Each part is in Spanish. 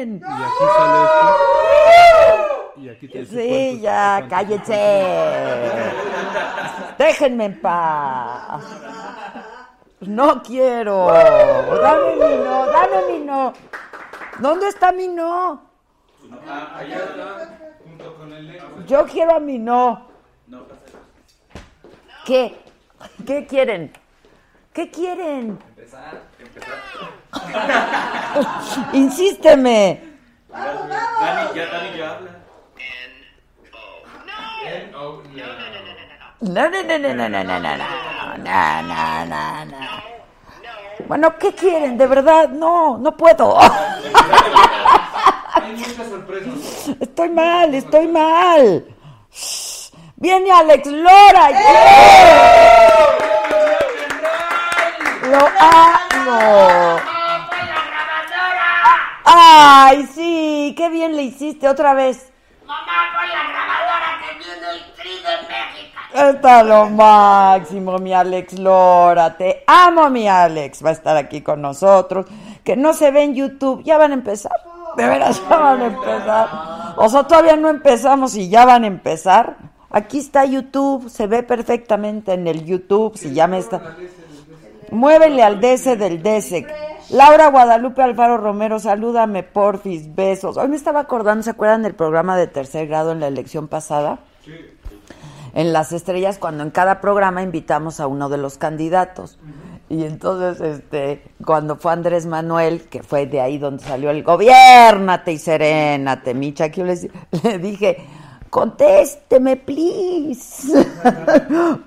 esperen. Y aquí sale esto. Y aquí te dice Sí, cuántos- ya, cuántos- cállense. Déjenme en paz. No quiero. Dame mi no, dame mi no. ¿Dónde está mi no? Yo quiero a mi no. ¿Qué? ¿Qué quieren? ¿Qué quieren? Insísteme. Dani, ya, Dani ya habla. No, no, no, no, no, no, no, no, no, no, no, no, no. Bueno, ¿qué quieren? De verdad, no, no puedo. Hay muchas sorpresas. Estoy mal, estoy mal. Viene Alex Lora. ¡yeah! Lo amo. Ay, sí, qué bien le hiciste otra vez. Mamá, pon la grabadora que viene el tri de México. Está lo máximo, mi Alex Lora. Te amo, mi Alex. Va a estar aquí con nosotros. Que no se ve en YouTube. Ya van a empezar. De veras, ya van a empezar. O sea, todavía no empezamos y ya van a empezar. Aquí está YouTube. Se ve perfectamente en el YouTube. Si ya me está. Muévele al DC del DC. Laura Guadalupe Alfaro Romero, salúdame, porfis, besos. Hoy me estaba acordando, ¿se acuerdan del programa de tercer grado en la elección pasada? En Las Estrellas, cuando en cada programa invitamos a uno de los candidatos. Y entonces, este, cuando fue Andrés Manuel, que fue de ahí donde salió el gobiernate y serénate, Micha, que yo les- le dije, contésteme, please.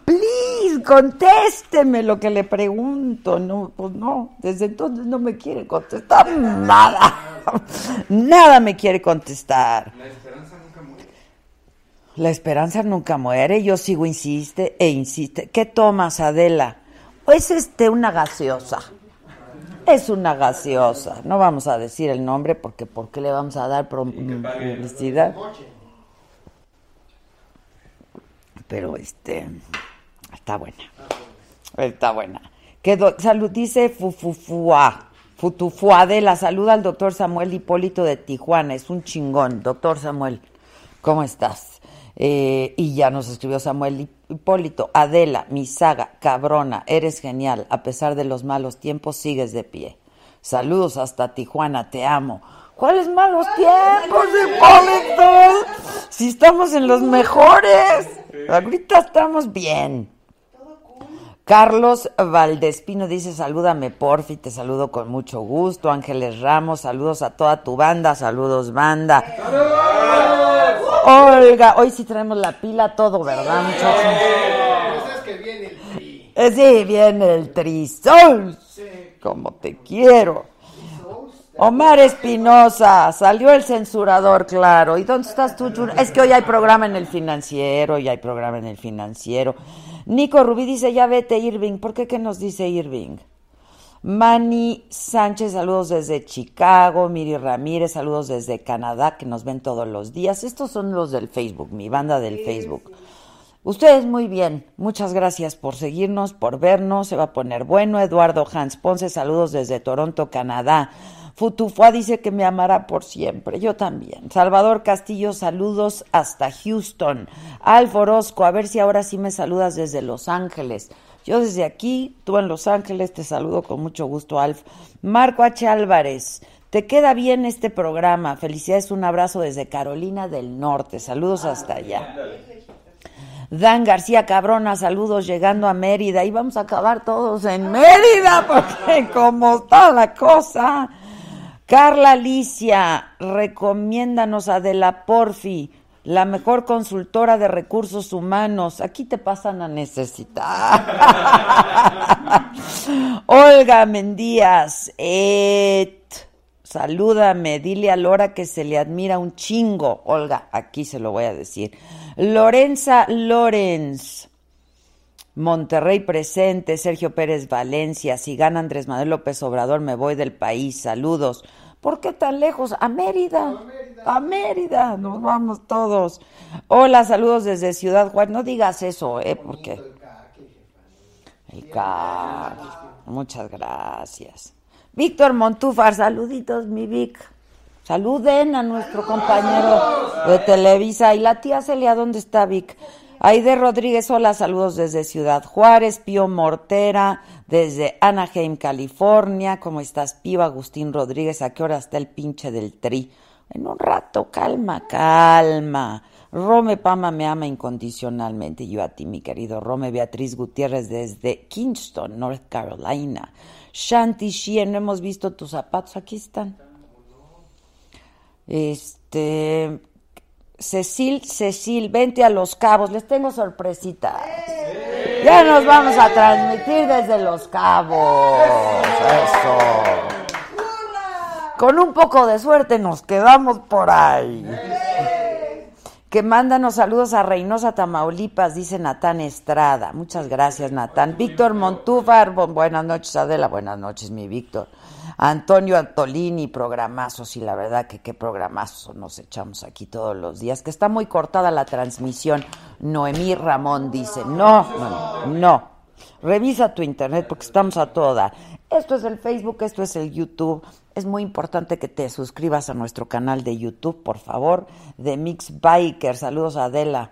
please, contésteme lo que le pregunto. No, pues no, desde entonces no me quiere contestar nada. nada me quiere contestar. La esperanza nunca muere. La esperanza nunca muere, yo sigo insiste e insiste. ¿Qué tomas, Adela? Es este una gaseosa. Es una gaseosa. No vamos a decir el nombre porque ¿por qué le vamos a dar publicidad? Pero este está buena. Está buena. Que salud dice Fufufua. Futufua de la salud al doctor Samuel Hipólito de Tijuana. Es un chingón, doctor Samuel. ¿Cómo estás? Eh, y ya nos escribió Samuel Hipólito. Adela, mi saga, cabrona, eres genial. A pesar de los malos tiempos, sigues de pie. Saludos hasta Tijuana, te amo. ¿Cuáles malos tiempos, Hipólito? Si estamos en los mejores. Ahorita estamos bien. Carlos Valdespino dice, salúdame porfi, te saludo con mucho gusto. Ángeles Ramos, saludos a toda tu banda, saludos banda. Olga, hoy sí traemos la pila todo, ¿verdad, muchachos? que viene el tri. Eh, sí, viene el trisol. Como te quiero. Omar Espinosa, salió el censurador, claro. ¿Y dónde estás tú, Jun? Es que hoy hay programa en el financiero, y hay programa en el financiero. Nico Rubí dice, ya vete, Irving. ¿Por qué qué nos dice Irving? Manny Sánchez, saludos desde Chicago. Miri Ramírez, saludos desde Canadá, que nos ven todos los días. Estos son los del Facebook, mi banda del Facebook. Ustedes muy bien, muchas gracias por seguirnos, por vernos, se va a poner bueno. Eduardo Hans Ponce, saludos desde Toronto, Canadá. Futufua dice que me amará por siempre, yo también. Salvador Castillo, saludos hasta Houston. Alf Orozco, a ver si ahora sí me saludas desde Los Ángeles. Yo desde aquí, tú en Los Ángeles, te saludo con mucho gusto, Alf. Marco H. Álvarez, te queda bien este programa. Felicidades, un abrazo desde Carolina del Norte. Saludos hasta allá. Dan García Cabrona, saludos llegando a Mérida. Y vamos a acabar todos en Mérida, porque como está la cosa. Carla Alicia, recomiéndanos a De la Porfi, la mejor consultora de recursos humanos. Aquí te pasan a necesitar. Olga Mendías, et, salúdame, dile a Lora que se le admira un chingo. Olga, aquí se lo voy a decir. Lorenza Lorenz. Monterrey presente, Sergio Pérez Valencia, si gana Andrés Manuel López Obrador me voy del país, saludos. ¿Por qué tan lejos? A Mérida, a Mérida, nos vamos todos. Hola, saludos desde Ciudad Juárez, no digas eso, ¿eh? Porque... El CAC, muchas gracias. Víctor Montúfar, saluditos, mi Vic. Saluden a nuestro compañero de Televisa. Y la tía Celia, ¿dónde está Vic? Aide Rodríguez, hola, saludos desde Ciudad Juárez. Pío Mortera, desde Anaheim, California. ¿Cómo estás, Pío Agustín Rodríguez? ¿A qué hora está el pinche del tri? En un rato, calma, calma. Rome Pama me ama incondicionalmente. Yo a ti, mi querido Rome Beatriz Gutiérrez, desde Kingston, North Carolina. Shanti Shien, no hemos visto tus zapatos, aquí están. Este. Cecil, Cecil, vente a Los Cabos, les tengo sorpresita. Ya nos vamos a transmitir desde Los Cabos. Eso. Con un poco de suerte nos quedamos por ahí. Que mándanos saludos a Reynosa, Tamaulipas, dice Natán Estrada. Muchas gracias, Natán. Víctor Montúfar, buenas noches, Adela. Buenas noches, mi Víctor. Antonio Antolini, programazos, y la verdad que qué programazos nos echamos aquí todos los días, que está muy cortada la transmisión. Noemí Ramón dice, no, no, no, revisa tu internet porque estamos a toda. Esto es el Facebook, esto es el YouTube. Es muy importante que te suscribas a nuestro canal de YouTube, por favor, de Mix Biker. Saludos a Adela,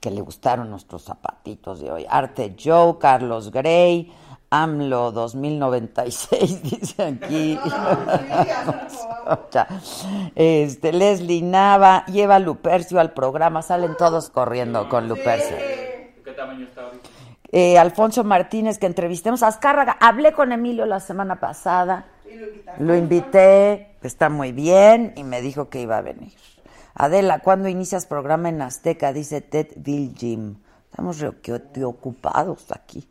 que le gustaron nuestros zapatitos de hoy. Arte Joe, Carlos Gray, AMLO 2096, dice aquí. este, Leslie Nava, lleva Lupercio al programa, salen todos corriendo con Lupercio. ¿Qué tamaño está ahorita? Eh, Alfonso Martínez, que entrevistemos a Azcárraga. Hablé con Emilio la semana pasada, lo invité, está muy bien y me dijo que iba a venir. Adela, ¿cuándo inicias programa en Azteca? Dice Ted Jim. Estamos ocupados aquí.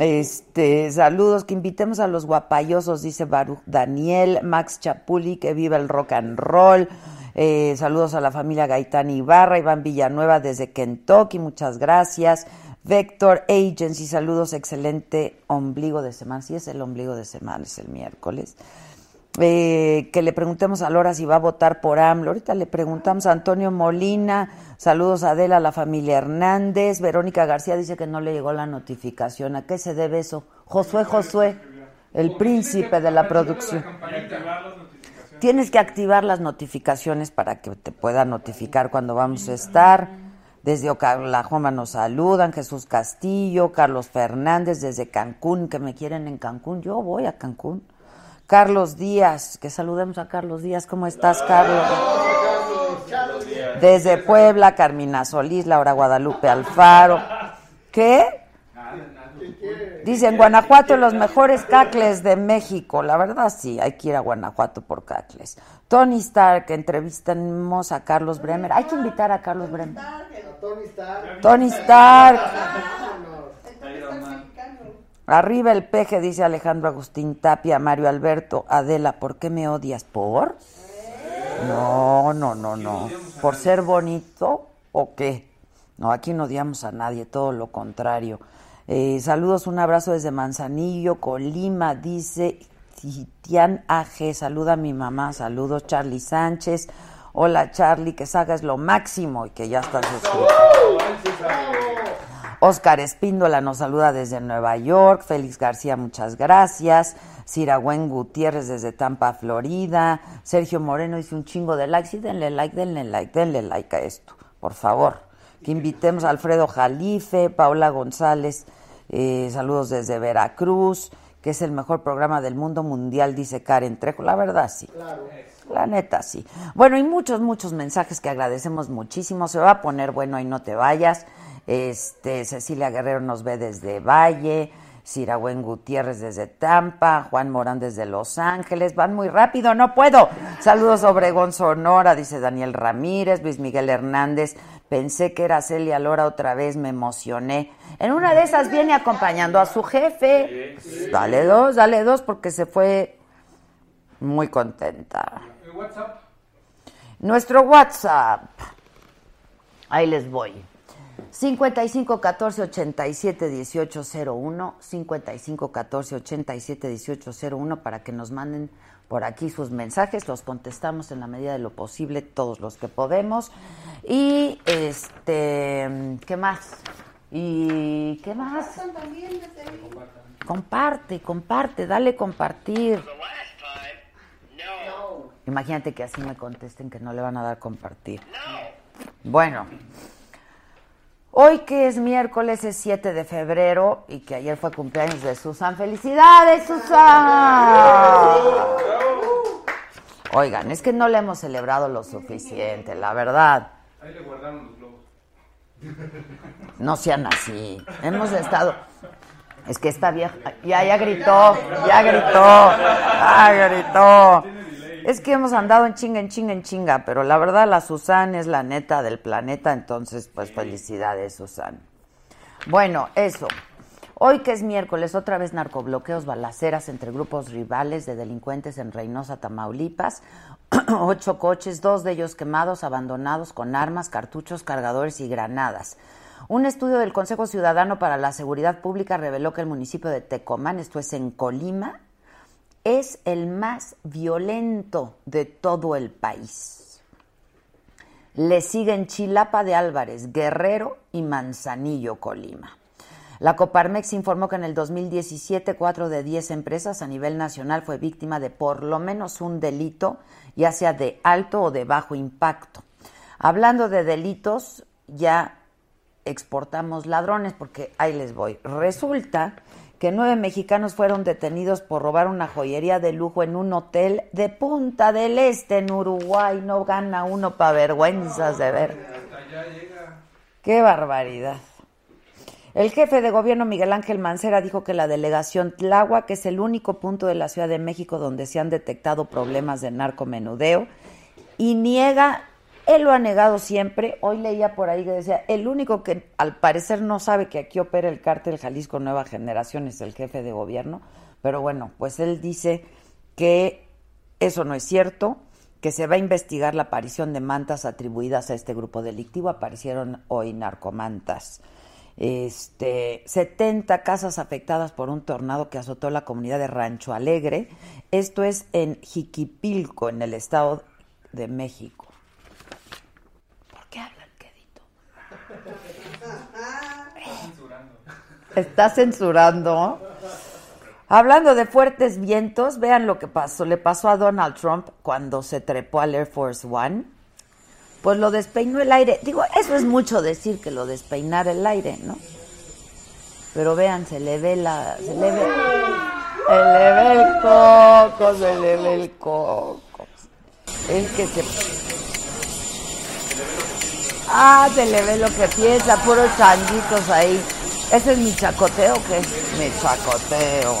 Este, saludos, que invitemos a los guapayosos, dice Baruch Daniel, Max Chapuli, que viva el rock and roll. Eh, saludos a la familia Gaitán Ibarra, Iván Villanueva desde Kentucky, muchas gracias. Vector Agency, saludos, excelente ombligo de semana. Sí, es el ombligo de semana, es el miércoles. Eh, que le preguntemos a Lora si va a votar por AMLO. Ahorita le preguntamos a Antonio Molina, saludos a Adela, a la familia Hernández. Verónica García dice que no le llegó la notificación. ¿A qué se debe eso? Josué Josué, el príncipe de la producción. Tienes que activar las notificaciones para que te pueda notificar cuando vamos a estar. Desde Oklahoma nos saludan, Jesús Castillo, Carlos Fernández desde Cancún, que me quieren en Cancún. Yo voy a Cancún. Carlos Díaz, que saludemos a Carlos Díaz. ¿Cómo estás, Carlos? Desde Puebla, Carmina Solís, Laura Guadalupe Alfaro. ¿Qué? Dice, en Guanajuato los mejores cacles de México. La verdad sí, hay que ir a Guanajuato por cacles. Tony Stark, entrevistamos a Carlos Bremer. Hay que invitar a Carlos Bremer. Tony Stark. Arriba el peje, dice Alejandro Agustín Tapia, Mario Alberto, Adela, ¿por qué me odias? ¿Por? No, no, no, no. ¿Por ser bonito o qué? No, aquí no odiamos a nadie, todo lo contrario. Eh, saludos, un abrazo desde Manzanillo, Colima, dice Tian AG, saluda a mi mamá, saludos Charlie Sánchez. Hola Charlie, que sagas lo máximo y que ya estás suscrito. Oscar Espíndola nos saluda desde Nueva York. Félix García, muchas gracias. Ciragüen Gutiérrez desde Tampa, Florida. Sergio Moreno dice un chingo de likes. Sí, denle like, denle like, denle like a esto, por favor. Que invitemos a Alfredo Jalife, Paula González, eh, saludos desde Veracruz, que es el mejor programa del mundo mundial, dice Karen Trejo. La verdad, sí. La neta, sí. Bueno, y muchos, muchos mensajes que agradecemos muchísimo. Se va a poner bueno y no te vayas. Este, Cecilia Guerrero nos ve desde Valle, Siragüen Gutiérrez desde Tampa, Juan Morán desde Los Ángeles. Van muy rápido, no puedo. Saludos Obregón Sonora, dice Daniel Ramírez, Luis Miguel Hernández. Pensé que era Celia Lora otra vez, me emocioné. En una de esas viene acompañando a su jefe. Dale dos, dale dos, porque se fue muy contenta. Nuestro WhatsApp. Ahí les voy. 55 14 87 18 01 55 14 87 18 01 para que nos manden por aquí sus mensajes, los contestamos en la medida de lo posible, todos los que podemos. Y este, ¿qué más? ¿Y qué más? Comparte, comparte, dale compartir. Imagínate que así me contesten que no le van a dar compartir. No. Bueno, hoy que es miércoles, es 7 de febrero y que ayer fue cumpleaños de Susan. ¡Felicidades, Susan! Oigan, es que no le hemos celebrado lo suficiente, la verdad. Ahí le guardaron los globos. No sean así. Hemos estado. Es que esta vieja. Ya, ya gritó. Ya gritó. Ya gritó. Es que hemos andado en chinga, en chinga, en chinga. Pero la verdad, la Susan es la neta del planeta. Entonces, pues felicidades, Susan. Bueno, eso. Hoy que es miércoles, otra vez narcobloqueos, balaceras entre grupos rivales de delincuentes en Reynosa, Tamaulipas. Ocho coches, dos de ellos quemados, abandonados con armas, cartuchos, cargadores y granadas. Un estudio del Consejo Ciudadano para la Seguridad Pública reveló que el municipio de Tecomán, esto es en Colima, es el más violento de todo el país. Le siguen Chilapa de Álvarez, Guerrero y Manzanillo, Colima. La Coparmex informó que en el 2017, cuatro de diez empresas a nivel nacional fue víctima de por lo menos un delito, ya sea de alto o de bajo impacto. Hablando de delitos, ya exportamos ladrones, porque ahí les voy. Resulta que nueve mexicanos fueron detenidos por robar una joyería de lujo en un hotel de Punta del Este, en Uruguay. No gana uno para vergüenzas de ver. Qué barbaridad. El jefe de gobierno Miguel Ángel Mancera dijo que la delegación Tláhuac es el único punto de la Ciudad de México donde se han detectado problemas de narcomenudeo y niega, él lo ha negado siempre, hoy leía por ahí que decía, el único que al parecer no sabe que aquí opera el cártel Jalisco Nueva Generación es el jefe de gobierno, pero bueno, pues él dice que eso no es cierto, que se va a investigar la aparición de mantas atribuidas a este grupo delictivo, aparecieron hoy narcomantas este, 70 casas afectadas por un tornado que azotó la comunidad de Rancho Alegre. Esto es en Jiquipilco, en el Estado de México. ¿Por qué hablan quedito? Está censurando. Hablando de fuertes vientos, vean lo que pasó. Le pasó a Donald Trump cuando se trepó al Air Force One pues lo despeinó el aire. Digo, eso es mucho decir que lo despeinara el aire, ¿no? Pero vean, se le ve la, se le ve, se le ve el coco, se le ve el coco. Es que se... Ah, se le ve lo que piensa, puros changuitos ahí. ¿Ese es mi chacoteo o qué? Mi chacoteo.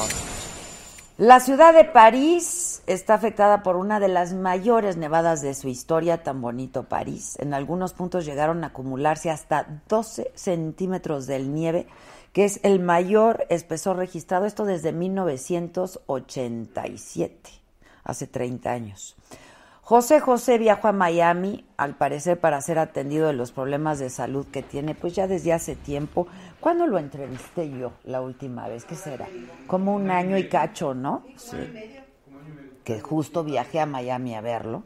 La ciudad de París está afectada por una de las mayores nevadas de su historia, tan bonito París. En algunos puntos llegaron a acumularse hasta 12 centímetros de nieve, que es el mayor espesor registrado, esto desde 1987, hace 30 años. José José viajó a Miami, al parecer para ser atendido de los problemas de salud que tiene, pues ya desde hace tiempo. ¿Cuándo lo entrevisté yo la última vez? ¿Qué será? Como un año y cacho, ¿no? Sí. Que justo viajé a Miami a verlo.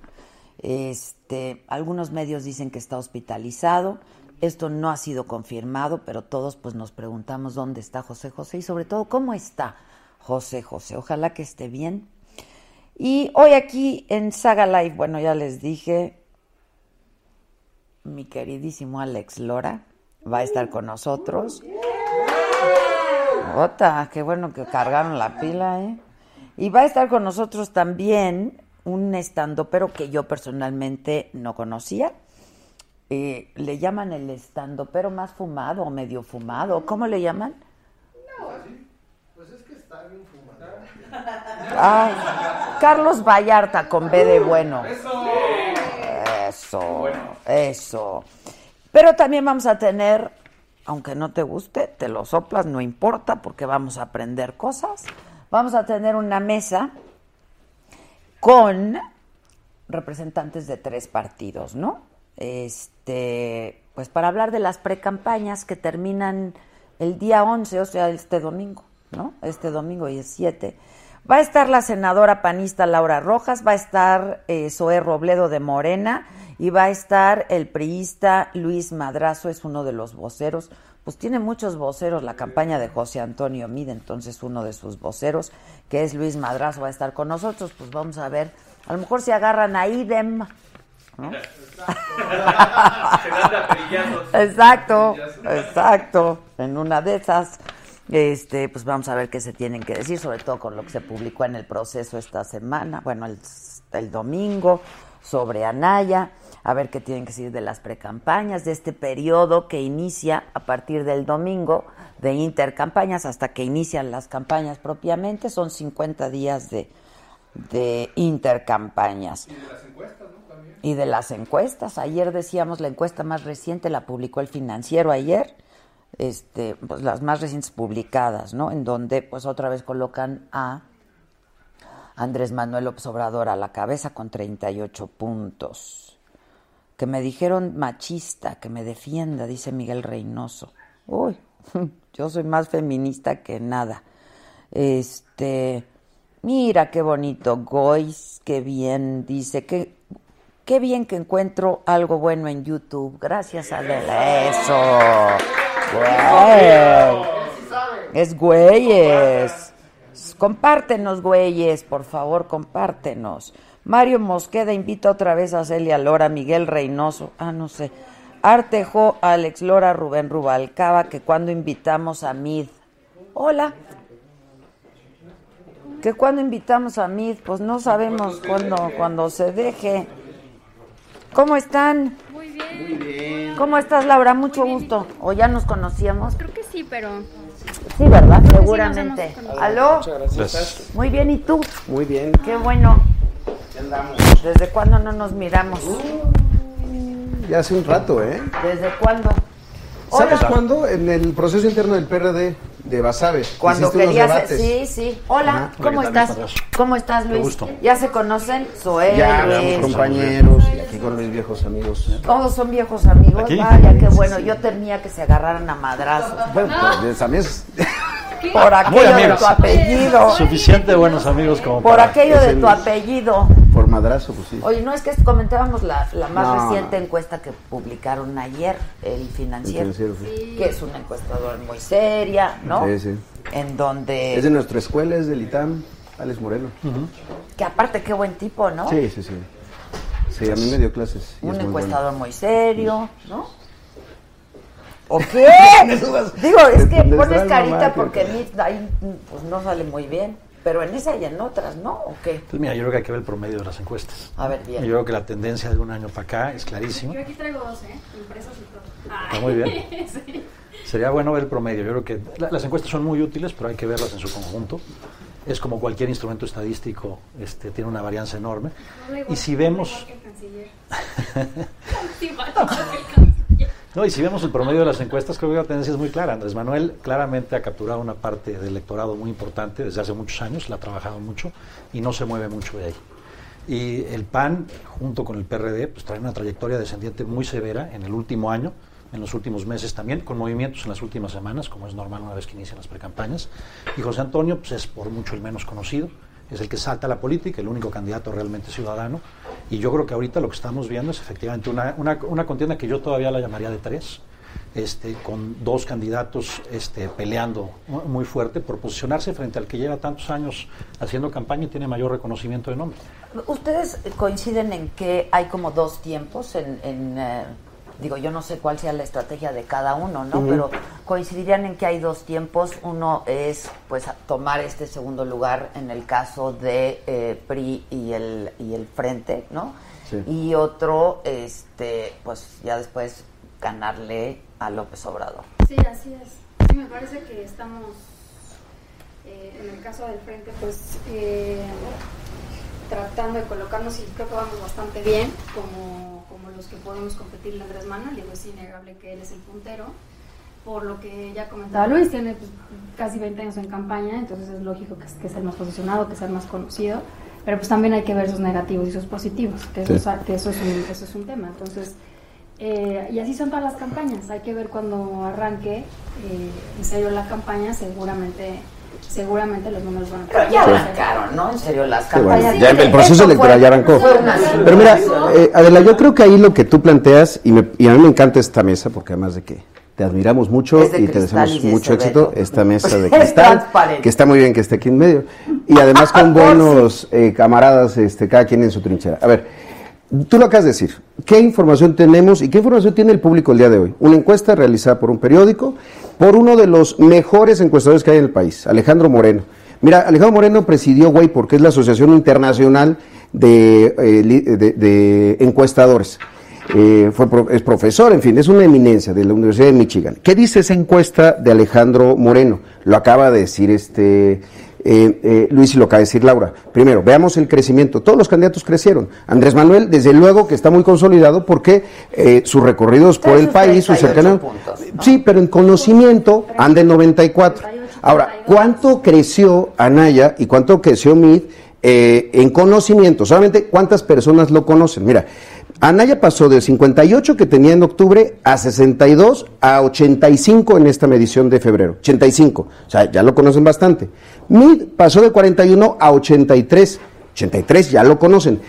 Este, algunos medios dicen que está hospitalizado. Esto no ha sido confirmado, pero todos pues nos preguntamos dónde está José José y sobre todo cómo está José José. Ojalá que esté bien. Y hoy aquí en Saga Live, bueno, ya les dije, mi queridísimo Alex Lora va a estar con nosotros. Ota, qué bueno que cargaron la pila, ¿eh? Y va a estar con nosotros también un estandopero que yo personalmente no conocía. Eh, le llaman el estandopero más fumado o medio fumado. ¿Cómo le llaman? No, pues es que está bien fumado. Ah, Carlos Vallarta con B de bueno. Eso, eso. Pero también vamos a tener, aunque no te guste, te lo soplas, no importa, porque vamos a aprender cosas. Vamos a tener una mesa con representantes de tres partidos, ¿no? Este, pues para hablar de las precampañas que terminan el día 11, o sea, este domingo, ¿no? Este domingo y es 7. Va a estar la senadora panista Laura Rojas, va a estar eh, Zoé Robledo de Morena y va a estar el priista Luis Madrazo, es uno de los voceros. pues tiene muchos voceros la campaña de José Antonio Mide, entonces uno de sus voceros, que es Luis Madrazo, va a estar con nosotros, pues vamos a ver, a lo mejor se agarran a IDEM, ¿no? Exacto, exacto. En una de esas, este, pues vamos a ver qué se tienen que decir, sobre todo con lo que se publicó en el proceso esta semana, bueno, el, el domingo, sobre Anaya, a ver qué tienen que decir de las precampañas, de este periodo que inicia a partir del domingo de intercampañas hasta que inician las campañas propiamente, son 50 días de, de intercampañas. Y de las encuestas, Ayer decíamos la encuesta más reciente la publicó el financiero ayer, este, pues las más recientes publicadas, ¿no? En donde pues otra vez colocan a Andrés Manuel López Obrador a la cabeza con 38 puntos. Que me dijeron machista, que me defienda, dice Miguel Reynoso. Uy, yo soy más feminista que nada. Este, mira qué bonito, Gois, qué bien, dice que Qué bien que encuentro algo bueno en YouTube. Gracias, Adela. Eso. Es güeyes. Compártenos, güeyes, por favor, compártenos. Mario Mosqueda invita otra vez a Celia Lora, Miguel Reynoso, ah, no sé, Artejo, Alex Lora, Rubén Rubalcaba, que cuando invitamos a Mid. Hola. Que cuando invitamos a Mid, pues no sabemos cuándo, cuando se deje. ¿Cómo están? Muy bien. ¿Cómo estás, Laura? Mucho gusto. ¿O ya nos conocíamos? Creo que sí, pero Sí, ¿verdad? Creo sí Seguramente. ¿Aló? Gracias. Muy bien, ¿y tú? Muy bien. Qué bueno. ¿Desde cuándo no nos miramos? Ya hace un rato, ¿eh? ¿Desde cuándo? ¿Sabes Hola. cuándo? En el proceso interno del PRD de Basabe. Cuando hiciste unos querías... debates. Sí, sí. Hola, Ajá. ¿cómo Hola, ¿qué tal, estás? Luis? ¿Cómo estás, Luis? gusto. ¿Ya se conocen? Zoé, Ya, compañeros y aquí con mis viejos amigos. Todos son viejos amigos. ¿Aquí? Vaya, qué bueno. Yo temía que se agarraran a madrazos. Bueno, pues también es- Por aquello de tu apellido. Suficiente buenos amigos como Por para... aquello de tu apellido. por madrazo, pues sí. Oye, no es que comentábamos la, la más No, reciente no. encuesta que publicaron ayer, el El financiero, sí. que es una encuestadora muy seria, ¿no? Sí, sí. En donde, Es de nuestra escuela, es del ITAM, Alex Moreno. que aparte qué buen tipo, ¿no? Sí, sí, sí. Sí, a mí me dio clases. y Un es muy encuestador bueno. muy serio, ¿no? ¿O qué? Digo, es que ¿Dónde pones carita porque a mí ahí pues, no sale muy bien. Pero en esa y en otras, ¿no? ¿O qué? Pues mira, yo creo que hay que ver el promedio de las encuestas. A ver, Yo bien. creo que la tendencia de un año para acá es clarísima. yo aquí traigo dos, ¿eh? Impresos y todo. Está muy bien. Sí. Sería bueno ver el promedio. Yo creo que la- las encuestas son muy útiles, pero hay que verlas en su conjunto. Es como cualquier instrumento estadístico, este, tiene una varianza enorme. Y si vemos, Igual que el canciller. Igual que el canciller. No, y si vemos el promedio de las encuestas, creo que la tendencia es muy clara. Andrés Manuel claramente ha capturado una parte del electorado muy importante desde hace muchos años, la ha trabajado mucho y no se mueve mucho de ahí. Y el PAN, junto con el PRD, pues trae una trayectoria descendiente muy severa en el último año, en los últimos meses también, con movimientos en las últimas semanas, como es normal una vez que inician las precampañas. Y José Antonio pues, es por mucho el menos conocido, es el que salta a la política, el único candidato realmente ciudadano. Y yo creo que ahorita lo que estamos viendo es efectivamente una, una, contienda que yo todavía la llamaría de tres, este, con dos candidatos este, peleando mu- muy fuerte por posicionarse frente al que lleva tantos años haciendo campaña y tiene mayor reconocimiento de nombre. ¿Ustedes coinciden en que hay como dos tiempos en, en, eh, digo, yo no sé cuál sea la estrategia de cada uno, ¿no? Pero coincidirían en que hay dos tiempos. Uno es, pues, tomar este segundo lugar en el caso de eh, PRI y el, y el Frente, ¿no? Sí. Y otro, este, pues, ya después ganarle a López Obrador. Sí, así es. Sí, me parece que estamos, eh, en el caso del frente, pues eh, tratando de colocarnos y creo que vamos bastante bien, como los que podemos competirle a Andrés Manuel. Digo, es innegable que él es el puntero. Por lo que ya comentaba Luis, tiene pues, casi 20 años en campaña, entonces es lógico que, es- que sea el más posicionado, que sea el más conocido. Pero pues también hay que ver sus negativos y sus positivos, que eso, Sí. es, que eso, es, un, eso es un tema. Entonces, eh, y así son todas las campañas. Hay que ver cuando arranque eh, en serio la campaña, seguramente seguramente los números van a Pero ya arrancaron, ¿no? En serio, las Sí, bueno, campañas. ya el proceso electoral ya arrancó. Pero mira, eh, Adela, yo creo que ahí lo que tú planteas, y, me- y a mí me encanta esta mesa, porque además de que te admiramos mucho y te deseamos y mucho éxito. Esta mesa de Es cristal, transparente. que está muy bien que esté aquí en medio. Y además con buenos eh, camaradas, este, cada quien en su trinchera. A ver, tú lo acabas de decir. ¿Qué información tenemos y qué información tiene el público el día de hoy? Una encuesta realizada por un periódico, por uno de los mejores encuestadores que hay en el país, Alejandro Moreno. Mira, Alejandro Moreno presidió WAY porque es la Asociación Internacional de, eh, Encuestadores. Eh, es profesor, en fin, es una eminencia de la Universidad de Michigan. ¿Qué dice esa encuesta de Alejandro Moreno? Lo acaba de decir este eh, eh, Luis y lo de decir Laura. Primero, veamos el crecimiento. Todos los candidatos crecieron. Andrés Manuel, desde luego que está muy consolidado porque eh, sus recorridos por el país, sus 38 cercanos. Sí, pero en conocimiento anda en 94. Ahora, ¿cuánto creció Anaya y cuánto creció Mid eh, en conocimiento? Solamente cuántas personas lo conocen. Mira, Anaya pasó de 58 que tenía en octubre a 62 a 85 en esta medición de febrero. 85. O sea, ya lo conocen bastante. Mid pasó de 41 a 83. 83 ya lo conocen.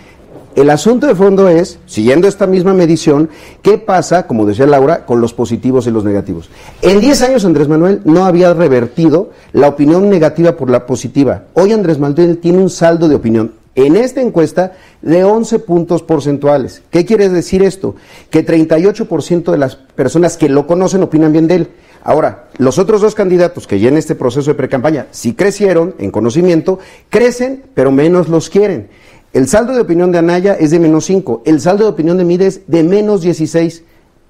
El asunto de fondo es, siguiendo esta misma medición, ¿qué pasa, como decía Laura, con los positivos y los negativos? En 10 años Andrés Manuel no había revertido la opinión negativa por la positiva. Hoy Andrés Manuel tiene un saldo de opinión en esta encuesta de 11 puntos porcentuales. ¿Qué quiere decir esto? Que 38% de las personas que lo conocen opinan bien de él. Ahora, los otros dos candidatos que ya en este proceso de precampaña sí crecieron en conocimiento, crecen, pero menos los quieren. El saldo de opinión de Anaya es de menos 5, el saldo de opinión de Mide es de menos 16.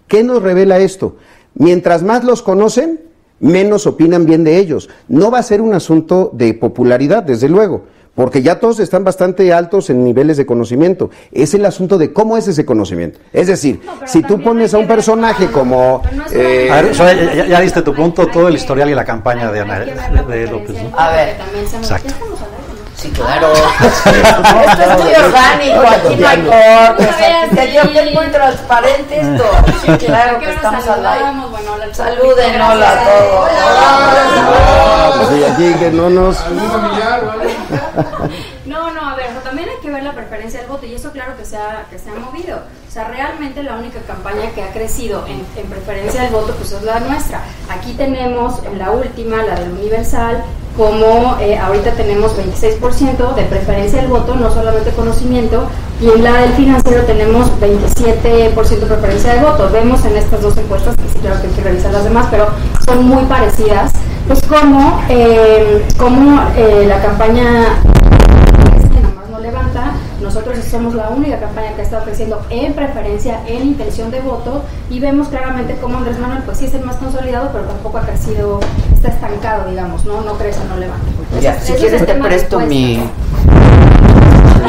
¿Qué nos revela esto? Mientras más los conocen, menos opinan bien de ellos. No va a ser un asunto de popularidad, desde luego, porque ya todos están bastante altos en niveles de conocimiento. Es el asunto de cómo es ese conocimiento. Es decir, No, si tú pones a un personaje no, como... no eh, A ver, ya, diste tu punto, todo el historial y la campaña de Ana de, López. A ver. que también se- Exacto. ¿Ya estamos al aire, no? Sí, claro. Esto es muy orgánico, aquí no hay cortes, aquí es muy transparente esto. Sí, claro ¿A qué que estamos al aire. hola, Saluden, hola a todos. ah, pues aquí que no nos... No, no, a ver, también hay que ver la preferencia del voto y eso claro que se ha, que se ha movido. Sea, realmente la única campaña que ha crecido en, en preferencia del voto pues es la nuestra. Aquí tenemos en la última, la del Universal, como eh, ahorita tenemos 26% de preferencia del voto, no solamente conocimiento, y en la del financiero tenemos 27% de preferencia del voto. Vemos en estas dos encuestas, que sí claro que hay que revisar las demás, pero son muy parecidas, pues como, eh, como eh, la campaña que nada más no levanta. Nosotros somos la única campaña que ha estado creciendo en preferencia, en intención de voto y vemos claramente cómo Andrés Manuel pues sí es el más consolidado, pero tampoco ha crecido, está estancado, digamos, no, no crece, no levanta. Mira, Ese- si quieres te presto encuesta. mi...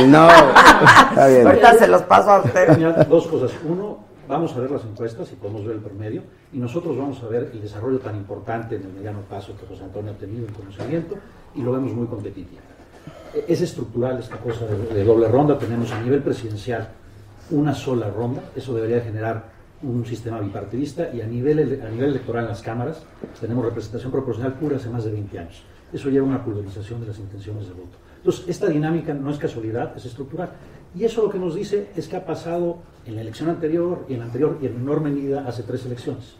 No, está bien. Ahorita se los paso a usted. Dos cosas. Uno, vamos a ver las encuestas y podemos ver el promedio. Y nosotros vamos a ver el desarrollo tan importante en el mediano plazo que José Antonio ha tenido en conocimiento y lo vemos muy competitivo. E- Es estructural esta cosa de, doble ronda. Tenemos a nivel presidencial una sola ronda. Eso debería generar un sistema bipartidista y a nivel, a nivel electoral en las cámaras tenemos representación proporcional pura hace más de 20 años. Eso lleva a una pulverización de las intenciones de voto. Entonces, esta dinámica no es casualidad, es estructural. Y eso lo que nos dice es que ha pasado en la elección anterior y en la anterior y en enorme medida hace tres elecciones.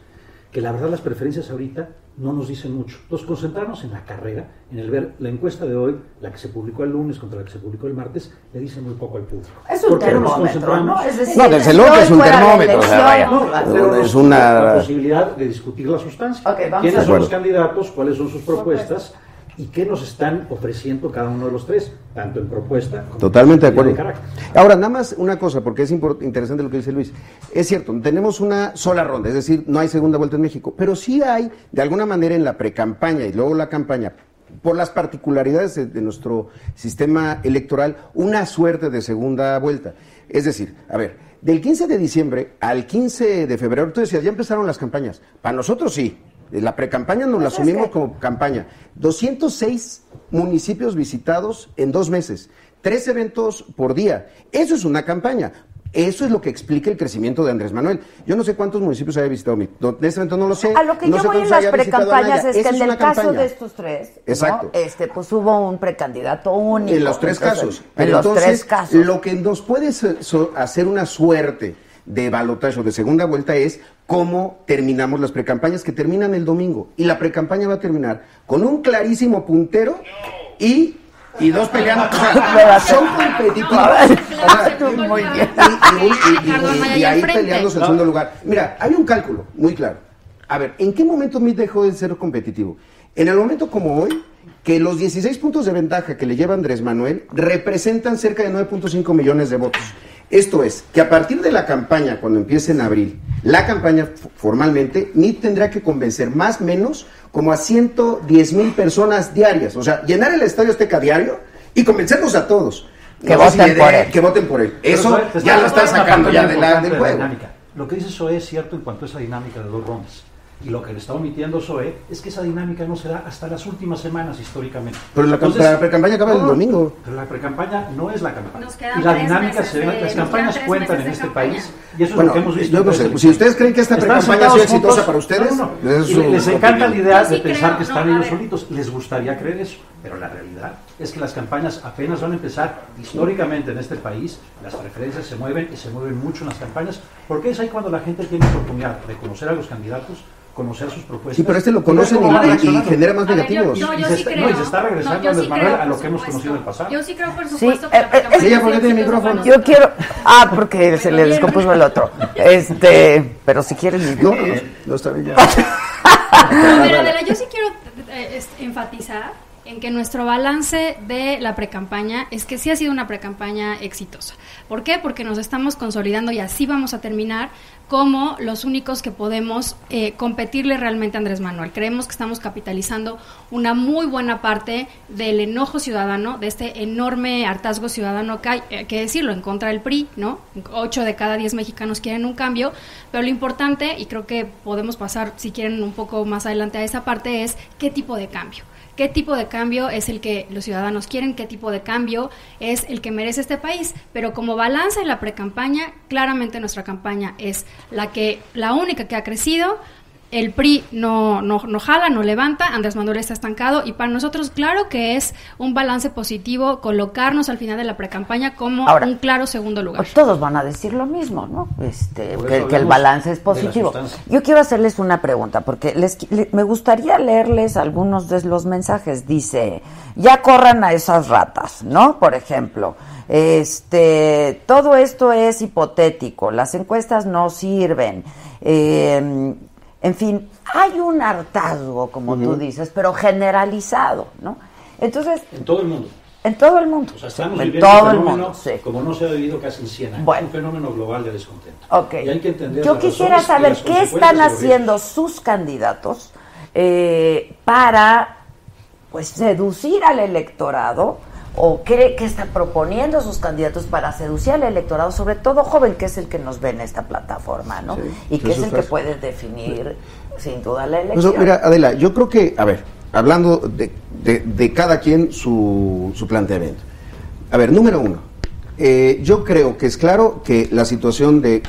Que la verdad las preferencias ahorita no nos dicen mucho. Entonces, concentrarnos en la carrera, en el ver la encuesta de hoy, la que se publicó el lunes contra la que se publicó el martes, le dice muy poco al público. Es un ¿Por qué no nos termómetro, concentramos? ¿no? Es decir, No, desde luego es un termómetro, o sea, vaya. elección, No, no, pero es una- la posibilidad de discutir la sustancia. ¿Quiénes a- son los candidatos? ¿Cuáles son sus propuestas? ¿Y qué nos están ofreciendo cada uno de los tres? Tanto en propuesta como Totalmente de en acuerdo. carácter. Ahora, nada más una cosa, porque es interesante lo que dice Luis. Es cierto, tenemos una sola ronda, es decir, no hay segunda vuelta en México, pero sí hay, de alguna manera, en la precampaña y luego la campaña, por las particularidades de, de nuestro sistema electoral, una suerte de segunda vuelta. Es decir, a ver, del 15 de diciembre al 15 de febrero, tú decías, ya empezaron las campañas. Para nosotros sí. La precampaña nos la Pues es asumimos como campaña. 206 municipios visitados en dos meses, tres eventos por día. Eso es una campaña. Eso es lo que explica el crecimiento de Andrés Manuel. Yo no sé cuántos municipios haya visitado mi. no, En este momento no lo sé. A lo que no yo sé voy en las precampañas es que en el caso campaña. de estos tres, ¿no? Exacto. este, pues hubo un precandidato único. En los tres Entonces, casos. En Pero los entonces, tres casos. Lo que nos puede hacer una suerte de balotaje o de segunda vuelta es cómo terminamos las precampañas que terminan el domingo. Y la precampaña va a terminar con un clarísimo puntero y, y dos peleando. O sea, son competitivos. Muy bien. y, ahí peleándose en segundo lugar. Mira, hay un cálculo muy claro. A ver, ¿en qué momento Meade dejó de ser competitivo? En el momento como hoy, que los 16 puntos de ventaja que le lleva Andrés Manuel representan cerca de 9.5 millones de votos. Esto es, que a partir de la campaña, cuando empiece en abril, la campaña formalmente, Meade tendrá que convencer más o menos como a 110 mil personas diarias. O sea, llenar el Estadio Azteca diario y convencernos a todos. Que No voten por él. Que voten por él. Eso ya lo están sacando ya de la, del de juego. dinámica. Lo que dice Zoe es cierto en cuanto a esa dinámica de dos rondas. Y lo que le está omitiendo Zoe es que esa dinámica no se da hasta las últimas semanas históricamente. Pero la cam- la precampaña acaba el domingo. Pero la precampaña no es la campaña. Y la dinámica se da, las campañas cuentan en este campaña. país y eso Bueno, es lo que hemos visto. yo no sé, si ustedes creen que esta precampaña ha sido exitosa para ustedes, no, no, es y su les opinión. encanta la idea sí de pensar creo, que están ellos solitos. Les gustaría creer eso, pero la realidad es que las campañas apenas van a empezar históricamente en este país. Las preferencias se mueven y se mueven mucho en las campañas, porque es ahí cuando la gente tiene oportunidad de conocer a los candidatos, conocer sus propuestas. Sí, pero este lo conocen y- genera más A ver, yo- negativos. yo- Y yo se sí está- creo. no, y se está regresando No, yo Andrés sí Manuel creo, a lo que hemos conocido en el pasado. Yo sí creo, por Sí, supuesto, eh, que eh, Ella, sido ponete el micrófono. Yo quiero. Ah, porque se le descompuso el otro. Este, pero si quieren. No, no, no está bien ya. Ver, Adela, yo sí quiero eh, enfatizar en que nuestro balance de la precampaña es que sí ha sido una precampaña exitosa. ¿Por qué? Porque nos estamos consolidando y así vamos a terminar como los únicos que podemos eh, competirle realmente a Andrés Manuel. Creemos que estamos capitalizando una muy buena parte del enojo ciudadano, de este enorme hartazgo ciudadano que hay, eh, que decirlo, en contra del PRI, ¿no? Ocho de cada diez mexicanos quieren un cambio, pero lo importante, y creo que podemos pasar, si quieren, un poco más adelante a esa parte, es qué tipo de cambio. ¿Qué tipo de cambio es el que los ciudadanos quieren? ¿Qué tipo de cambio es el que merece este país? Pero como balance en la precampaña, claramente nuestra campaña es la que la única que ha crecido. El PRI no, no, no jala, no levanta, Andrés Manuel está estancado y para nosotros claro que es un balance positivo colocarnos al final de la precampaña como Ahora, un claro segundo lugar. Pues todos van a decir lo mismo, ¿no? Este, que, el balance es positivo. Yo quiero hacerles una pregunta, porque les, me gustaría leerles algunos de los mensajes. Dice, ya corran a esas ratas, ¿no? Por ejemplo, este, todo esto es hipotético, las encuestas no sirven. Eh, en fin, hay un hartazgo, como tú dices, pero generalizado, ¿no? Entonces, En todo el mundo. en todo el mundo. O sea, estamos en viviendo todo un el fenómeno mundo, sí. como no se ha vivido casi en 100 años. Bueno. Un fenómeno global de descontento. Ok. Y hay que entender Yo quisiera saber qué están haciendo sus candidatos eh, para pues seducir al electorado o qué, qué están proponiendo sus candidatos para seducir al electorado, sobre todo joven, que es el que nos ve en esta plataforma, ¿no? Sí, y que es el que puede definir sin duda la Pues, elección. mira, Adela, yo creo que, a ver, hablando de, de- de cada quien su, su planteamiento. A ver, número uno, eh, yo creo que es claro que la situación de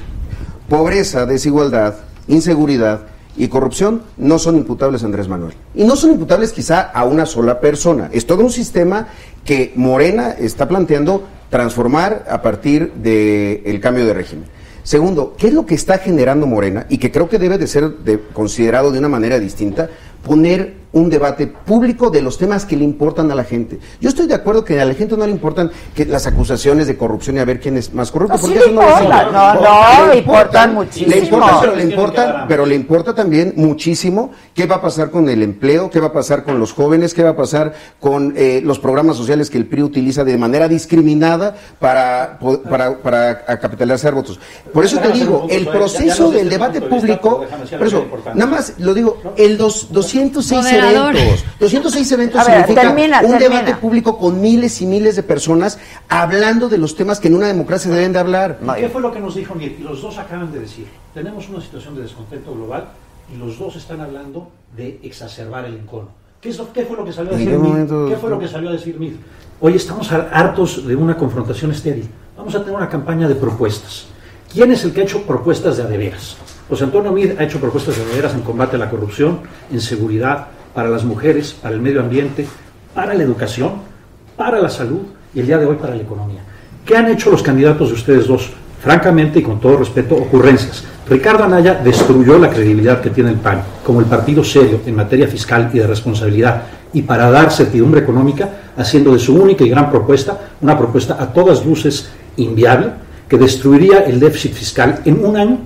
pobreza, desigualdad, inseguridad y corrupción no son imputables a Andrés Manuel. Y no son imputables quizá a una sola persona. Es todo un sistema que Morena está planteando transformar a partir del cambio de régimen. Segundo, ¿qué es lo que está generando Morena? Y que creo que debe de ser de- considerado de una manera distinta, poner un debate público de los temas que le importan a la gente. Yo estoy de acuerdo que a la gente no le importan que las acusaciones de corrupción y a ver quién es más corrupto. No, porque sí eso le no es- importa. No, no, importan muchísimo. Le importa, pero le importa, pero le importa también muchísimo qué va a pasar con el empleo, qué va a pasar con los jóvenes, qué va a pasar con eh, los programas sociales que el PRI utiliza de manera discriminada para, para, para a capitalizar votos. Por eso te digo, el proceso no del debate público, por eso, nada más lo digo, el dos, 206 Moderador. eventos, 206 eventos ver, significa termina, un termina. debate público con miles y miles de personas hablando de los temas que en una democracia deben de hablar. ¿Qué fue lo que nos dijo Mir? Y los dos acaban de decir, tenemos una situación de descontento global y los dos están hablando de exacerbar el encono. ¿Qué, es lo- qué fue lo que salió a ¿En decir momento? ¿Qué fue lo que salió a decir Mir? Hoy estamos har- hartos de una confrontación estéril. Vamos a tener una campaña de propuestas. ¿Quién es el que ha hecho propuestas de adeveras? José Antonio Mir ha hecho propuestas de adeveras en combate a la corrupción, en seguridad, para las mujeres, para el medio ambiente, para la educación, para la salud y el día de hoy para la economía. ¿Qué han hecho los candidatos de ustedes dos francamente y con todo respeto, ocurrencias. Ricardo Anaya destruyó la credibilidad que tiene el PAN como el partido serio en materia fiscal y de responsabilidad y para dar certidumbre económica, haciendo de su única y gran propuesta una propuesta a todas luces inviable que destruiría el déficit fiscal en un año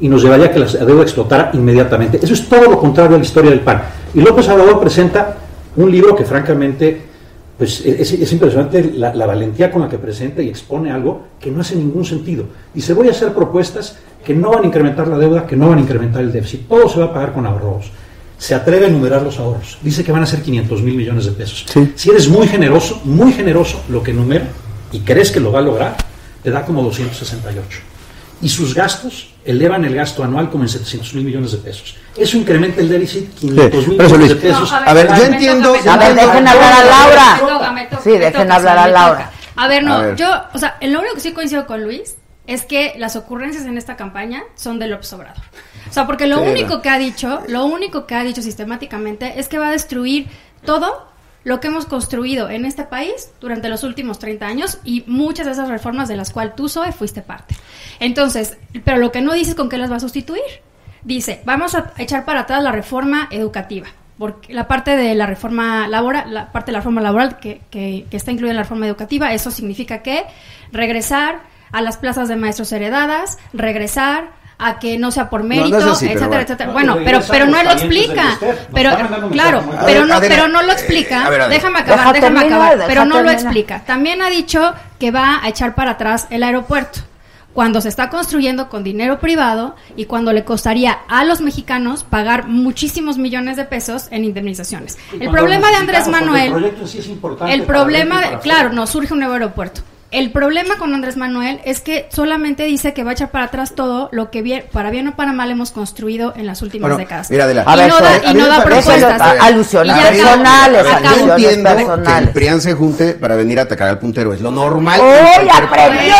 y nos llevaría a que la deuda explotara inmediatamente. Eso es todo lo contrario a la historia del PAN. Y López Obrador presenta un libro que francamente pues es, es impresionante la, la, valentía con la que presenta y expone algo que no hace ningún sentido. Dice, voy a hacer propuestas que no van a incrementar la deuda, que no van a incrementar el déficit, todo se va a pagar con ahorros. Se atreve a enumerar los ahorros. Dice que van a ser 500 mil millones de pesos. Sí. Si eres muy generoso, muy generoso, lo que enumera y crees que lo va a lograr, te da como 268. Y sus gastos elevan el gasto anual como en 700 mil millones de pesos. Eso incrementa el déficit 500 mil millones de pesos. No, A ver, yo entiendo- toca, A ver, dejen hablar a Laura. Toca, toca, Sí, dejen hablar a Laura. A ver, no, A ver. yo, o sea, lo único que sí coincido con Luis es que las ocurrencias en esta campaña son de López Obrador. O sea, porque lo único que ha dicho, lo único que ha dicho sistemáticamente es que va a destruir todo lo que hemos construido en este país durante los últimos 30 años y muchas de esas reformas de las cuales tú, Zoe, fuiste parte. Entonces, pero lo que no dices con qué las va a sustituir. Dice, vamos a echar para atrás la reforma educativa. Porque la parte de la reforma laboral, la parte de la reforma laboral que, que- que está incluida en la reforma educativa, eso significa que regresar a las plazas de maestros heredadas, regresar a que no sea por no mérito, pero etcétera, bueno. etcétera. No, Bueno, pero pero, no lo explica. Pero, claro, pero no, pero no lo eh, explica. déjame acabar, Deja déjame terminar, acabar. Pero no lo explica. También ha dicho que va a echar para atrás el aeropuerto cuando se está construyendo con dinero privado y cuando le costaría a los mexicanos pagar muchísimos millones de pesos en indemnizaciones. El problema de Andrés Manuel, El proyecto en sí es importante el problema, claro, nos surge un nuevo aeropuerto. El problema con Andrés Manuel es que solamente dice que va a echar para atrás todo lo que bien, para bien o para mal hemos construido en las últimas Bueno, décadas. mira, Adela. y ver, no da, y no da propuestas. Eso es alusiones Y ya acabo, personales. Yo entiendo que el. PRIAN se junte para venir a atacar al puntero. Es lo normal. ¡Uy, aprendió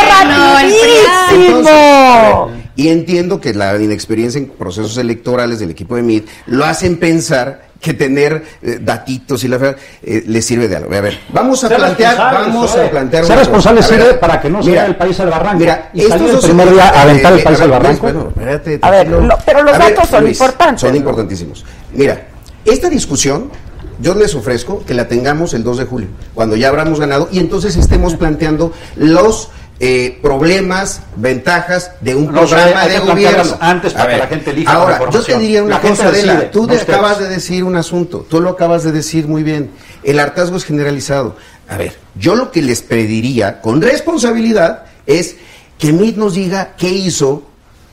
rapidísimo! Y entiendo que la inexperiencia en procesos electorales del equipo de MID lo hacen pensar que tener eh, datitos y la verdad eh, les sirve de algo. A ver, vamos a Ser plantear, vamos a plantear Ser responsable sirve ver, para que no se mira, vaya el país al barranco. Mira, Y salir estos el primer día a aventar el país al barranco. Bueno, espérate, A ver, pero los A ver, datos son Luis, importantes, Son importantísimos. Mira, esta discusión yo les ofrezco que la tengamos el 2 de julio, cuando ya habramos ganado y entonces estemos planteando los eh, problemas, ventajas de un No, programa hay de gobierno. antes para A que ver, la gente elija Ahora, yo te diría una La cosa, Adela. decide, Tú no te ustedes. acabas de decir un asunto. Tú lo acabas de decir muy bien. El hartazgo es generalizado. A ver, yo lo que les pediría con responsabilidad es que MIT nos diga qué hizo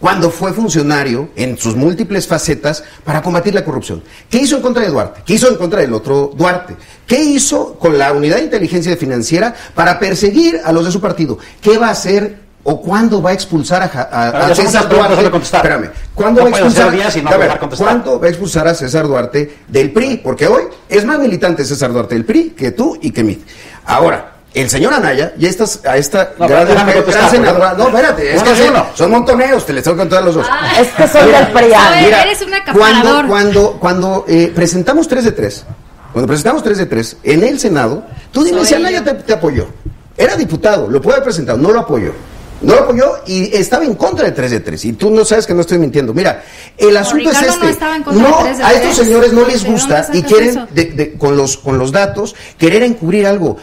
cuando fue funcionario en sus múltiples facetas para combatir la corrupción. ¿Qué hizo en contra de Duarte? ¿Qué hizo en contra del otro Duarte? ¿Qué hizo con la unidad de inteligencia financiera para perseguir a los de su partido? ¿Qué va a hacer o cuándo va a expulsar a, César Duarte? Espérame. ¿Cuándo No va expulsar no A ver. ¿Cuándo va a expulsar a César Duarte del PRI? Porque hoy es más militante César Duarte del PRI que tú y que Mit. Ahora, el señor Anaya y estas, a esta No, gran, gran contestar, senadora. No, espérate, es que son, son montoneros, te les tengo que contar a los dos. Es que soy del A PRIAN. ver, eres un acaparador. Cuando, cuando, cuando eh, presentamos 3 de 3, cuando presentamos 3 de 3 en el Senado, tú dime Soy si Anaya te, te apoyó. Era diputado, lo puede haber presentado, no lo apoyó. No lo apoyó y estaba en contra de 3 de 3. Y tú no sabes que no estoy mintiendo. Mira, el asunto es este. no estaba en contra de 3 de a estos 3. señores no les ¿De gusta y quieren, de- de- con, los, con los datos, querer encubrir algo.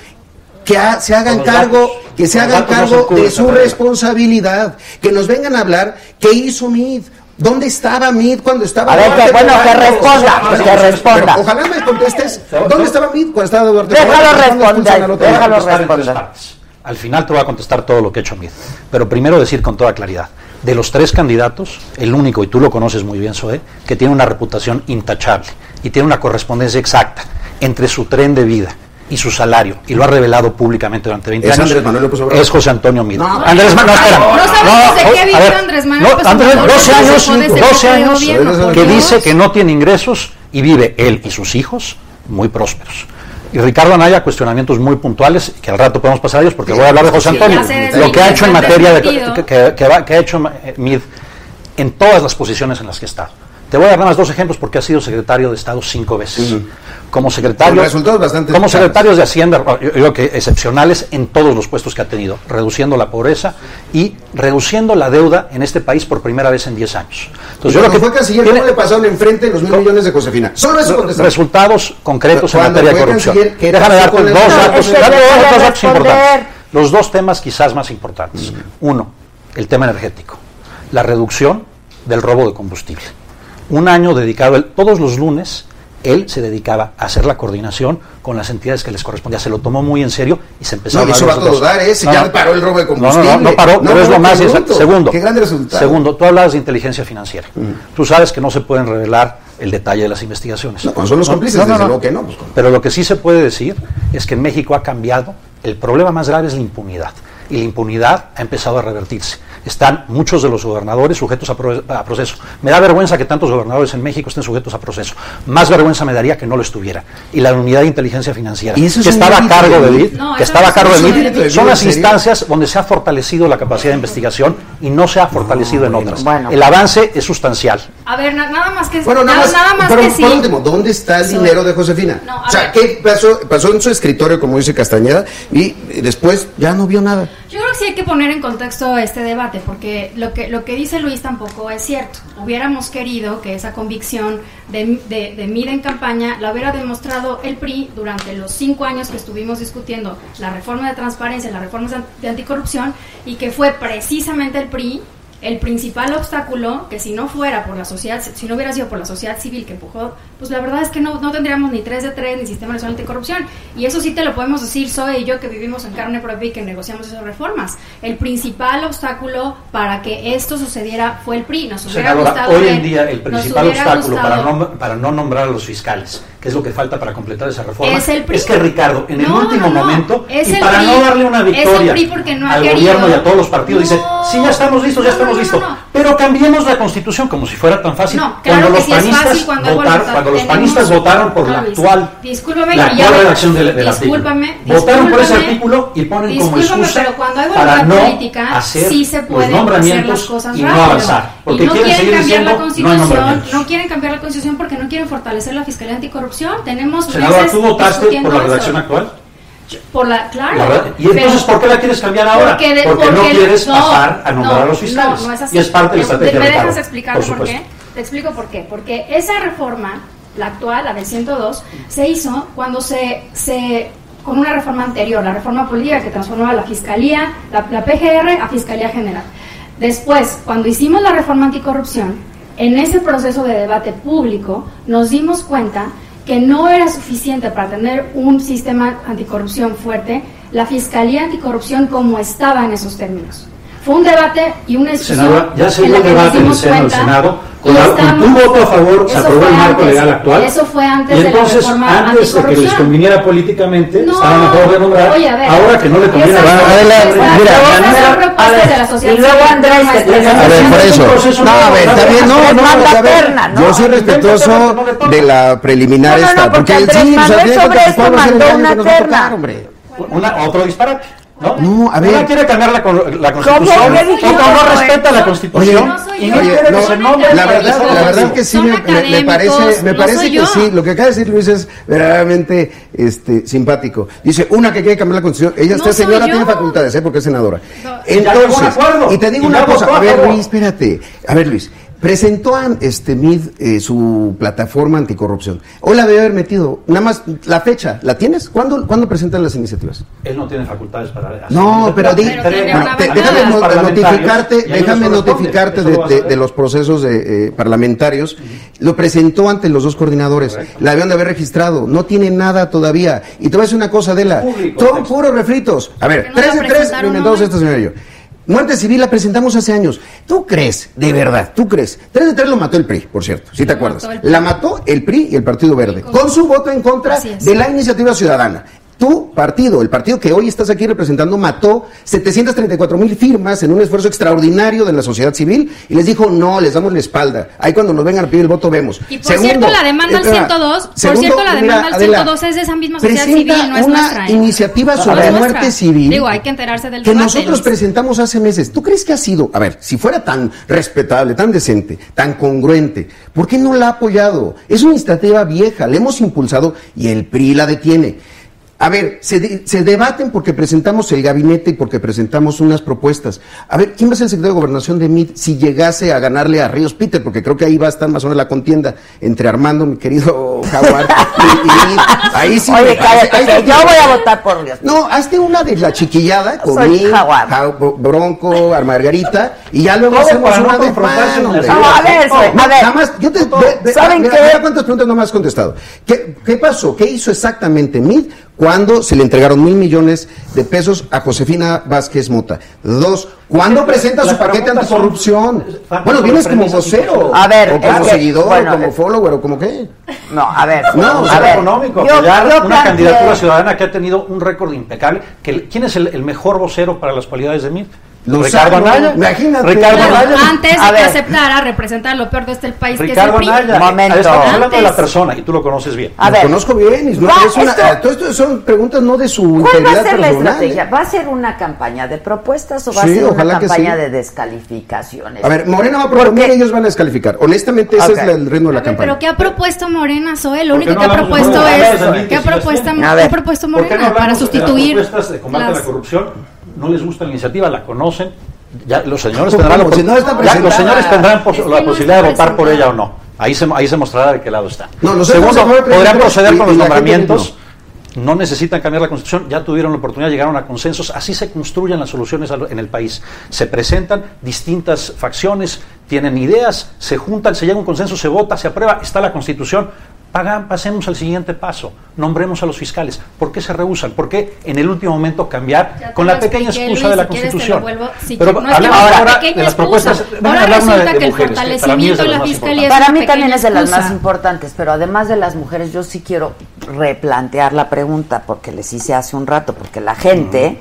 Que ha- se hagan cargo, datos. que se los hagan no cargo de su responsabilidad. Que nos vengan a hablar qué hizo MID. ¿Dónde estaba MID cuando estaba A ver, Duarte que- bueno, que responda, que responda. pero ojalá me contestes. ¿Dónde estaba MID cuando estaba Duarte Déjalo responder, déjalo responder. Al final te voy a contestar todo lo que he hecho Mid. Pero primero decir con toda claridad, de los tres candidatos, el único, y tú lo conoces muy bien, Zoe, que tiene una reputación intachable y tiene una correspondencia exacta entre su tren de vida y su salario, y lo ha revelado públicamente durante 20 Es años, Andrés Manuel López Obrador. es José Antonio Mid. No, Andrés Manuel, no, espera. No sabemos de qué vivió Andrés Manuel López Obrador, 12 no años, se puede ser 12 jefe de años gobierno, que dice que no tiene ingresos y vive él y sus hijos muy prósperos. Y Ricardo Anaya, cuestionamientos muy puntuales, que al rato podemos pasar a ellos, porque voy a hablar de José Antonio. Lo que ha hecho en materia de. que, que- que que ha hecho eh, MID en todas las posiciones en las que está. Te voy a dar nada más dos ejemplos porque ha sido secretario de Estado cinco veces. Como secretario, bastante como secretarios de Hacienda, yo creo que excepcionales en todos los puestos que ha tenido, reduciendo la pobreza y reduciendo la deuda en este país por primera vez en 10 años. Entonces, yo creo que fue canciller, tiene ¿cómo le pasaron enfrente los mil millones de Josefina? Solo eso contestaba. resultados concretos en materia de corrupción. canciller, ¿qué Déjame con el- dos No, datos, dos datos importantes. Los dos temas quizás más importantes. Uno, el tema energético. La reducción del robo de combustible. Un año dedicado, él, todos los lunes, él se dedicaba a hacer la coordinación con las entidades que les correspondía. Se lo tomó muy en serio y se empezó No, a hablar eso va a los todo dos. dar, ¿eh? Si ya paró el robo de No, no, combustible. No, no, paró, No, pero es no, lo más exacto. Segundo, Qué gran resultado. segundo, tú hablabas de inteligencia financiera. Tú sabes que no se pueden revelar el detalle de las investigaciones. No, son los cómplices, desde luego que no, pues. Pero lo que sí se puede decir es que en México ha cambiado. El problema más grave es la impunidad. Y la impunidad ha empezado a revertirse. Están muchos de los gobernadores sujetos a, pro- a proceso. Me da vergüenza que tantos gobernadores en México estén sujetos a proceso. Más vergüenza me daría que no lo estuviera. Y la unidad de inteligencia financiera, ¿Y eso es que estaba a cargo de? MIT, No, que estaba a cargo de son las instancias donde se ha fortalecido la capacidad de investigación y no se ha fortalecido en otras. bueno. El avance es sustancial. A ver, na- nada más que Bueno, nada más, nada más pero que sí. por último, ¿dónde está el dinero de Josefina? No, o sea. ¿qué pasó? Pasó en su escritorio, como dice Castañeda, y después ya no vio nada. Yo creo que sí hay que poner en contexto este debate, porque lo que, lo que dice Luis tampoco es cierto. Hubiéramos querido que esa convicción de, de, de Mid en campaña la hubiera demostrado el PRI durante los cinco años que estuvimos discutiendo la reforma de transparencia, de an- de anticorrupción, y que fue precisamente el PRI el principal obstáculo, que si no fuera por la sociedad, si no hubiera sido por la sociedad civil que empujó, pues la verdad es que no, no tendríamos ni 3 de 3 ni sistema nacional de anticorrupción. Y eso sí te lo podemos decir Zoe y yo que vivimos en carne propia y que negociamos esas reformas. El principal obstáculo para que esto sucediera fue el PRI. Nos hubiera Senadora, gustado hoy en día el principal obstáculo para no, para no nombrar a los fiscales, que es lo que falta para completar esa reforma, Es el PRI. que Ricardo, en el último no, momento, Es y para PRI. no darle una Es victoria al querido. gobierno y a todos los partidos, dice, sí, ya estamos listos, ya estamos listos, pero cambiemos la constitución como si fuera tan fácil. No, claro cuando que los sí es panistas fácil cuando hay votaron. Cuando los panistas votaron por No, la actual, discúlpame, la actual redacción del, artículo. discúlpame, Votaron por ese artículo y ponen como excusa pero cuando hay para no política, hacer sí se los pueden hacer nombramientos las cosas y no avanzar, porque y no quieren quieren cambiar la diciendo, no hay constitución, nombramientos. no quieren cambiar la constitución porque no quieren fortalecer la fiscalía anticorrupción. Tenemos Senadora, ¿tú votaste por la eso. redacción actual? Por la, claro. La verdad- ¿Y entonces pero- por qué la quieres cambiar ahora? Porque, de- porque, no porque- quieres no, pasar a nombrar no, a los fiscales. No, no es así. Y es parte de la estrategia ¿Me de dejas Ricardo, explicar por por, qué? Te explico por qué. Porque esa reforma, la actual, la del 102, se hizo cuando se, se con una reforma anterior, la reforma política que transformaba la Fiscalía, la, la PGR a Fiscalía General. Después, cuando hicimos la reforma anticorrupción, en ese proceso de debate público nos dimos cuenta que no era suficiente para tener un sistema anticorrupción fuerte la Fiscalía Anticorrupción como estaba en esos términos. Fue un debate y una discusión Senadora, ya se en dio la el que nos debate en el seno del Senado. Con, la- con estamos- tu voto a favor se Eso aprobó el fue marco antes, legal actual. Eso fue antes y de la entonces, reforma antes de que les conviniera políticamente, No. estaban a favor de nombrar. Oye, a ver, ahora que no le conviene, van a mira, Andrés, y luego Andrés, no que- A ver, por eso. No, a ver, bien, no, Andrés no, manda a ver, ¿no? Yo soy respetuoso No de la preliminar No, no, esta. no, porque Andrés sí, o sea, Manuel tiene que sobre esto mandó el una terna. Una, otro disparate. ¿No? No, a ver. Una quiere cambiar la, con- la constitución, ¿Cómo? ¿Qué dijiste, otro no Noé? respeta la Oye, constitución no y yo. no Oye, quiere no, que se nombre la verdad, la verdad que sí me, parece, me no parece que yo. sí. Lo que acaba de decir Luis es verdaderamente este, simpático. Dice, una que quiere cambiar la constitución. Ella, No esta señora tiene facultades, ¿eh? Porque es senadora. No. Entonces, y te digo Y una cosa. A ver. Luis, espérate. A ver, Luis. Presentó a este MID eh, su plataforma anticorrupción. Hoy la debe haber metido. Nada más, la fecha, ¿la tienes? ¿Cuándo, ¿cuándo presentan las iniciativas? Él no tiene facultades para hacer No, pero, di- Pero tiene bueno, una te- bancada. déjame notificarte, déjame notificarte de, los procesos de, eh, parlamentarios. Lo presentó ante los dos coordinadores. La habían de haber registrado. No tiene nada todavía. Y te voy a decir una cosa de la. Público, Todo texto. puros refritos. A ver, ¿Por qué no tres de tres hoy? esta señora y yo. Muerte civil la presentamos hace años. ¿Tú crees, de verdad, tú crees? Tres de tres lo mató el PRI, por cierto, si te acuerdas. mató. La mató el PRI y el Partido Verde, Con- con su voto en contra de la iniciativa ciudadana. Tu partido, el partido que hoy estás aquí representando, mató 734 mil firmas en un esfuerzo extraordinario de la sociedad civil y les dijo, no, les damos la espalda. Ahí cuando nos vengan a pedir el voto vemos. Y por cierto, la demanda al espera, 102, por segundo, cierto, la demanda al Adela, 102 es de esa misma sociedad civil, no es una nuestra. ¿eh? iniciativa sobre muerte civil Digo, hay que enterarse del que debate, nosotros Luis. presentamos hace meses. ¿Tú crees que ha sido, a ver, si fuera tan respetable, tan decente, tan congruente, ¿por qué no la ha apoyado? Es una iniciativa vieja, la hemos impulsado y el PRI la detiene. A ver, se, de- se debaten porque presentamos el gabinete y porque presentamos unas propuestas. A ver, ¿quién va a ser el secretario de Gobernación de MIT si llegase a ganarle a Ríos Peter? Porque creo que ahí va a estar más o menos la contienda entre Armando, mi querido Jaguar, y, y. Ahí sí. Oye, cállate, ahí- yo voy a votar por Dios. no, hazte una de la chiquillada con Soy mi jaguar. ja- Bronco, a Margarita, y ya luego hacemos no una de pan, No, a ver, soy- No, a ver. Nada más, yo te, ve- ve- ¿Saben mira, qué? mira cuántas preguntas no me has contestado. ¿Qué, qué pasó? ¿Qué hizo exactamente MID cuando se le entregaron mil millones de pesos a Josefina Vázquez Mota? Dos, ¿cuándo presenta su paquete son- anticorrupción? Bueno, vienes como vocero. A ver, o como seguidor, bueno, o como follower, o como qué. No, a ver. No, a ver. económico, yo- apoyar yo una candidatura ciudadana que ha tenido un récord impecable. Que, ¿Quién es el, el mejor vocero para las cualidades de MIT? Ricardo Anaya. imagínate. Ricardo Claro, Anaya. antes de que aceptara representar lo peor de este país, Ricardo que es el. Anaya. Momento. Estamos hablando de la Antes. persona y tú lo conoces bien. A Lo ver. conozco bien. y no, Va, es una- esto- eh, todo esto son preguntas no de su ¿Cuál va a ser la personal, estrategia? ¿eh? ¿Va a ser una campaña de propuestas o va Sí, a ser una campaña sí. de descalificaciones? A ver, Morena va a proponer y ellos van a descalificar. Honestamente, ese Ok. es la- el ritmo de la ver, campaña. pero ¿qué ha propuesto Morena, Zoe? Lo ¿Por qué único no que ha propuesto Morena? es... ¿Qué ha propuesto, A ¿qué ver. ha propuesto ¿Por qué no Morena para sustituir las propuestas de combate a la corrupción? No les gusta la iniciativa, la conocen. Ya los señores tendrán, la si posi- no está ya presentada. los señores tendrán la no posibilidad de votar por ella o no. Ahí se, ahí se mostrará de qué lado está. No, Segundo, podrán proceder y- con los nombramientos. No necesitan cambiar la constitución, ya tuvieron la oportunidad, llegaron a consensos, así se construyen las soluciones en el país. Se presentan distintas facciones, tienen ideas, se juntan, se llega a un consenso, se vota, se aprueba, está la constitución. Paga- pasemos al siguiente paso, nombremos a los fiscales. ¿Por qué se rehusan? ¿Por qué en el último momento cambiar Ya con la pequeña expliqué, excusa Luis, de la si quieres te lo constitución? vuelvo- si Pero no hablemos ahora de las propuestas. Ahora Déjame hablar una resulta de que el mujeres, para mí es fortalecimiento de la las más fiscalía Para mí también es de las más importantes, pero además de las mujeres, yo sí quiero replantear la pregunta, porque les hice hace un rato, porque la gente,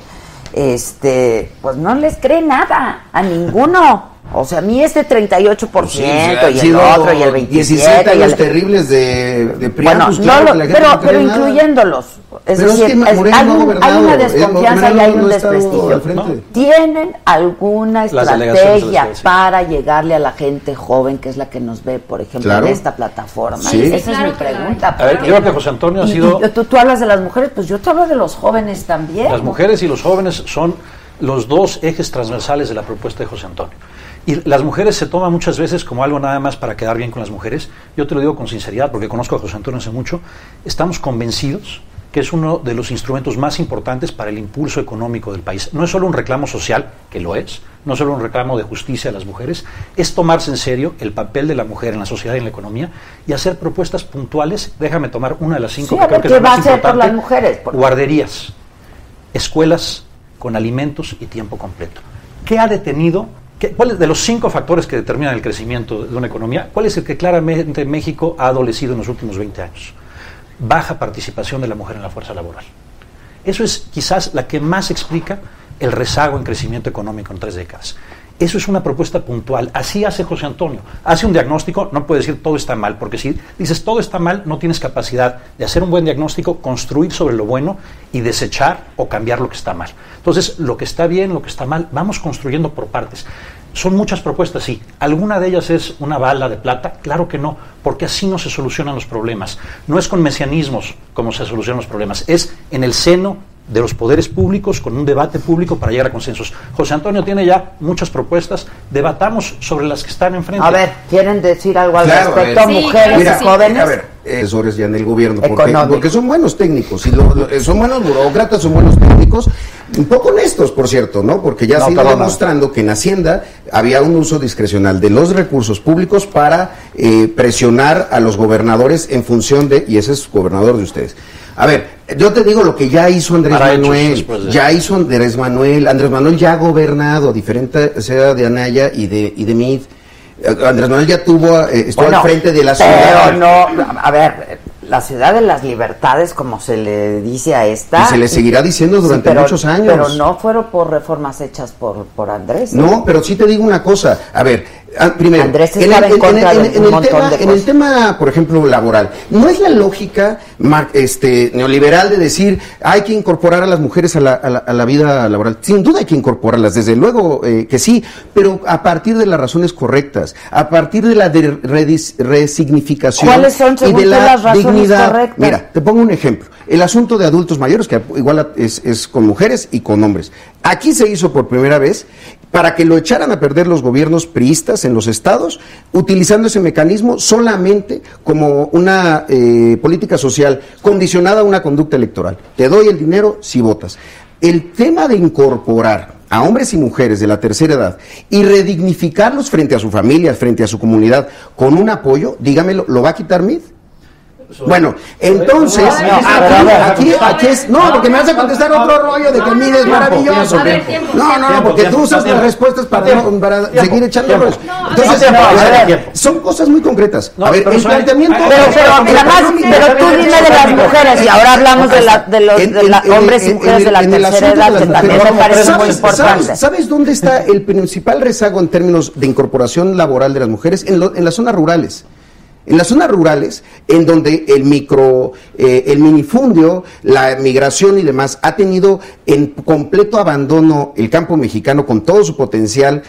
este, pues no les cree nada, a ninguno. O sea, a mí este 38% Pues sí, y el otro y el 27 17 y años el... terribles de, de PRI, Bueno, pues no claro lo- que la gente pero, no pero incluyéndolos. Es Pero es decir, que hay, no ha un- hay una eh, desconfianza y hay no un estado desprestigio. ¿Tienen alguna estrategia para llegarle a la gente joven, que es la que nos ve, por ejemplo, Claro. en esta plataforma? Sí. Esa es mi pregunta. A ver, yo creo que José Antonio ha y- sido... y tú, tú hablas de las mujeres, pues yo te hablo de los jóvenes también. Las mujeres y los jóvenes son los dos ejes transversales de la propuesta de José Antonio. Y las mujeres se toman muchas veces como algo nada más para quedar bien con las mujeres. Yo te lo digo con sinceridad porque conozco a José Antonio hace mucho. Estamos convencidos que es uno de los instrumentos más importantes para el impulso económico del país. No es solo un reclamo social, que lo es, no es solo un reclamo de justicia a las mujeres, es tomarse en serio el papel de la mujer en la sociedad y en la economía y hacer propuestas puntuales. Déjame tomar una de las cinco Sí, que creo que ¿qué es la va a más hacer por las mujeres? Guarderías, escuelas con alimentos y tiempo completo. ¿Qué ha detenido? ¿Cuál es de los cinco factores que determinan el crecimiento de una economía? ¿Cuál es el que claramente México ha adolecido en los últimos 20 años? Baja participación de la mujer en la fuerza laboral. Eso es quizás la que más explica el rezago en crecimiento económico en tres décadas. Eso es una propuesta puntual. Así hace José Antonio. Hace un diagnóstico, no puede decir todo está mal, porque si dices todo está mal, no tienes capacidad de hacer un buen diagnóstico, construir sobre lo bueno y desechar o cambiar lo que está mal. Entonces, lo que está bien, lo que está mal, vamos construyendo por partes. Son muchas propuestas, sí. ¿Alguna de ellas es una bala de plata? Claro que no, porque así no se solucionan los problemas. No es con mesianismos como se solucionan los problemas, es en el seno de los poderes públicos, con un debate público para llegar a consensos. José Antonio tiene ya muchas propuestas, debatamos sobre las que están enfrente. A ver, ¿quieren decir algo al Claro, respecto, a ver. Sí, mujeres Mira, y jóvenes? A ver, asesores ya en el gobierno, porque, son buenos técnicos, y lo- lo- son buenos burócratas, son buenos técnicos, un poco honestos, por cierto, ¿no? Porque ya No, se ha ido perdona. demostrando que en Hacienda había un uso discrecional de los recursos públicos para eh, presionar a los gobernadores en función de, y ese es gobernador de ustedes. A ver, yo te digo lo que ya hizo Andrés Para Manuel, de- ya hizo Andrés Manuel, Andrés Manuel ya ha gobernado, a diferente sea de Anaya y de, y de Mid. Eh, Andrés Manuel ya tuvo, eh, estuvo Bueno, al frente de la ciudad. Pero no, a ver, la ciudad de las libertades, como se le dice a esta. Y se le seguirá diciendo durante pero- muchos años. Pero no fueron por reformas hechas por, por Andrés. ¿eh? No, pero sí te digo una cosa. A ver, ah, primero, Andrés en el, estaba en en- contra en- de en un el montón tema, de en el tema, por ejemplo, laboral, no es la lógica este, neoliberal de decir hay que incorporar a las mujeres a la, a la- a la vida laboral. Sin duda hay que incorporarlas, desde luego eh, que sí, pero a partir de las razones correctas, a partir de la de- redis- resignificación ¿Cuáles son, y de la las dignidad. correctas? Mira, te pongo un ejemplo. El asunto de adultos mayores, que igual es, es con mujeres y con hombres. Aquí se hizo por primera vez para que lo echaran a perder los gobiernos priistas en los estados, utilizando ese mecanismo solamente como una eh, política social condicionada a una conducta electoral. Te doy el dinero si votas. El tema de incorporar a hombres y mujeres de la tercera edad y redignificarlos frente a su familia, frente a su comunidad, con un apoyo, dígamelo, ¿lo va a quitar MID? Bueno, entonces, No, aquí, aquí, aquí es, no, porque me vas a contestar otro rollo de que MID es maravilloso. No, no, no, porque tú usas las respuestas para, seguir echando rollos. Entonces, son cosas muy concretas. A ver, el planteamiento... Pero, pero, mira, más, pero tú dime de las mujeres y ahora hablamos de, la, de los En- de la- en- hombres y mujeres de la tercera edad, que también me parece muy ¿Sabes- importante. ¿sabes, sabes dónde está el principal rezago en términos de incorporación laboral de las mujeres? En, lo- en las zonas rurales. En las zonas rurales, en donde el micro, eh, el minifundio, la migración y demás ha tenido en completo abandono el campo mexicano con todo su potencial,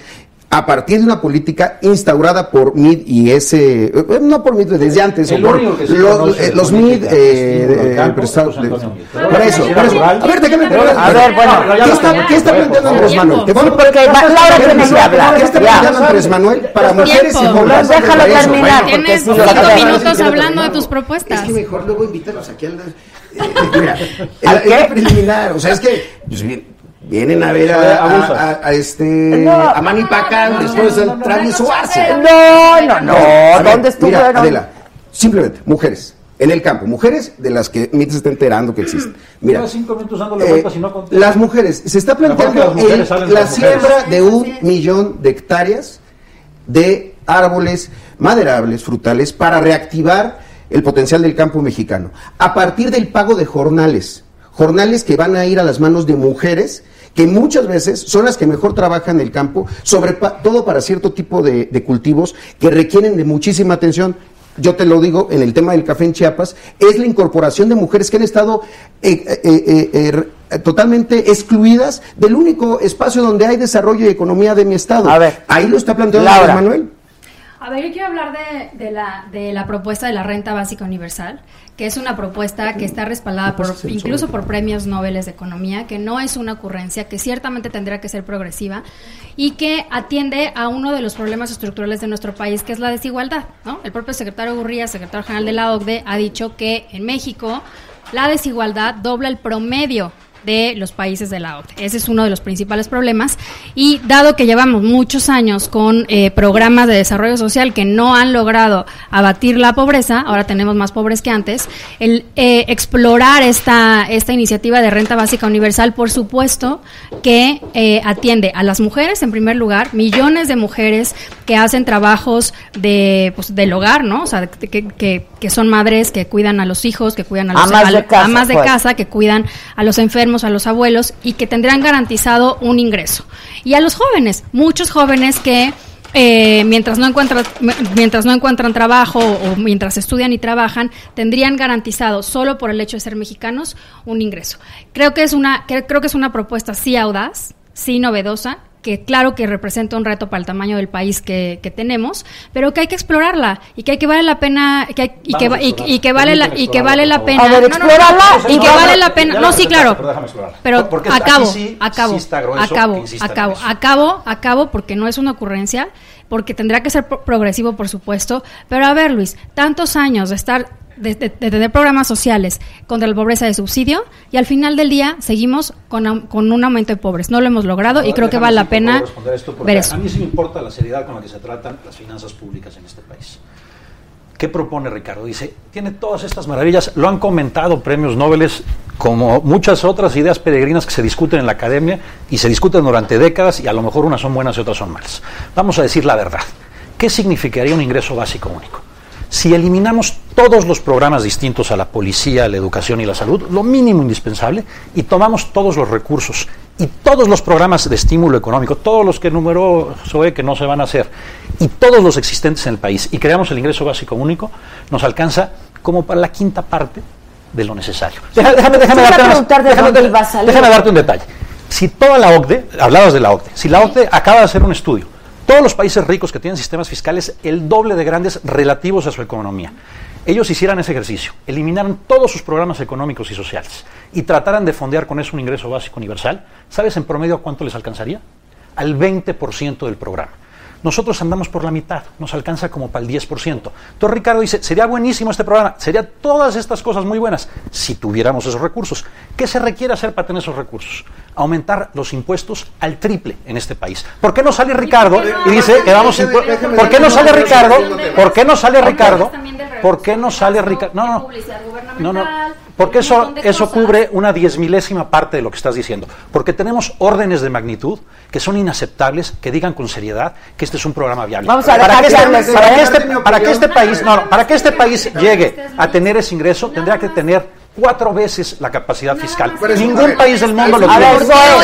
a partir de una política instaurada por MID y ese, eh, no por MID desde antes, El o por que los, eh, los MID, eh, eh, por eso, por eso. A ver, déjame. A ver, bueno, ¿qué está, qué está planteando Andrés Manuel? Te voy porque va- Laura tiene que hablar, ¿Qué está planteando Andrés Manuel para mujeres y jóvenes? Déjalo terminar, Tienes cinco minutos hablando de tus propuestas. Es que mejor luego invítalos aquí al... eh, mira, ¿Al el, preliminar, o sea, es que pues, vienen a ver a, a, a- a este No. a Manny Pacquiao después del travieso. No, no, no. ¿Dónde estuvieron? Mira, Adela, simplemente, mujeres, en el campo, mujeres de las que MIT se está enterando que existen. Mira, Lleva cinco minutos dándole eh, vueltas y no contesta. las mujeres, se está planteando las mujeres el- la siembra de un millón de hectáreas de árboles maderables, frutales, para reactivar el potencial del campo mexicano, a partir del pago de jornales, jornales que van a ir a las manos de mujeres que muchas veces son las que mejor trabajan el campo, sobre pa- todo para cierto tipo de, de cultivos que requieren de muchísima atención. Yo te lo digo, en el tema del café en Chiapas, es la incorporación de mujeres que han estado eh, eh, eh, eh, totalmente excluidas del único espacio donde hay desarrollo y economía de mi estado. A ver. Ahí lo está planteando Laura. Manuel. A ver, yo quiero hablar de, de la, de la propuesta de la renta básica universal, que es una propuesta que está respaldada por, incluso por premios Nobel de Economía, que no es una ocurrencia, que ciertamente tendría que ser progresiva y que atiende a uno de los problemas estructurales de nuestro país, que es la desigualdad. ¿no? El propio secretario Gurría, secretario general de la OCDE, ha dicho que en México la desigualdad dobla el promedio de los países de la OCDE. Ese es uno de los principales problemas. Y dado que llevamos muchos años con eh, programas de desarrollo social que no han logrado abatir la pobreza, ahora tenemos más pobres que antes, el eh, explorar esta, esta iniciativa de renta básica universal, por supuesto, que eh, atiende a las mujeres en primer lugar, millones de mujeres que hacen trabajos de, pues, del hogar, ¿no? O sea, que, que, que son madres que cuidan a los hijos, que cuidan a los Amas de casa, amas de pues. casa, que cuidan a los enfermos, a los abuelos y que tendrán garantizado un ingreso. Y a los jóvenes, muchos jóvenes que eh, mientras no encuentran mientras no encuentran trabajo o mientras estudian y trabajan tendrían garantizado solo por el hecho de ser mexicanos un ingreso. Creo que es una creo que es una propuesta sí audaz, sí novedosa que claro que representa un reto para el tamaño del país que, que tenemos, pero que hay que explorarla y que hay que vale la pena que hay- y, que, y, que vale la, y que vale la pena. A ver, No, no, no, no. explórala y que no, vale no, la pena. no sí claro. pero déjame explorar. pero Porque acabo sí- acabo sí está grueso que acabo acabo acabo acabo porque no es una ocurrencia porque tendrá que ser pro- progresivo por supuesto. Pero a ver Luis tantos años de estar de, de- de tener programas sociales contra la pobreza de subsidio y al final del día seguimos con, con un aumento de pobres. No lo hemos logrado y creo que vale la pena esto, porque ver eso. A mí sí me importa la seriedad con la que se tratan las finanzas públicas en este país. ¿Qué propone Ricardo? Dice, tiene todas estas maravillas, lo han comentado premios Nobel como muchas otras ideas peregrinas que se discuten en la academia y se discuten durante décadas y a lo mejor unas son buenas y otras son malas. Vamos a decir la verdad. ¿Qué significaría un ingreso básico único? Si eliminamos todos los programas distintos a la policía, la educación y la salud, lo mínimo indispensable, y tomamos todos los recursos y todos los programas de estímulo económico, todos los que enumeró Zoe que no se van a hacer, y todos los existentes en el país, y creamos el ingreso básico único, nos alcanza como para la quinta parte de lo necesario. Déjame, a darte, de a déjame darte un detalle. Si toda la OCDE, hablabas de la OCDE, si la OCDE acaba de hacer un estudio, todos los países ricos que tienen sistemas fiscales el doble de grandes relativos a su economía, ellos hicieran ese ejercicio, eliminaran todos sus programas económicos y sociales y trataran de fondear con eso un ingreso básico universal, ¿sabes en promedio cuánto les alcanzaría? Al 20% del programa. Nosotros andamos por la mitad, nos alcanza como para el 10%. Entonces Ricardo dice, sería buenísimo este programa, sería todas estas cosas muy buenas si tuviéramos esos recursos. ¿Qué se requiere hacer para tener esos recursos? Aumentar los impuestos al triple en este país. ¿Por qué no sale Ricardo y dice que vamos ¿Por qué no sale Ricardo? ¿Por qué no sale. Ricardo? ¿Por qué no sale Ricardo? No, no. No, no, porque eso, eso cubre una diez milésima parte de lo que estás diciendo. Porque tenemos órdenes de magnitud que son inaceptables, que digan con seriedad que este es un programa viable. Vamos a para dejar que que este, para que este- para que este país, no, no, para que este país llegue a tener ese ingreso, tendría que tener cuatro veces la capacidad fiscal. Pero Ningún país del mundo lo tiene.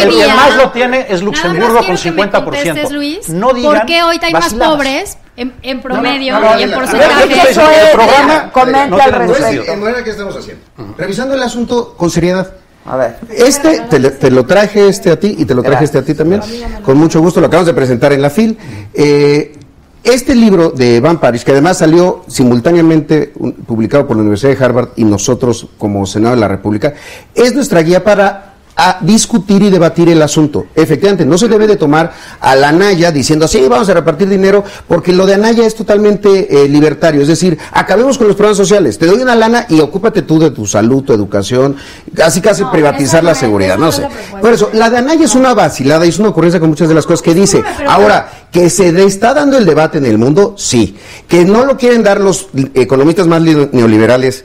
El que más lo tiene es Luxemburgo con quiero que me 50%. contestes, Luis, no digan ¿Por qué hoy hay más pobres en, en promedio no, no, y en porcentaje? estoy diciendo, el programa comenta al respecto. En manera que estamos haciendo. Revisando el asunto con seriedad. A ver. Este, te, lo traje este a ti y te lo traje este a ti también. Con mucho gusto, lo acabamos de presentar en la FIL. Eh, este libro de Van Paris, que además salió simultáneamente publicado por la Universidad de Harvard y nosotros como Senado de la República, es nuestra guía para a discutir y debatir el asunto. Efectivamente, no se debe de tomar a la Anaya diciendo, sí, vamos a repartir dinero, porque lo de Anaya es totalmente eh, libertario. Es decir, acabemos con los programas sociales. Te doy una lana y ocúpate tú de tu salud, tu educación, casi casi No, privatizar la seguridad. No sé. Por eso, la de Anaya es una vacilada y es una ocurrencia con muchas de las cosas que dice. Ahora, que se le está dando el debate en el mundo, sí. Que no lo quieren dar los economistas más li- neoliberales,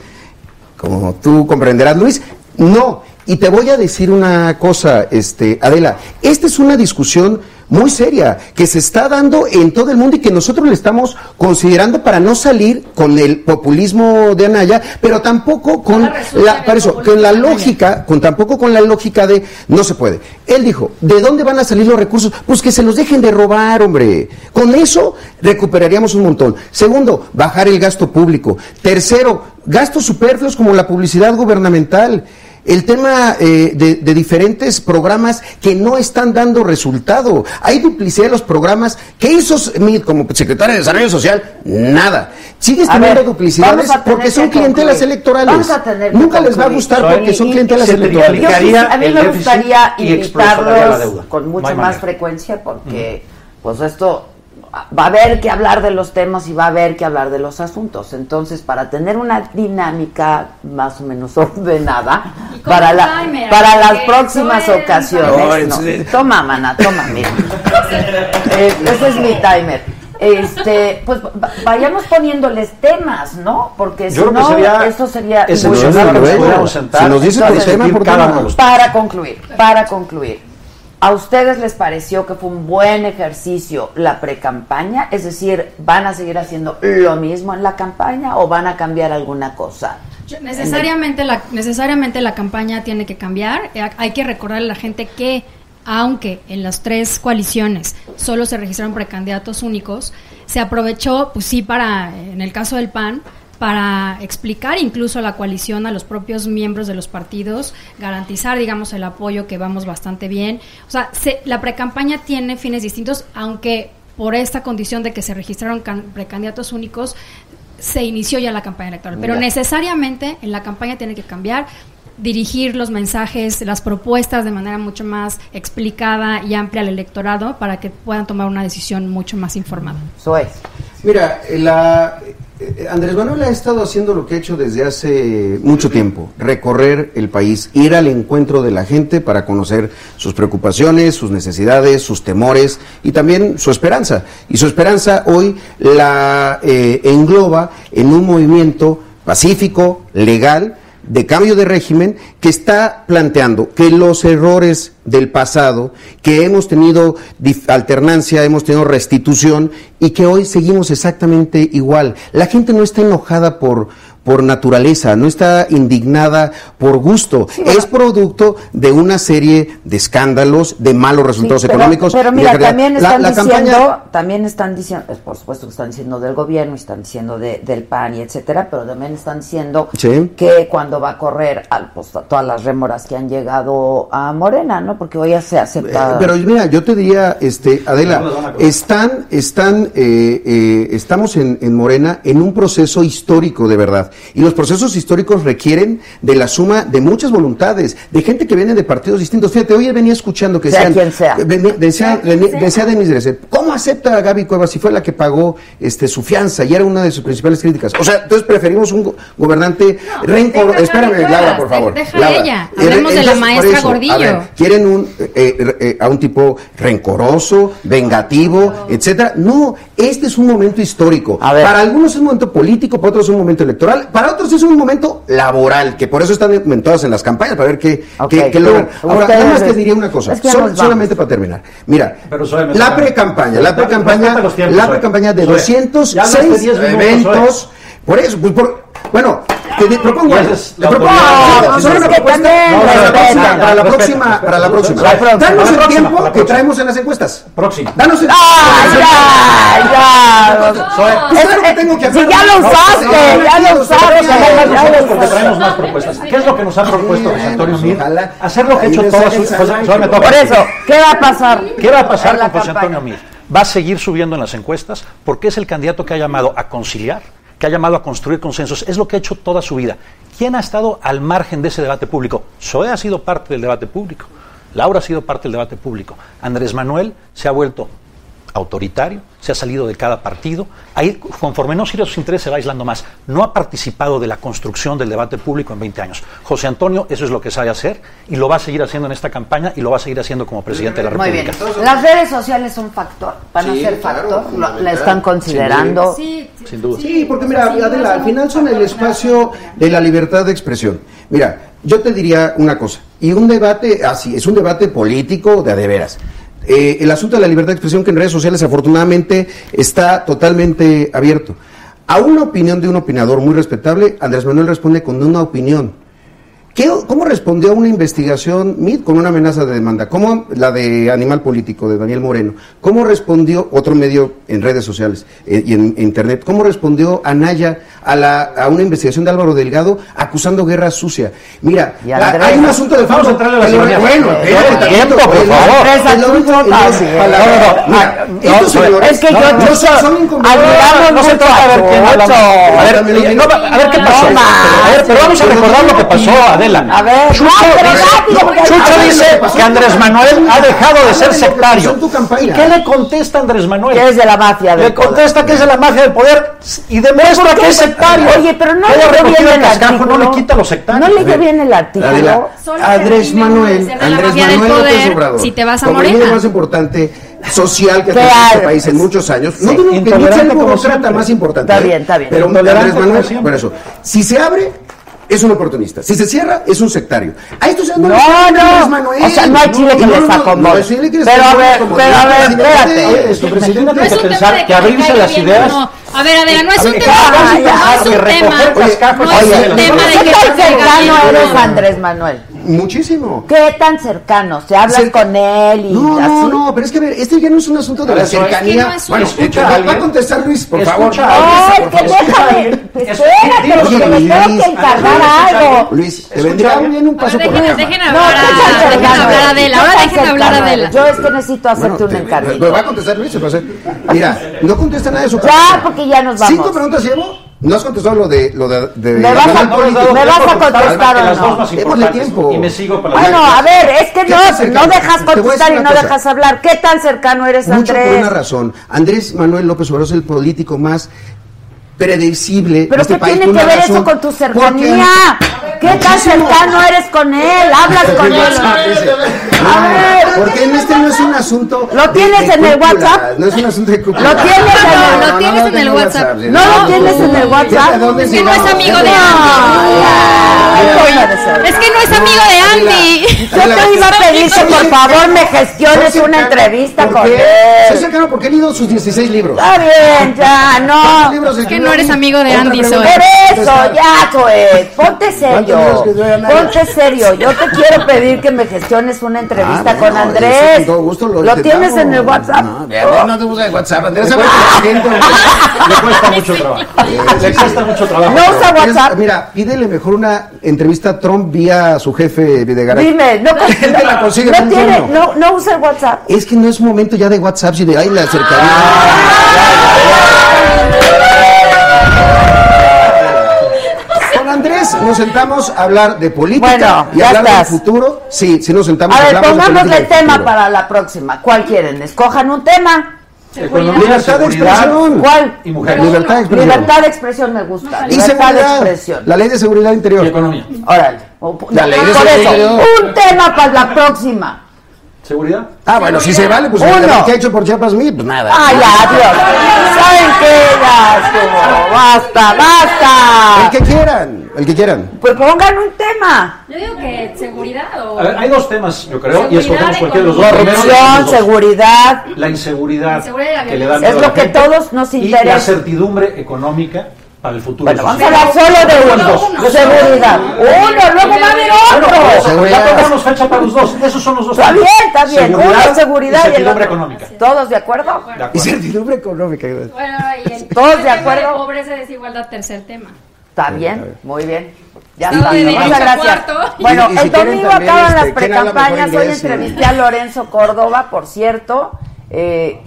como tú comprenderás, Luis, no. Y te voy a decir una cosa, este, Adela, esta es una discusión muy seria que se está dando en todo el mundo y que nosotros le estamos considerando para no salir con el populismo de Anaya, pero tampoco con la, para eso, con la lógica, con tampoco con la lógica de no se puede. Él dijo, ¿de dónde van a salir los recursos? Pues que se los dejen de robar, hombre. Con eso recuperaríamos un montón. Segundo, bajar el gasto público. Tercero, gastos superfluos como la publicidad gubernamental. El tema eh, de, de diferentes programas que no están dando resultado. Hay duplicidad de los programas. ¿Qué hizo Smith como secretario de Desarrollo Social? Nada. Sigues A teniendo ver, duplicidades porque son clientelas concluir. electorales. Vamos a tener que Nunca les va a gustar Soy- porque son Y- clientelas electorales. Yo sí, triplicaría a mí el me gustaría invitarlos deuda. con mucha más manera. frecuencia porque pues esto va a haber que hablar de los temas y va a haber que hablar de los asuntos. Entonces, para tener una dinámica más o menos ordenada para la timer, para las próximas ocasiones. No, no. es- Toma, mana, toma, mira. Eh, ese es mi timer. Este, pues va- vayamos poniéndoles temas, ¿no? Porque si no, sería eso sería bueno. si nos por tema, por tema. los para concluir, para concluir, ¿a ustedes les pareció que fue un buen ejercicio la precampaña? Es decir, ¿van a seguir haciendo lo mismo en la campaña o van a cambiar alguna cosa? Necesariamente la, necesariamente la campaña tiene que cambiar. Eh, Hay que recordarle a la gente que, aunque en las tres coaliciones solo se registraron precandidatos únicos, se aprovechó, pues sí, para, en el caso del PAN, para explicar incluso a la coalición, a los propios miembros de los partidos, garantizar, digamos, el apoyo que vamos bastante bien. O sea, se- la precampaña tiene fines distintos, aunque por esta condición de que se registraron can- precandidatos únicos, se inició ya la campaña electoral. Pero Ya. necesariamente en la campaña tiene que cambiar, dirigir los mensajes, las propuestas de manera mucho más explicada y amplia al electorado para que puedan tomar una decisión mucho más informada. Eso es. Mira, eh, la, Andrés Manuel ha estado haciendo lo que ha hecho desde hace mucho tiempo, recorrer el país, ir al encuentro de la gente para conocer sus preocupaciones, sus necesidades, sus temores y también su esperanza. Y su esperanza hoy la eh, engloba en un movimiento pacífico, legal, de cambio de régimen que está planteando que los errores del pasado, que hemos tenido alternancia, hemos tenido restitución y que hoy seguimos exactamente igual. La gente no está enojada por, por naturaleza, no está indignada por gusto. es producto de una serie de escándalos, de malos resultados Sí, pero- económicos. Pero mira, también están la diciendo, campaña- también están diciendo, pues, por supuesto que están diciendo del gobierno, y están diciendo de- del PAN y etcétera, pero también están diciendo Sí. que cuando va a correr a, pues, a todas las rémoras que han llegado a Morena, ¿no? Porque hoy ya se acepta. Eh, Pero mira, yo te diría, este, Adela, están, están, eh, eh, estamos en, en Morena en un proceso histórico de verdad. Y los procesos históricos requieren de la suma de muchas voluntades, de gente que viene de partidos distintos. Fíjate, hoy venía escuchando que Sea decían, quien sea. eh, venía- decía, decía Denis Dresser, ¿cómo acepta a Gaby Cuevas si fue la que pagó este su fianza y era una de sus principales críticas? O sea, entonces preferimos un go- gobernante rencor. deja a Espérame, Gaby Laura, por favor. deja a Laura. ella. Eh, Hablemos de la maestra eso, a Gordillo. ver, quieren un eh, eh, eh, a un tipo rencoroso, vengativo, etcétera. No, este es un momento histórico. A ver. Para algunos es un momento político, para otros es un momento electoral, para otros es un momento laboral, que por eso están inventados en las campañas para ver qué, Ok, qué- qué logran. Ahora, nada más te diría una cosa, es que sol- solamente para terminar. Mira, Pero la pre-campaña, la pre-campaña, la pre-campaña de Zoe, 206 ya hablaste 10 minutos, eventos. Por eso, pues por, bueno, te, propongo, la propongo es una que propuesta también para la próxima, para la próxima, para la próxima. La próxima. Danos el tiempo que traemos en las encuestas. Próxima. Danos el ¡Ah, ya! ya! Zoe, es lo que tengo que hacer. Si ya lo usaste, pues, ya lo no, usaste, ya lo no, porque usaste. traemos más propuestas. ¿Qué es lo que nos ha propuesto José Antonio Mir? Hacer lo que ha hecho toda su... Por eso, ¿qué va a pasar? ¿Qué va a pasar con José? Antonio Mir? Va a seguir subiendo en las encuestas porque es el candidato que ha llamado a conciliar, que ha llamado a construir consensos. Es lo que ha hecho toda su vida. ¿Quién ha estado al margen de ese debate público? Zoe ha sido parte del debate público. Laura ha sido parte del debate público. Andrés Manuel se ha vuelto autoritario, se ha salido de cada partido. Ahí, conforme no sirve a sus intereses, se va aislando más. No ha participado de la construcción del debate público en 20 años. José Antonio, eso es lo que sabe hacer y lo va a seguir haciendo en esta campaña y lo va a seguir haciendo como presidente de la Muy bien. República. Las redes sociales son factor, van Sí, a ser claro, factor, la están considerando. Sí, Sin duda. Sí, porque mira, Adela, al final son el espacio de la libertad de expresión. Mira, yo te diría una cosa, y un debate así, es un debate político de a de veras. Eh, el asunto de la libertad de expresión que en redes sociales afortunadamente está totalmente abierto. A una opinión de un opinador muy respetable, Andrés Manuel responde con una opinión. ¿Qué- ¿Cómo respondió a una investigación MIT con una amenaza de demanda? ¿Cómo la de Animal Político de Daniel Moreno? ¿Cómo respondió otro medio en redes sociales eh, y en internet? ¿Cómo respondió Anaya a, la, a una investigación de Álvaro Delgado acusando guerra sucia? Mira, la- hay un asunto de Vamos a entrarle a la. Bueno, tiempo, por favor. es que yo- no, son- No se trata de ver quién a ver, a ver qué pasó. A ver, pero vamos a recordar lo que pasó, Adela. A ver, Chucho, no, dice- Chucho lo que Andrés Manuel ha dejado de ser lo sectario. ¿Y qué le contesta Andrés Manuel? Que es de la mafia del Le contesta que es de la mafia del poder y demuestra que es sectario. Oye, pero no bien recogido el artículo. no le quita los sectarios. No leyó bien el artículo. Andrés Manuel, Andrés Manuel López Obrador, si te vas a Morena. líder más importante social que ha ¿Qué tenido este país en muchos años, no tiene que Intolerante ser el más importante. Está ¿eh? bien, está bien. Pero Andrés Manuel, por eso, si se abre, es un oportunista. Si se cierra, es un sectario. A esto se No, le Andrés no. Manuel. O sea, no hay chile que No, les no, no, acomode. no hay chile que les Pero a ver, pero a ver, espérate. Presidente No tiene es que pensar que abrirse las bien ideas. no. A ver, Adela, no es A un ver, tema, no es un tema, no es un tema de ¿Qué que tan cercano eres. Andrés Manuel? Muchísimo. ¿Qué tan cercano? ¿Se hablas Cerca- con él y No, así? no, no, pero es que a ver, este ya no es un asunto de A la ver, Zoe, es que cercanía. no bueno, Escucha a va a contestar Luis, por Escucha favor. a es que déjame. Espérate, Oye, porque le tengo que encargar algo. Luis, te vendría ¿eh? bien un paso Ahora por la dejen, hablar ¿qué tan a, a? Adela. ¿Qué Ahora dejen hablar a Adela. Yo es que necesito hacerte un. Me va a contestar Luis, se va a hacer. Mira, no contesta nada de eso. Ya, porque ya nos vamos. Cinco preguntas llevo. No has contestado lo de lo de, de ¿Me vas a- Político. ¿Me vas tiempo a contestar o no? Démosle tiempo. Y me sigo para la Bueno, a ver, es que ¿Qué tan no, cercano? no dejas contestar y no cosa. dejas hablar. ¿Qué tan cercano eres, Mucho por Andrés? una razón. Andrés Manuel López Obrador es el político más predecible ¿Pero este qué país. tiene que ver eso con tu cercanía? ¿Qué tan cercano eres con él? ¿Hablas con él? A ver. Porque en este no es un asunto. ¿Lo tienes en el WhatsApp? No es un asunto de cúpula. ¿Lo tienes en el- lo tienes en el tengo WhatsApp? ¿No lo tienes en el WhatsApp? ¿De dónde Es que no es amigo de ser. Es que no es amigo de Andy. Yo te iba a pedir que por favor me gestiones una entrevista ¿por con qué? Soy él. cercano porque he leído sus 16 libros. Está bien, ya, ¿Cuántos no. libros que escribió no eres amigo de Andy. Zoe. Por eso, ya, Zoe, ponte serio. Ponte serio. Yo te quiero pedir que me gestiones una entrevista Ah, con bueno, Andrés. con todo gusto lo tienes intentamos. en el WhatsApp? No, no te usa el WhatsApp. Andrés, sabe que Le cuesta mucho trabajo. Le cuesta mucho trabajo. No usa Es- WhatsApp. Mira, pídele mejor una entrevista a Trump vía su jefe Videgaray. Dime, no, gente la consigue no, tiene, no, no usa el WhatsApp. Es que no es momento ya de WhatsApp, y de ay, la cercanía. Nos sentamos a hablar de política Bueno, y ya hablar estás. del futuro. Sí, sí nos sentamos A ver, hablamos de pongámosle el tema futuro. para la próxima. ¿Cuál quieren? Escojan un tema. Economía, Libertad de seguridad expresión. ¿Cuál? y mujeres. Libertad de expresión. Libertad de expresión me gusta. Y Libertad de expresión. La ley de seguridad interior. Y economía. Órale. La ley de Por seguridad. eso, un tema para la próxima. ¿Seguridad? Ah, bueno, si se vale, pues Uno. ¿qué ha hecho por Chiapas Mí? Pues nada. Ay, adiós. ¿Saben qué? Ya estuvo. Basta, El basta. que quieran, el que quieran. Pues pongan un tema. Yo digo que seguridad o... A ver, hay dos temas, yo creo, y Seguridad, escogemos cualquiera de los dos. Corrupción, dos. seguridad. La inseguridad, Inseguridad y la que le da miedo Es a lo que gente, todos nos Y la interesa. certidumbre económica para el futuro. Bueno, de vamos a hablar solo de uno. uno. Seguridad. Uno, luego va a haber otro. Seguridad. Ya tocamos fecha para los dos. Esos son los dos. Está bien, está bien. Seguridad Uno seguridad y el certidumbre otro. económica. ¿Todos de acuerdo? De Y acuerdo. certidumbre económica. Bueno, y el ¿Todos de el acuerdo? pobreza y desigualdad, tercer tema. Está bien, muy bien. Ya está. de Muchas gracias. cuarto. Bueno, Y- y si el domingo también, acaban este, las ¿quién habla precampañas. Hoy entrevisté a Lorenzo Córdoba, por cierto. Eh,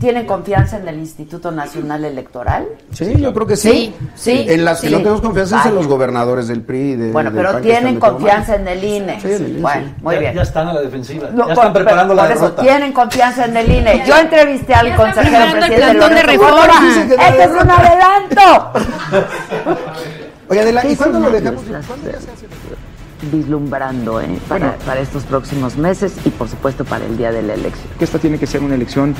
¿Tienen confianza en el Instituto Nacional Electoral? Sí, yo creo que sí. Sí, sí, En las que no tenemos confianza es en los gobernadores del PRI. y De, Bueno, del pero PAN que tienen están confianza en el INE. Sí, en el INE, Bueno, muy bien. Ya están a la defensiva. No, ya están por- preparando la por eso, derrota. tienen confianza en el INE. Yo entrevisté al Ya están consejero preparando el presidente plantón de Lorenzo reforma. Córdoba. Dicen que la Este es un adelanto. Oye, Adela, ¿y cuándo lo dejamos? Vislumbrando ¿eh? para, para estos próximos meses y por supuesto para el día de la elección. que esta tiene que ser una elección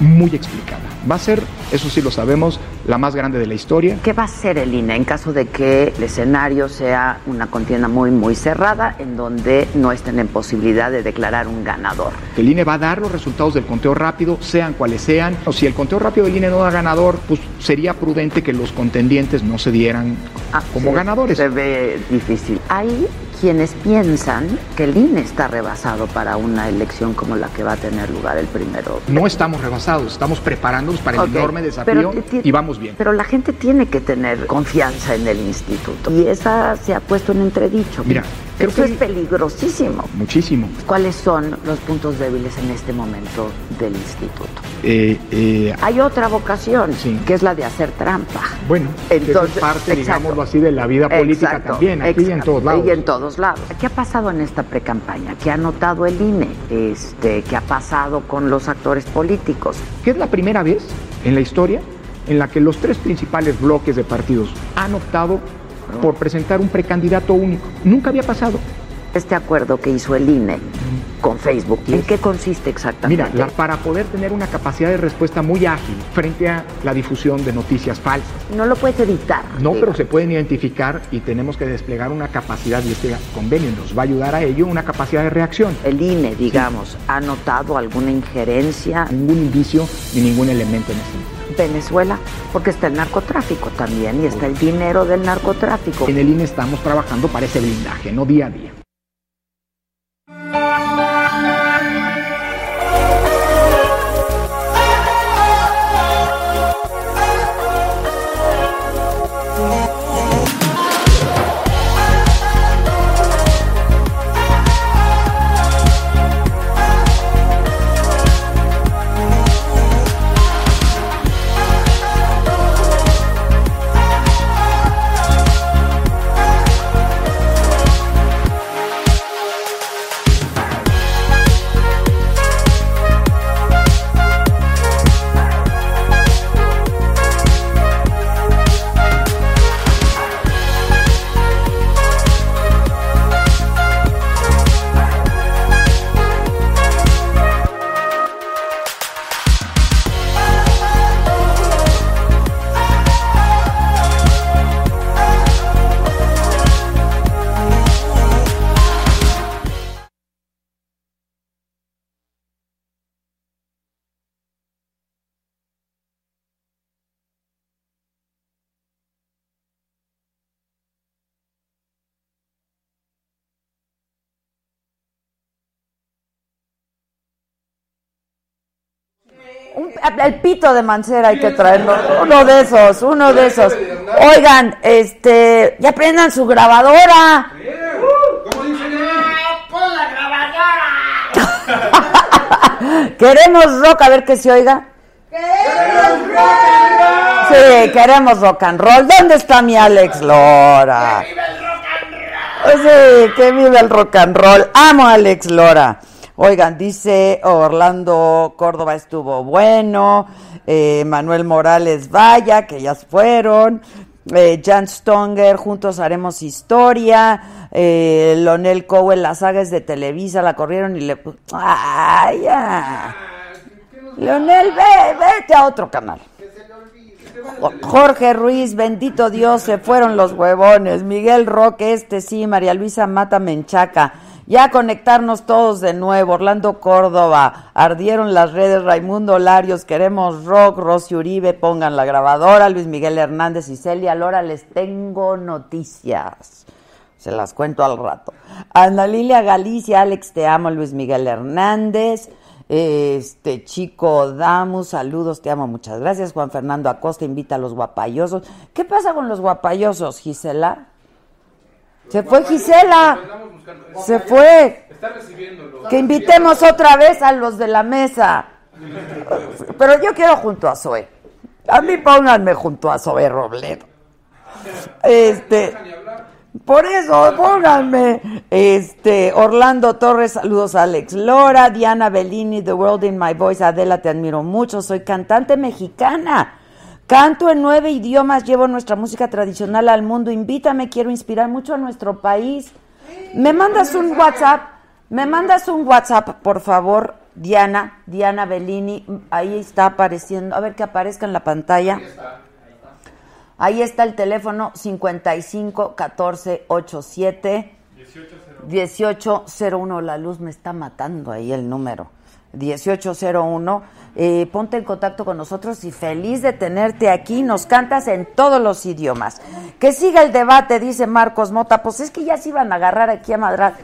muy explicada. Va a ser, eso sí lo sabemos, la más grande de la historia. ¿Qué va a hacer el INE en caso de que el escenario sea una contienda muy, muy cerrada en donde no estén en posibilidad de declarar un ganador? El INE va a dar los resultados del conteo rápido, sean cuales sean. O si el conteo rápido del INE no da ganador, pues sería prudente que los contendientes no se dieran Ah, como sí, ganadores. Se ve difícil. Hay quienes piensan que el INE está rebasado para una elección como la que va a tener lugar el primero. No estamos rebasados, estamos preparándonos para el enorme desafío pero y vamos bien. Pero la gente tiene que tener confianza en el instituto y esa se ha puesto en entredicho. Mira, creo Eso que- es peligrosísimo. Muchísimo. ¿Cuáles son los puntos débiles en este momento del instituto? Eh, eh, Hay otra vocación, Sí. que es la de hacer trampa. bueno, que Entonces, es parte, exacto. digámoslo así, de la vida política Exacto, también, aquí y en todos lados. Y en todos lados. ¿Qué ha pasado en esta precampaña? ¿Qué ha notado el INE? Este, ¿Qué ha pasado con los actores políticos? que es la primera vez en la historia en la que los tres principales bloques de partidos han optado por presentar un precandidato único. Nunca había pasado. Este acuerdo que hizo el INE con Facebook, ¿en qué consiste exactamente? Mira, la- para poder tener una capacidad de respuesta muy ágil frente a la difusión de noticias falsas. No lo puedes evitar. No, pero se pueden identificar y tenemos que desplegar una capacidad, y este convenio nos va a ayudar a ello, una capacidad de reacción. El INE, digamos, ¿ha notado alguna injerencia en Ningún indicio ni ningún elemento en este. Venezuela? Porque está el narcotráfico también y está el dinero del narcotráfico. En el INE estamos trabajando para ese blindaje, no día a día. El pito de Mancera hay que traerlo. Uno de esos, uno de esos. Oigan, este, ya prendan su grabadora. ¡Pon la grabadora! Queremos rock, a ver que se oiga. Sí, queremos rock and roll. ¿Dónde está mi Alex Lora? Sí, que vive el rock and roll. Amo a Alex Lora. Oigan, dice Orlando Córdoba estuvo bueno. eh, Manuel Morales, vaya, que ya fueron. eh, Jan Stonger, juntos haremos historia. eh, Lonel Cowell, las sagas de Televisa la corrieron y le. ¡Ay, ya! Leonel, ve, vete a otro canal. Jo- Jorge Ruiz, bendito Dios, se fueron los huevones. Miguel Roque, este sí, María Luisa Mata Menchaca. Ya conectarnos todos de nuevo. Orlando Córdoba, ardieron las redes. Raimundo Larios, queremos rock. Rosy Uribe, pongan la grabadora. Luis Miguel Hernández y Celia Lora, les tengo noticias. Se las cuento al rato. Ana Lilia Galicia, Alex, te amo. Luis Miguel Hernández. Este chico Damus, saludos, te amo, muchas gracias. Juan Fernando Acosta invita a los guapayosos. ¿Qué pasa con los guapayosos, Gisela? Se fue Gisela. Se fue. Que invitemos otra vez a los de la mesa. Pero yo quiero junto a Zoe. A mí pónganme junto a Zoe Robledo. Este. Por eso, pónganme. Este, Orlando Torres, saludos a Alex Lora, Diana Bellini, The World in My Voice, Adela, te admiro mucho, soy cantante mexicana. Canto en nueve idiomas, llevo nuestra música tradicional al mundo. Invítame, quiero inspirar mucho a nuestro país. Me mandas un WhatsApp, me mandas un WhatsApp, por favor, Diana, Diana Bellini, ahí está apareciendo, a ver que aparezca en la pantalla. Ahí está el teléfono 55 14 87 1801. La luz me está matando ahí el número. 1801. Eh, ponte en contacto con nosotros y feliz de tenerte aquí. Nos cantas en todos los idiomas. Que siga el debate, dice Marcos Mota. Pues es que ya se iban a agarrar aquí a madrar.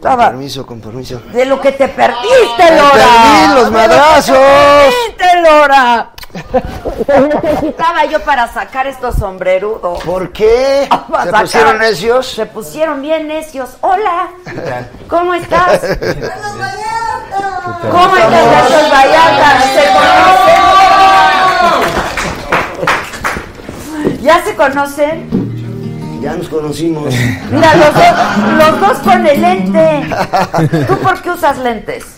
Con permiso, con permiso. de lo que te perdiste, Me Lora. perdí los madrazos. te perdiste, Lora. Necesitaba yo para sacar estos sombrerudos. ¿Por qué? Para ¿Se sacar. pusieron necios? Se pusieron bien necios. Hola. ¿Cómo estás? ¿Cómo estás, Gatos Vallarta? ¿Se conocen? ¿Ya se conocen? Ya nos conocimos. Mira, los dos, los dos con el lente. ¿Tú por qué usas lentes?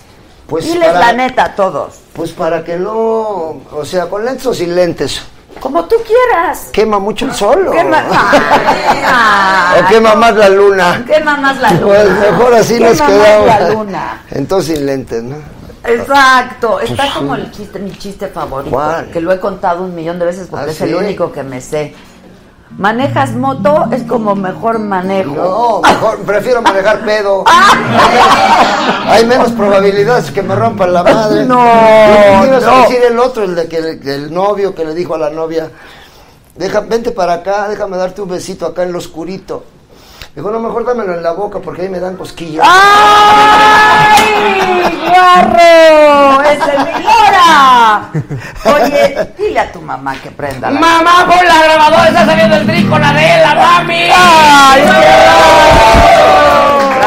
Pues Diles para- la neta a todos. Pues para que no, o sea, con lentes o sin lentes. Como tú quieras. Quema mucho el sol. ¿o? Quema, ¿O quema más la luna? Quema más la luna. Pues mejor así Quema nos más quedamos. la luna. Entonces sin lentes, ¿no? Exacto, está como el chiste, mi chiste favorito, ¿Cuál? que lo he contado un millón de veces porque ¿Ah, es el único que me sé. Manejas moto es como mejor manejo. No, mejor, prefiero manejar pedo. Hay menos probabilidades que me rompan la madre. No, ¿Qué ibas a no. decir el otro, el de que el, el novio que le dijo a la novia, Deja, vente para acá, déjame darte un besito acá en lo oscurito. Dijo, no, mejor dámelo en la boca porque ahí me dan cosquillas. ¡Ay, guarro! ¡Es el mi Lora! Oye, dile a tu mamá que prenda la... Mamá, pon la grabadora, está saliendo el trícola de él, mami. ¡Ay,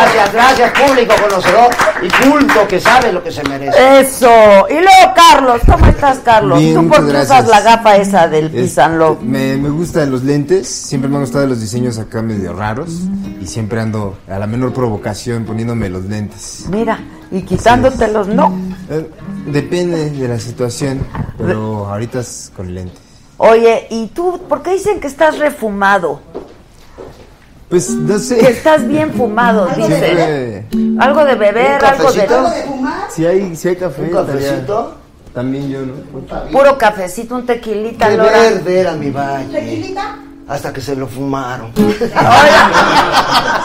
Gracias, gracias, público conocedor y culto que sabe lo que se merece. Eso. Y luego, Carlos, ¿cómo estás, Carlos? Bien, ¿Tú por qué usas la gafa esa del Pisanlo? me, me gustan los lentes, siempre me han gustado los diseños acá medio raros y siempre ando a la menor provocación poniéndome los lentes. Mira, y quitándotelos, no. Eh, depende de la situación, pero ahorita es con lentes. Oye, ¿y tú por qué dicen que estás refumado? Pues no Que sé. estás bien fumado, dicen. Siempre- Algo de beber, ¿Un algo de... cafecito? Si hay, si hay café, ¿Un estaría- cafecito? También yo, ¿no? Puro cafecito, un tequilita, Lora. verde era mi valle. Hasta que se lo fumaron.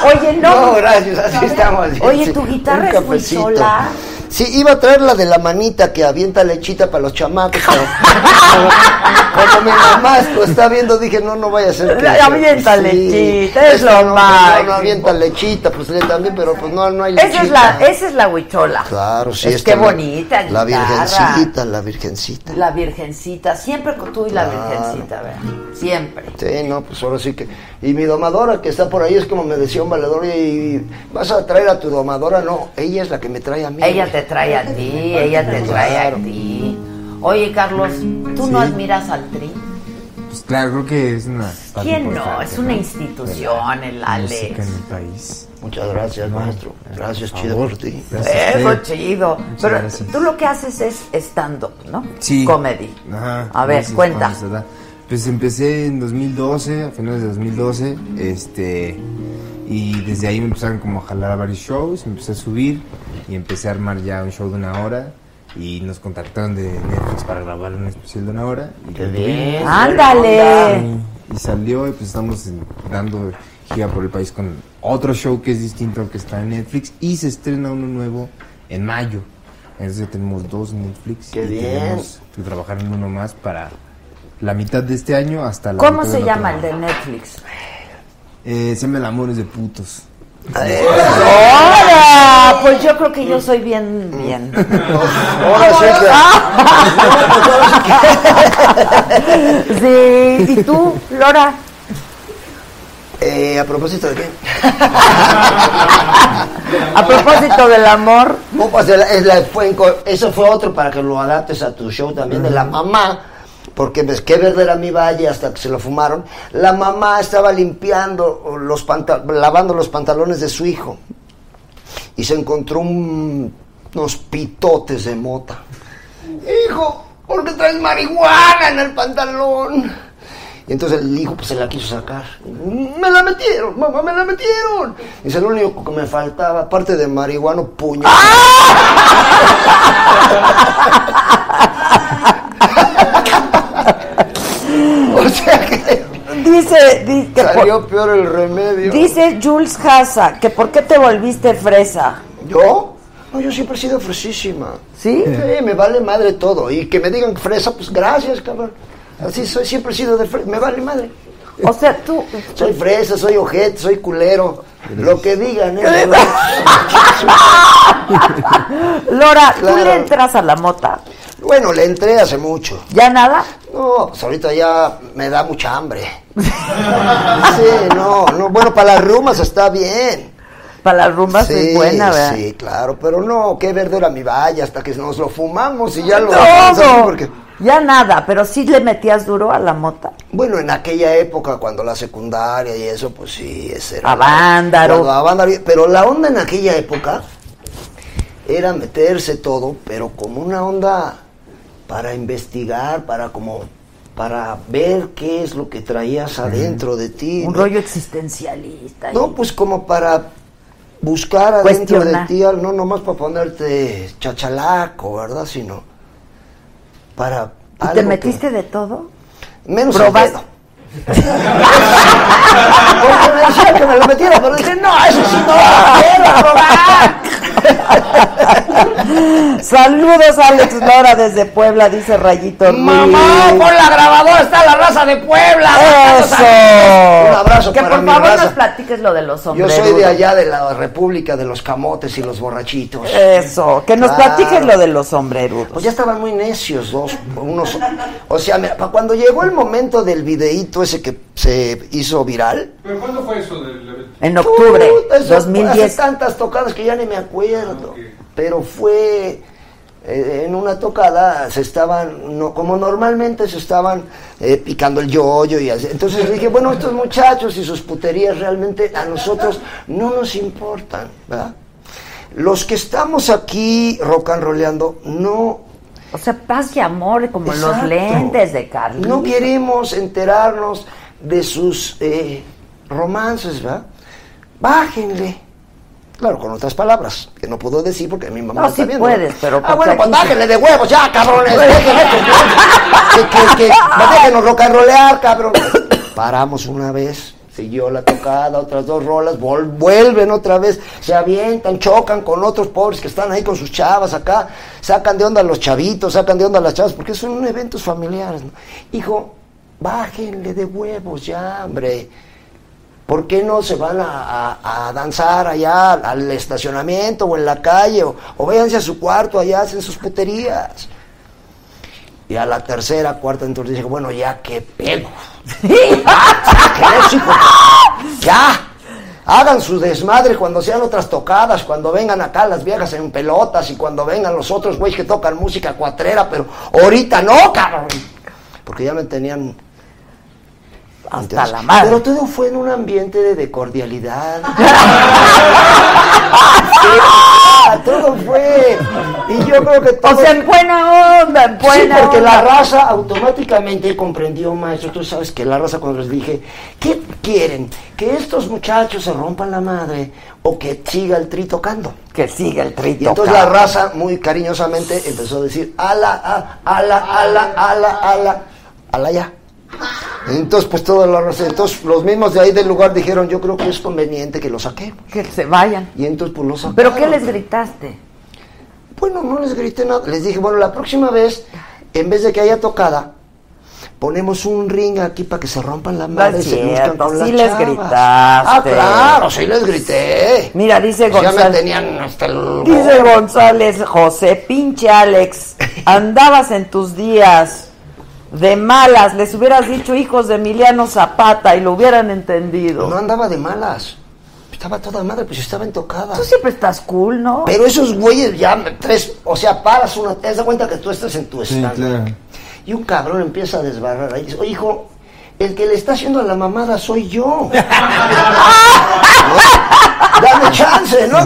Oye, no. No, gracias, así estamos. Oye, tu guitarra Un es muy sola. Sí, iba a traer la de la manita que avienta lechita para los chamacos, pero cuando mi mamá lo está viendo dije, no, no vaya a ser que... La- avienta lechita, es lo no. No, no avienta lechita, pues le también, pero pues no, no hay lechita. Esa es la, esa es la huichola. Claro, sí. Es que la- bonita La guitarra. virgencita, la virgencita. La virgencita, siempre con tú y la virgencita, ¿verdad? Siempre. Sí, no, pues ahora sí que... Y mi domadora que está por ahí es como me decía un valedor, y vas a traer a tu domadora, no, ella es la que me trae a mí. Ella te trae a ti, ella te trae a ti. Oye, Carlos, ¿tú no Sí. admiras al Tri? Pues claro, creo que es una. ¿Quién no? Es una ¿no? institución, el Alex. en el país. Muchas gracias, maestro. Gracias, por chido favor. por ti. Gracias Eso, chido. Muchas Pero gracias. tú lo que haces es stand-up, ¿no? Sí. Comedy. Ajá, A ver, gracias, cuenta. Pues empecé en 2012, a finales de 2012, este, y desde ahí me empezaron como a jalar a varios shows, empecé a subir y empecé a armar ya un show de una hora y nos contactaron de Netflix para grabar un especial de una hora. Y Qué bien. ¡Ándale! Y, y salió y pues estamos en- dando gira por el país con otro show que es distinto al que está en Netflix y se estrena uno nuevo en mayo. Entonces ya tenemos dos en Netflix Qué y bien. tenemos que trabajar en uno más para la mitad de este año hasta la ¿Cómo mitad se llama el de Netflix? Eh, se llama El amor es de putos. ¡Hola! Pues yo creo que yo soy bien, bien. Ahora sí Sí, ¿y tú, Lora? Eh, a propósito de qué? A propósito del amor, No, pues, la- la- fue eso fue otro para que lo adaptes a tu show también de la mamá, porque ves qué verde era mi valle hasta que se lo fumaron. La mamá estaba limpiando los lavando los pantalones de su hijo y se encontró un- unos pitotes de mota. Hijo, ¿por qué traes marihuana en el pantalón? Y entonces el hijo pues se la quiso sacar. Me la metieron, mamá, me la metieron. Dice, lo único que me faltaba, aparte de marihuano, puño. o sea que dice, di- que por- salió peor el remedio. dice Jules Haza que por qué te volviste fresa. ¿Yo? No, yo siempre he sido fresísima. ¿Sí? Sí, me vale madre todo. Y que me digan fresa, pues gracias, cabrón. Así soy, siempre he sido de fresa, me vale madre. O sea, tú, Soy fresa, soy ojete, soy culero. Lo que digan, ¿eh? Lora, ¿tú Claro. le entras a la mota? Bueno, le entré hace mucho. ¿Ya nada? No, pues ahorita ya me da mucha hambre. Sí, no, no. Bueno, para las rumas está bien. Para las rumbas es buena, ¿verdad? Sí, claro, pero no, qué verde era mi valle hasta que nos lo fumamos y ya lo Todo. porque... Ya nada, pero sí le metías duro a la mota. Bueno, en aquella época, cuando la secundaria y eso, pues sí, ese era... A Vándaro. Cuando a Vándaro, Pero la onda en aquella época era meterse todo, pero como una onda para investigar, para como... para ver qué es lo que traías adentro de ti. Un ¿no? rollo existencialista. No, pues como para buscar adentro de ti, no nomás para ponerte chachalaco, ¿verdad? Sino para... ¿Y te que- metiste de todo? Menos dedo. Porque me decía que me lo metiera, pero dije, no, eso sí no lo quiero probar. Saludos, Alex Lora, desde Puebla, dice Rayito Ruiz. Mamá, pon la grabadora, está la raza de Puebla. ¡Eso! Un abrazo Que para por mi favor raza. nos platiques lo de los Yo hombres. soy de allá, de la República de los Camotes y los Borrachitos. Eso, que nos Claro. platiques lo de los sombrerudos. Pues ya estaban muy necios dos, unos, o sea, mira, cuando llegó el momento del videíto ese que se hizo viral, ¿Pero cuándo fue eso del evento? En octubre Puta, eso, 2010. Hace tantas tocadas que ya ni me acuerdo. Pero fue eh, en una tocada, se estaban, no, como normalmente se estaban eh, picando el yoyo y así. Entonces dije, bueno, estos muchachos y sus puterías realmente a nosotros no nos importan, ¿verdad? Los que estamos aquí rock and rollando, no O sea, paz y amor, como los lentes de Carlos. no queremos enterarnos de sus eh, romances, ¿verdad? Bájenle. Claro, con otras palabras, que no puedo decir porque mi mamá No, me está sí viendo. puedes, pero Ah, bueno, pues bájenle de huevos ya, cabrones. Que, que, déjenos rock and rollear, cabrón. Paramos una vez, Siguió la tocada, otras dos rolas, vuelven otra vez, se avientan, chocan con otros pobres que están ahí con sus chavas acá, sacan de onda a los chavitos, sacan de onda a las chavas, porque son eventos familiares. ¿no? Hijo, bájenle de huevos ya, hombre. ¿Por qué no se van a, a- a danzar allá al estacionamiento o en la calle? O, o a su cuarto, allá hacen sus puterías. Y a la tercera, cuarta, entonces dije, bueno, ya qué pedo. Hijo. Ya. Hagan su desmadre cuando sean otras tocadas, cuando vengan acá las viejas en pelotas y cuando vengan los otros güeyes que tocan música cuatrera, pero ahorita no, cabrón. Porque ya me tenían Hasta entonces, la madre. Pero todo fue en un ambiente de, de cordialidad. Todo fue. Y yo creo que todo. O sea, en buena onda, en buena sí, porque onda. la raza automáticamente comprendió, maestro. Tú sabes que la raza, cuando les dije, ¿qué quieren? ¿Que estos muchachos se rompan la madre o que siga el tri tocando? Que siga el tri Y entonces tocando. la raza, muy cariñosamente, empezó a decir, ala, a- ala, ala, ala, ala, ala ya. Entonces, pues la raza, entonces los mismos de ahí del lugar dijeron, yo creo que es conveniente que lo saquemos. Que se vayan. Y entonces, pues lo sacaron. ¿Pero qué les gritaste? Bueno, no les grité nada. Les dije, bueno, la próxima vez, en vez de que haya tocada, ponemos un ring aquí para que se rompan la madre es y se luzcan cierto, con sí las les chavas. gritaste. Ah, claro, sí les grité. Mira, dice Ya me González. tenían hasta el... Dice González, José, pinche Alex, andabas en tus días de malas, les hubieras dicho hijos de Emiliano Zapata y lo hubieran entendido. No andaba de malas. Estaba toda madre, pues estaba en tocada. Tú siempre estás cool, ¿no? Pero esos güeyes ya, me- tres, o sea, paras una, te das cuenta que tú estás en tu Sí, stand. claro. Y un cabrón empieza a desbarrar ahí. Dice, oye, hijo, el que le está haciendo a la mamada soy yo. ¿No? Dame chance, ¿no?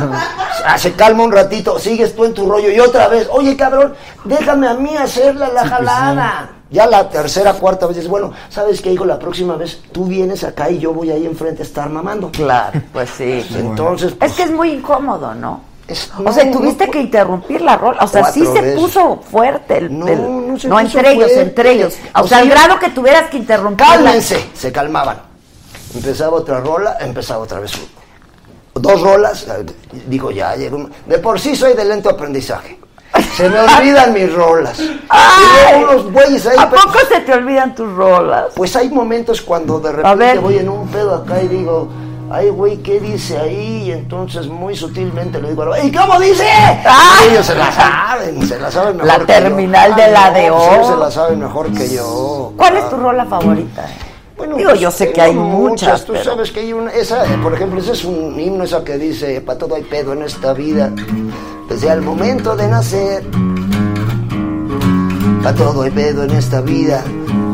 Ah, se calma un ratito, sigues tú en tu rollo y otra vez, oye, cabrón, déjame a mí hacerla la jalada. Ya la tercera, cuarta vez dices, bueno, ¿sabes qué, hijo? La próxima vez tú vienes acá y yo voy ahí enfrente a estar mamando. Claro, pues sí. Entonces, Es que es muy incómodo, ¿no? Es- o sea, tuviste no, que interrumpir la rola. O sea, sí se veces. puso fuerte el. No, el- no se no, puso entre ellos, entre ellos. O, O sea, al grado que tuvieras que interrumpir. la- Cálmense, se calmaban. Empezaba otra rola, empezaba otra vez. Dos rolas, digo ya, llegó un- de por sí soy de lento aprendizaje. Se me olvidan mis rolas. Ay, unos güeyes ahí. ¿A poco se te olvidan tus rolas? Pues hay momentos cuando de repente voy en un pedo acá y digo, ay güey, ¿qué dice ahí? Y entonces muy sutilmente le digo, ¿y cómo dice? Ah. Y ellos se la saben, se la saben mejor La que yo. terminal de la de O. ellos se la saben mejor que yo. ¿Cuál es tu rola favorita? Bueno, Digo, pues, yo sé que hay muchas, Tú pero- sabes que hay una, esa, eh, por ejemplo, ese es un himno, esa que dice, para todo hay pedo en esta vida, desde el momento de nacer. Para todo hay pedo en esta vida,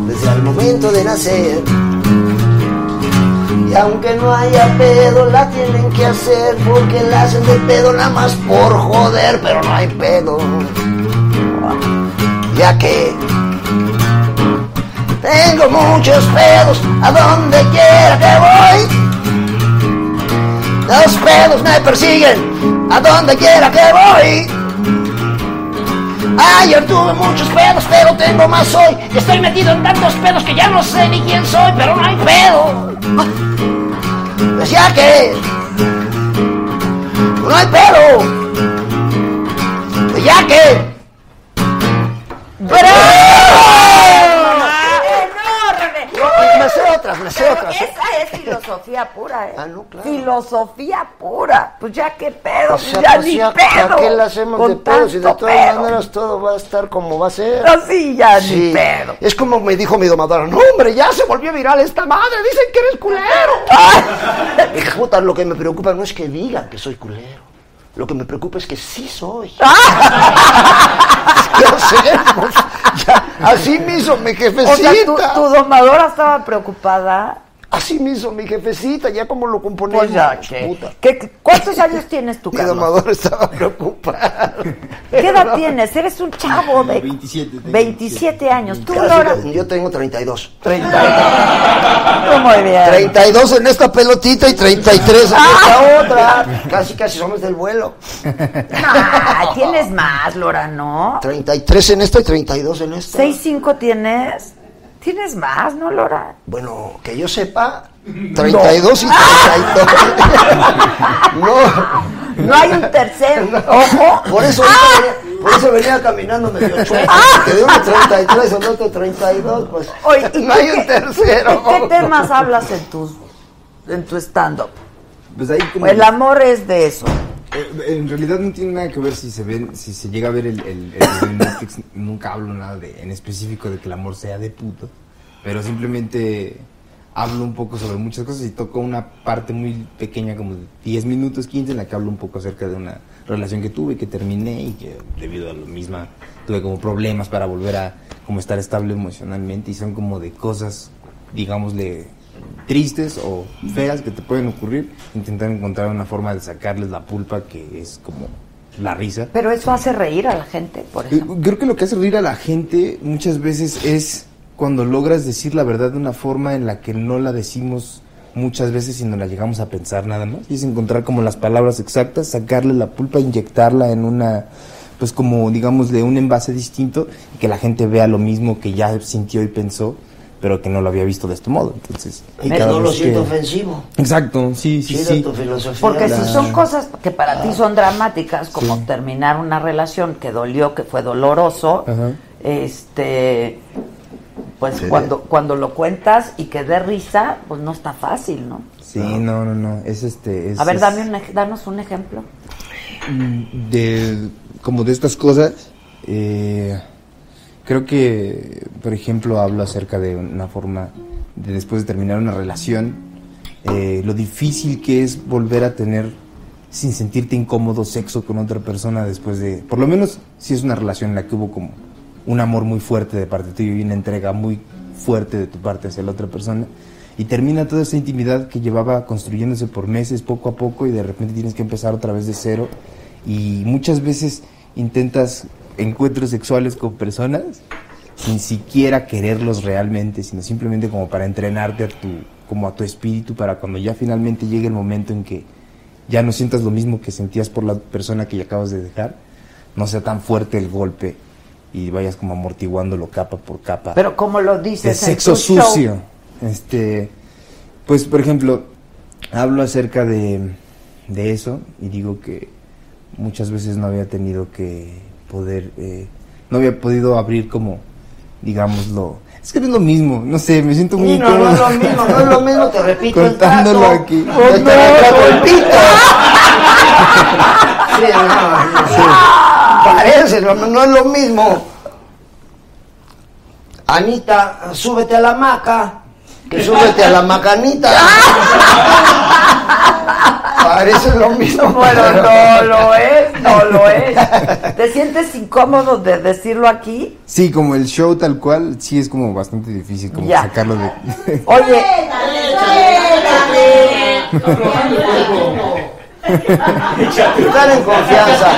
desde el momento de nacer. Y aunque no haya pedo, la tienen que hacer, porque la hacen de pedo nada más por joder, pero no hay pedo. Ya que tengo muchos pedos a donde quiera que voy. Los pedos me persiguen a donde quiera que voy. Ayer tuve muchos pedos, pero tengo más hoy. Estoy metido en tantos pedos que ya no sé ni quién soy, pero no hay pedo. Pues ya que no hay pedo. Pues ya que. me sé otras, me sé Pero otras. esa es filosofía pura, ¿eh? Ah, no, claro. Filosofía pura. Pues ya qué pedo, O sea, ya pues ni pedo. ¿para qué la hacemos Con de pedo? Si de todas pedo. maneras todo va a estar como va a ser. Así ya Sí. ni pedo. Es como me dijo mi domadora, no hombre, ya se volvió viral esta madre, dicen que eres culero. Puta, lo que me preocupa no es que digan que soy culero. Lo que me preocupa es que sí soy. Así me hizo mi O jefecita. sea, tu, tu domadora estaba preocupada. Así me hizo mi jefecita, ya como lo componemos. Pues ya, ¿qué? puta. ¿Qué- ¿Cuántos años tienes tú, Mi Carlos? domadora estaba preocupada. ¿Qué edad tienes? Eres un chavo de 27. tengo 27 años. ¿Tú, Laura? yo tengo 32. 30. Tú muy bien. 32 en esta pelotita y 33 en Ah. esta otra. Casi, casi somos del vuelo. Ah, tienes más, Laura, ¿no? 33 en esta y 32 en esta. 6'5 tienes. ¿Tienes más, no, Lora? Bueno, que yo sepa, 32 y 32. no. No hay un tercer. Ojo. Por eso, ¡Ah! venía, por eso venía caminando medio chueco. Que de uno 33 al otro 32, pues Oye, ¿y no hay qué- un tercero. ¿Qué temas hablas en tu, en tu stand-up? Pues ahí como... El amor es de eso. Eh, En realidad no tiene nada que ver si se ven, si se llega a ver el, el, el Netflix, nunca hablo nada de, en específico de que el amor sea de puto, pero simplemente hablo un poco sobre muchas cosas y toco una parte muy pequeña, como de 10 minutos, 15, en la que hablo un poco acerca de una relación que tuve, que terminé y que debido a lo misma tuve como problemas para volver a como estar estable emocionalmente y son como de cosas, digámosle, tristes o feas que te pueden ocurrir, intentar encontrar una forma de sacarles la pulpa que es como la risa. Pero eso hace reír a la gente, por Eh, ejemplo. Creo que lo que hace reír a la gente muchas veces es cuando logras decir la verdad de una forma en la que no la decimos muchas veces y no la llegamos a pensar nada más. Y es encontrar como las palabras exactas, sacarle la pulpa, inyectarla en una, pues como digamos de un envase distinto y que la gente vea lo mismo que ya sintió y pensó, pero que no lo había visto de este modo. Entonces, Y no lo siento que- ofensivo. Exacto, sí, sí, sí. tu filosofía. Porque si son cosas que para ti son dramáticas, como Sí. terminar una relación que dolió, que fue doloroso, Ajá. este, pues Sí. cuando cuando lo cuentas y que dé risa, pues no está fácil, ¿no? Sí, no, no, no, es este... es- A ver, es- dame un, danos un ejemplo. Mm, de como de estas cosas eh, creo que por ejemplo hablo acerca de una forma de después de terminar una relación eh, lo difícil que es volver a tener sin sentirte incómodo sexo con otra persona después de por lo menos si es una relación en la que hubo como un amor muy fuerte de parte tuya y una entrega muy fuerte de tu parte hacia la otra persona y termina toda esa intimidad que llevaba construyéndose por meses poco a poco y de repente tienes que empezar otra vez de cero y muchas veces intentas encuentros sexuales con personas sin siquiera quererlos realmente, sino simplemente como para entrenarte a tu como a tu espíritu para cuando ya finalmente llegue el momento en que ya no sientas lo mismo que sentías por la persona que ya acabas de dejar, no sea tan fuerte el golpe y vayas como amortiguándolo capa por capa Pero como lo de dices sexo en tu show, sucio. Este, pues por ejemplo, hablo acerca de, de eso y digo que muchas veces no había tenido que poder, eh, no había podido abrir como, digámoslo, es que no es lo mismo, no sé, me siento muy no, no es lo mismo, no es lo mismo, te repito. el contándolo dato. aquí. Retrato el pito. Sí, no, sí. Parece, no, no es lo mismo. Anita, súbete a la maca. Que súbete a la macanita. Parece lo mismo. Bueno, no lo es, no lo es. ¿Te sientes incómodo de decirlo aquí? Sí, como el show tal cual, sí es como bastante difícil como Ya. sacarlo de... Oye, Están en confianza.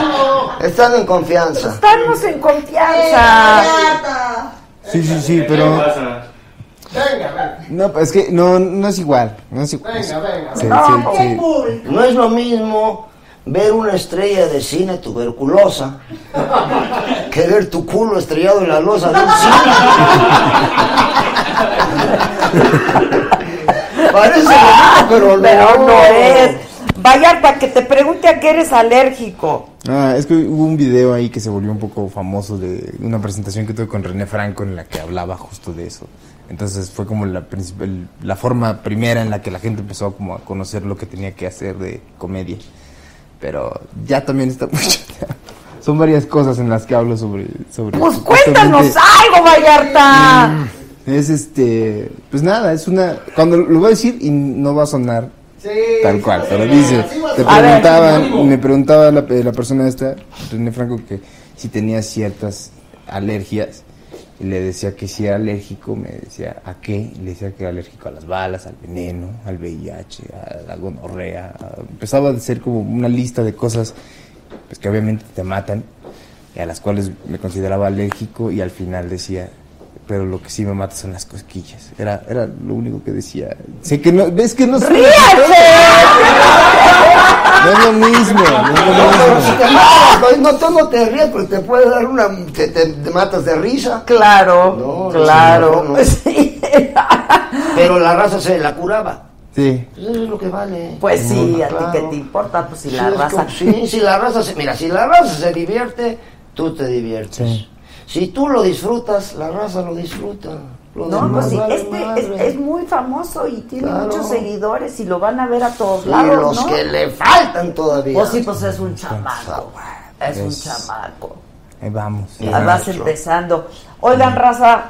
Están en confianza. estamos en confianza. Sí, sí, sí, pero... No, es que no, no es igual. No es igual. Sí, sí, sí. No es lo mismo ver una estrella de cine tuberculosa que ver tu culo estrellado en la losa de un cine. Parece mismo, pero no. Pero no es. Vallarta, que te pregunte a qué eres alérgico. Ah, es que hubo un video ahí que se volvió un poco famoso de una presentación que tuve con René Franco en la que hablaba justo de eso. Entonces fue como la, principal, la forma primera en la que la gente empezó como a conocer lo que tenía que hacer de comedia. Pero ya también está mucho. Son varias cosas en las que hablo sobre... sobre Pues cuéntanos algo, Vallarta. Es este, pues nada, es una, cuando lo voy a decir y no va a sonar tal cual, pero dice, te preguntaban, me preguntaba la, la persona esta, René Franco, que si tenía ciertas alergias, y le decía que si era alérgico, me decía, ¿a qué? Le decía que era alérgico a las balas, al veneno, al VIH, a la gonorrea, empezaba a ser como una lista de cosas, pues que obviamente te matan, y a las cuales me consideraba alérgico, y al final decía, pero lo que sí me mata son las cosquillas. Era, era lo único que decía. Sé que no, ves que no ¡Ríase! No es lo mismo, no es lo Pero si mismo. te matas, güey, no, tú no te ríes, porque te puede dar una. Te, te- te matas de risa. Claro, No, claro. no, no. Sí. Pero la raza se la curaba. Sí. Pues eso es lo que vale. Pues sí, a ti Claro. que te importa, pues si Sí, la raza. como- sí, si la raza se, mira, si la raza se divierte, tú te diviertes. Sí. Si tú lo disfrutas, la raza lo disfruta. No, pues sí, este es, muy famoso y tiene Claro. muchos seguidores y lo van a ver a todos Y lados, los ¿no? que le faltan todavía. Pues sí, pues es un chamaco, es un Es- chamaco. Ahí vamos. Ah, Vas empezando. Oigan, raza,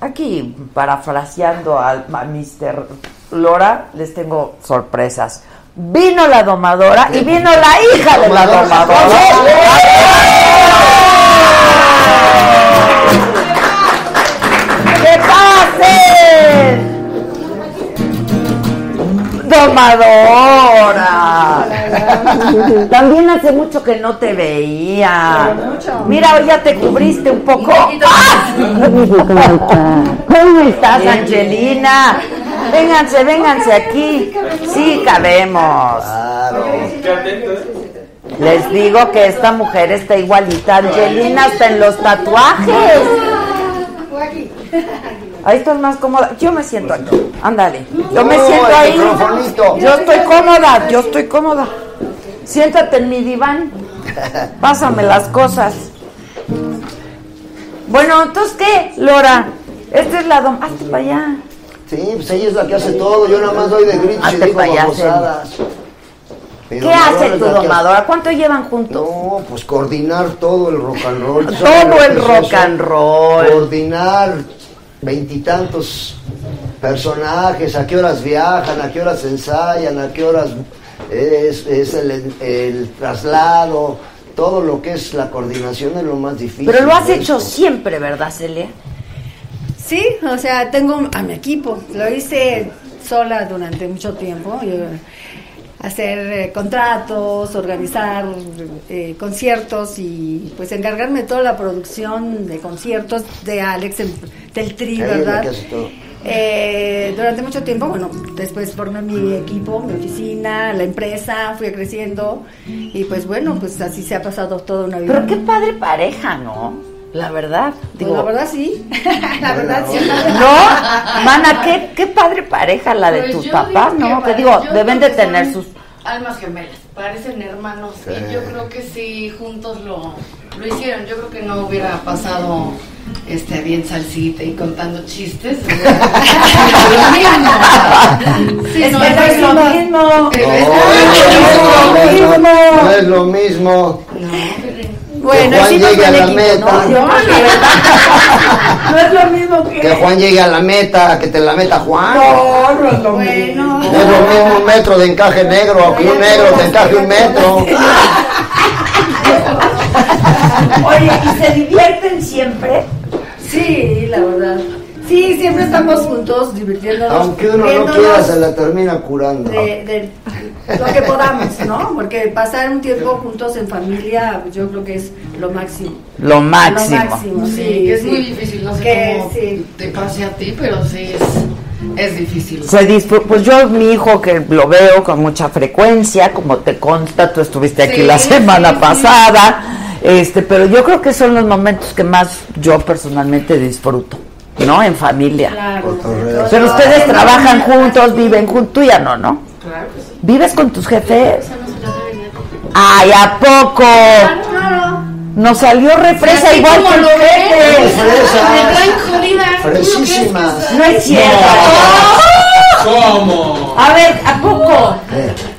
aquí parafraseando al a Mr. Lora, les tengo sorpresas. Vino la domadora y vino la hija de la domadora. Domadora. También hace mucho que no te veía. Mira, hoy ya te cubriste un poco. ¡Ah! ¿Cómo estás, Angelina? Vénganse, vénganse aquí. Sí, cabemos. Les digo que esta mujer está igualita. Angelina hasta en los tatuajes. Ahí estás más cómoda. Yo me siento aquí. Ándale. Yo me siento ahí. Yo estoy cómoda. Yo estoy cómoda. Siéntate en mi diván. Pásame las cosas. Bueno, entonces, ¿qué, Lora? Esta es la dom... Hazte para allá. Sí, pues ella es la que hace todo. Yo nada más doy de gritos y digo babosadas. ¿Qué hace tu domadora? ¿Cuánto llevan juntos? No, pues coordinar todo el rock and roll. Todo ¿Sabes lo el rock and roll. Coordinar veintitantos personajes, a qué horas viajan, a qué horas ensayan, a qué horas es, es el, el traslado, todo lo que es la coordinación es lo más difícil. Pero lo has hecho esto. siempre, ¿verdad, Celia? Sí, o sea, tengo a mi equipo. Lo hice sola durante mucho tiempo. Yo, hacer eh, contratos, organizar eh, conciertos y pues encargarme de toda la producción de conciertos de Alex el- del Tri, ¿verdad? Eh, durante mucho tiempo, bueno, después formé mi equipo, mi oficina, la empresa, fui creciendo y pues bueno, pues así se ha pasado toda una vida. Pero qué padre pareja, ¿no? La verdad. Pues Digo, la verdad sí, la verdad sí. ¿No? Mana, qué, qué padre pareja la de Pues tus papás, que ¿no? Que pare- digo, deben de que tener sus... Almas gemelas, parecen hermanos Sí. y yo creo que si juntos lo, lo hicieron, yo creo que no hubiera pasado este bien salsita y contando chistes. lo mismo. Sí, Es no, que no es lo lo mismo. Es- No, es- no, no, no es lo mismo. Bueno, que Juan llegue a la equipo, meta. ¿no? Es lo mismo que... Que Juan llegue a la meta, que te la meta Juan. No, no es lo Bueno, No es lo mismo un metro de encaje negro a que un negro te encaje un metro. Oye, ¿y se divierten siempre? sí, la verdad. Sí, siempre estamos juntos divirtiéndonos. Aunque uno no quiera, se la termina curando. de, de lo que podamos, ¿no? Porque pasar un tiempo juntos en familia, yo creo que es lo máximo. Lo máximo. Lo máximo, sí. Sí, que es sí. muy difícil, no sé Que cómo sí. te pase a ti, pero sí es, es difícil. Se disfr- pues yo, mi hijo, que lo veo con mucha frecuencia, como te consta, tú estuviste aquí Sí, la semana sí. pasada, este, pero yo creo que son los momentos que más yo personalmente disfruto, ¿no? En familia. Claro. Pero ustedes trabajan juntos, viven juntos, tú ya no, ¿no? Claro que sí. ¿Vives con tus jefes? Esa no se la debe nadie. ¡Ay, a poco! Nos salió represa igual que lo los ves, jefes. Fresísimas. No es cierto. ¿Cómo? A ver, ¿a poco?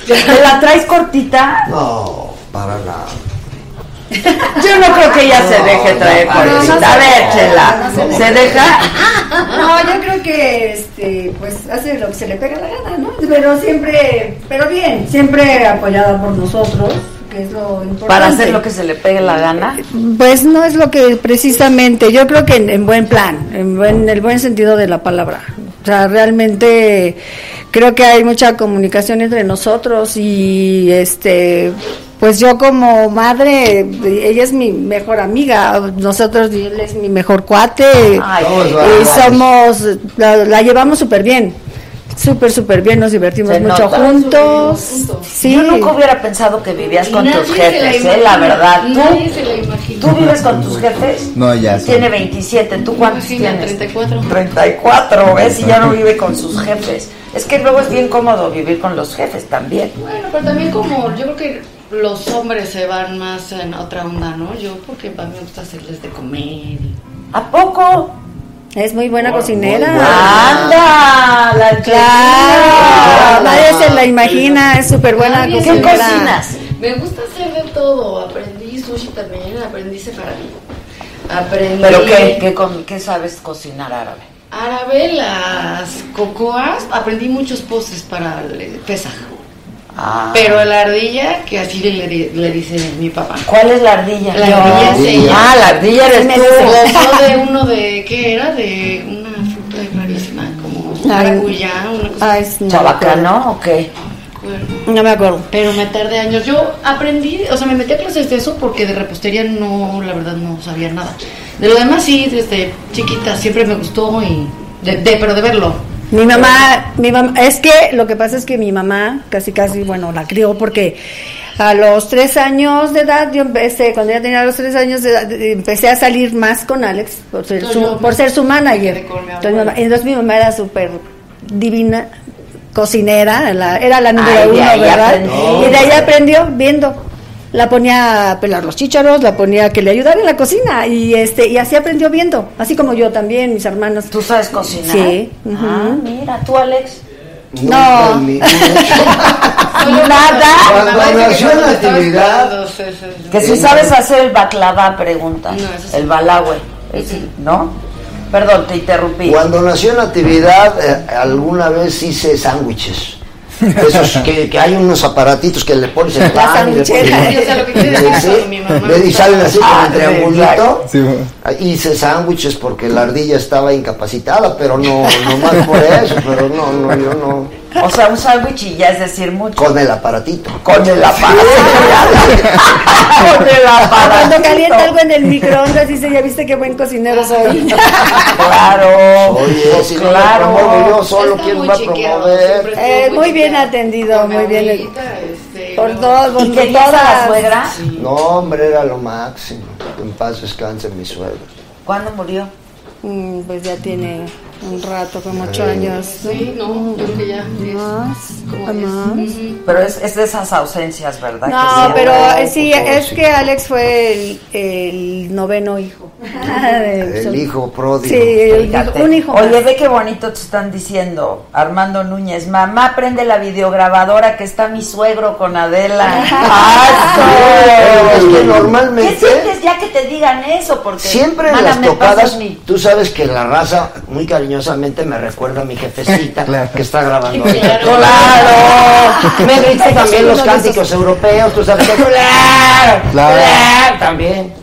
¿Te la traes cortita? No, para nada. Yo no creo que ella se deje traer no, no cortita. se A ver, Chela, no se ¿se deja? No, yo creo que este, pues hace lo que se le pega la gana, ¿no? Pero siempre, pero bien, siempre apoyada por nosotros, que es lo importante. Para hacer lo que se le pegue la gana. Pues no es lo que precisamente, yo creo que en, en buen plan, en buen, el buen sentido de la palabra. O sea, realmente creo que hay mucha comunicación entre nosotros y este pues yo como madre, ella es mi mejor amiga, nosotros él es mi mejor cuate Ay, y somos, la, la llevamos súper bien. Súper, súper bien, nos divertimos Se mucho nota. juntos. Sí. Yo nunca hubiera pensado que vivías con tus jefes, la ¿eh? La verdad. ¿Tú. ¿Tú vives con tus jefes? No, ya. sí. Tiene 27, ¿tú cuántos Imagina, tienes? 34. 34, ¿ves? Y ya no vive con sus jefes. Es que luego es bien cómodo vivir con los jefes también. Bueno, pero también como yo creo que los hombres se van más en otra onda, ¿no? Yo porque a mí me gusta hacerles de comer. ¿A poco? Es muy buena cocinera. ¡Anda! La Claro, nadie se la imagina, es súper buena Nadie ¿Qué cocinas? Me gusta hacer de todo. Aprendí sushi también, aprendí sefaradí. Aprendí ¿Pero qué, qué, com- qué sabes cocinar árabe? árabe, las cocoas. Aprendí muchos postres para el Pesaj. Ah. Pero la ardilla, que así le, le, le dice mi papá. ¿Cuál es la ardilla? La ardilla es ella. Ah, la ardilla eres tú. Gozó de uno de, ¿qué era? De una fruta rarísima, como maracuyá, una cosa Ay, no, ¿Chabacano o qué? No me acuerdo. Pero me tardé años. Yo aprendí, o sea, me metí a clases de eso porque de repostería no, la verdad, no sabía nada. De lo demás sí, desde chiquita siempre me gustó y... De, de- pero de verlo. Mi mamá, mi mamá, es que lo que pasa es que mi mamá casi casi, bueno, la crió porque a los tres años de edad, yo empecé, cuando ya tenía los tres años de edad, empecé a salir más con Alex por ser su, por ser su manager. Entonces, mi abuela. mamá- entonces mi mamá era súper divina cocinera, la- era la número Ay, de uno, ¿verdad? aprendió. Y de ahí aprendió viendo. La ponía a pelar los chícharos, la ponía a que le ayudara en la cocina y este y así aprendió viendo, así como yo también, mis hermanos. ¿Tú sabes cocinar? Sí. Ah, mira, tú, Alex. No. Nada. Cuando nació la actividad, Que si sabes hacer el baklava, pregunta. No, eso sí. El balagüe. ¿No? Perdón, te interrumpí. Cuando nació Natividad, eh, alguna vez hice sándwiches. Esos que, que hay unos aparatitos que le pones en La pan y le y salen así como Ah, en sí, triangulito. Sí. Hice sándwiches porque la ardilla estaba incapacitada, pero no, no más por eso, pero no, no, yo no. O sea, un sándwich y ya es decir mucho. Con el aparatito. Con el aparato. Con el aparato. Cuando calienta algo en el microondas dice, ya viste qué buen cocinero soy. Claro. Oye, Pues si no lo claro. promuevo yo solo, Está ¿quién muy va a promover? Eh, muy bien atendido, muy bien. este, Por todos, por ¿Y querías a la todas. suegra? No, hombre, era lo máximo. En paz descanse mi suegro. ¿Cuándo murió? Mm, Pues ya tiene un rato, como ocho años. Sí, no, creo que ya. diez, Más, como diez. más. Pero es, es de esas ausencias, ¿verdad? No, pero eh, sí, es sí. que Alex fue el, el noveno hijo. De- El hijo pródigo. Sí, el Fíjate. hijo- un hijo Oye, más. ve qué bonito te están diciendo, Armando Núñez. Mamá, prende la videograbadora que está mi suegro con Adela. Pero es que ¿Qué normalmente, sientes ya que te digan eso? Porque siempre en las tocadas, tú sabes que la raza muy cariñosamente me recuerda a mi jefecita Claro. que está grabando. Claro. ¡Claro! Me gritan también los cánticos europeos, tú sabes que ¡Claro! Claro. ¡Claro! También.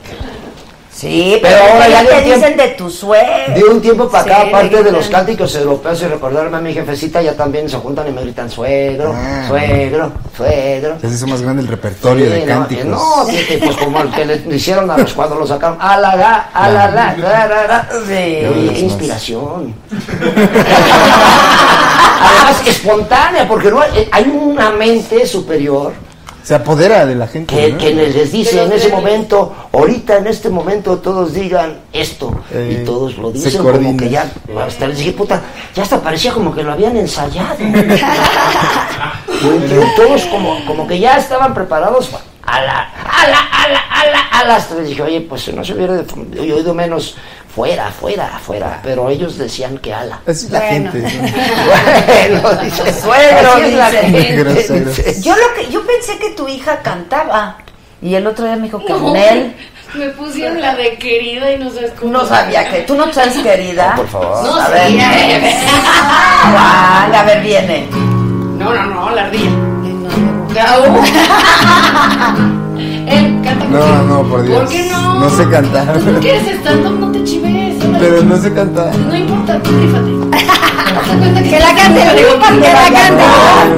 Sí, Pero pero, ahora ya te de dicen de tu suegro. De un tiempo para acá, Sí, aparte le de los cánticos europeos y recordarme a mi jefecita, ya también se juntan y me gritan suegro, Ah. suegro, suegro. Ya se hizo más grande el repertorio Sí, de no, cánticos. que no, que- que, pues como el que le hicieron a los cuando lo sacaron, a la la, a la la. Sí. Oye, qué inspiración. Además, espontánea, porque no hay, hay una mente superior Se apodera de la gente. que, ¿no? que les dice en ese nervios. momento, ahorita en este momento todos digan esto, Eh, y todos lo se dicen como que ya, hasta les dije, puta, ya hasta parecía como que lo habían ensayado. Y todos como, como que ya estaban preparados a la, a la, a la, a la, a la. Hasta les dije, oye, pues si no se hubiera oído menos, fuera, fuera, fuera. Pero ellos decían que ala. Es la Bueno. gente. Bueno, dice, Suegro, es la dice. gente, dice. Yo lo que yo pensé que tu hija cantaba y el otro día me dijo que No, Nel Me pusieron la de querida y no sabes cómo. no sabía que tú no sabes querida. No, por favor. No, A ver. sí, a ver. Juan, a ver viene. No, no, no, la ardilla. Gau. Él canta No, no, por Dios. ¿Por qué no? No sé cantar. Tú no quieres stand-up, no te chives. Pero no sé cantar. No importa, tú rífate. Que la cante, que la cante.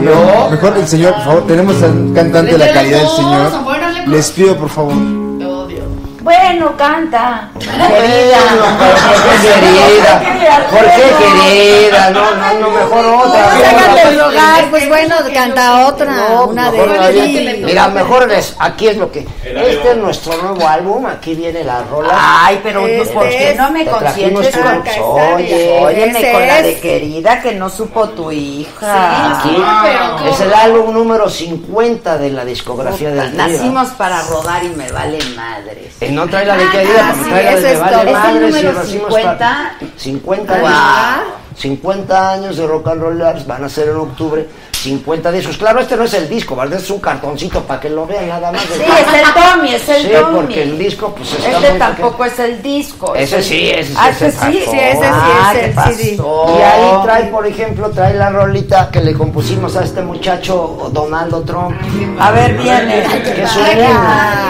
No. Mejor el señor, por favor, tenemos al cantante de la calidad del señor. Les pido, por favor. Bueno, canta. Pero qué querida. ¿Por qué, querida? No, no, no, mejor otra. Sácate el lugar, pues bueno, canta otra, No, una de Mira, mejor es, aquí es lo que. Este es nuestro nuevo álbum, aquí viene la rola. Ay, pero Este ¿por qué es- no me consientes con... Oye, Óyeme con la de querida que no supo tu hija. Aquí es el álbum número 50 de la discografía del. Nacimos para rodar y me vale madres. Eh, no trae la de querida, porque sí, trae la de vale todo. ¿Es el madres y número nacimos 50? para- 50 Wow. años. 50 años de rock and rollers van a ser en octubre. 50 discos. Claro, este no es el disco, ¿verdad? Es un cartoncito para que lo vean nada más. Sí, es el Tommy, es el Sí, Tommy. porque el disco, pues está Este muy tampoco es el disco. es Ese el- sí, ese sí Ah, es ese el sí. Sí, ese sí es ¿qué el pasó? CD. Y ahí trae, por ejemplo, trae la rolita que le compusimos a este muchacho Donaldo Trump. A ver, viene. Que es un niño.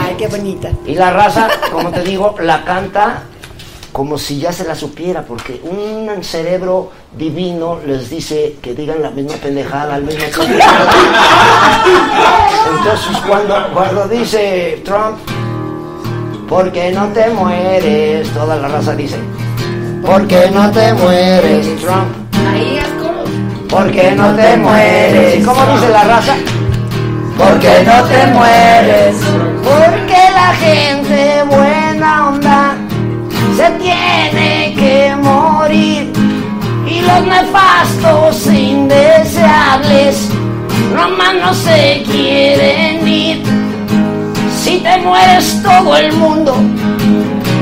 Ay, qué bonita. Y la raza, como te digo, la canta como si ya se la supiera, porque un cerebro divino les dice que digan la misma pendejada al mismo tiempo. Entonces, cuando, cuando dice Trump, porque no te mueres, toda la raza dice, porque no te mueres, Trump, porque no te mueres. ¿Y cómo dice la raza? Porque no te mueres. Porque la gente buena onda se tiene que morir y los nefastos indeseables nomás no se quieren ir. Si te mueres todo el mundo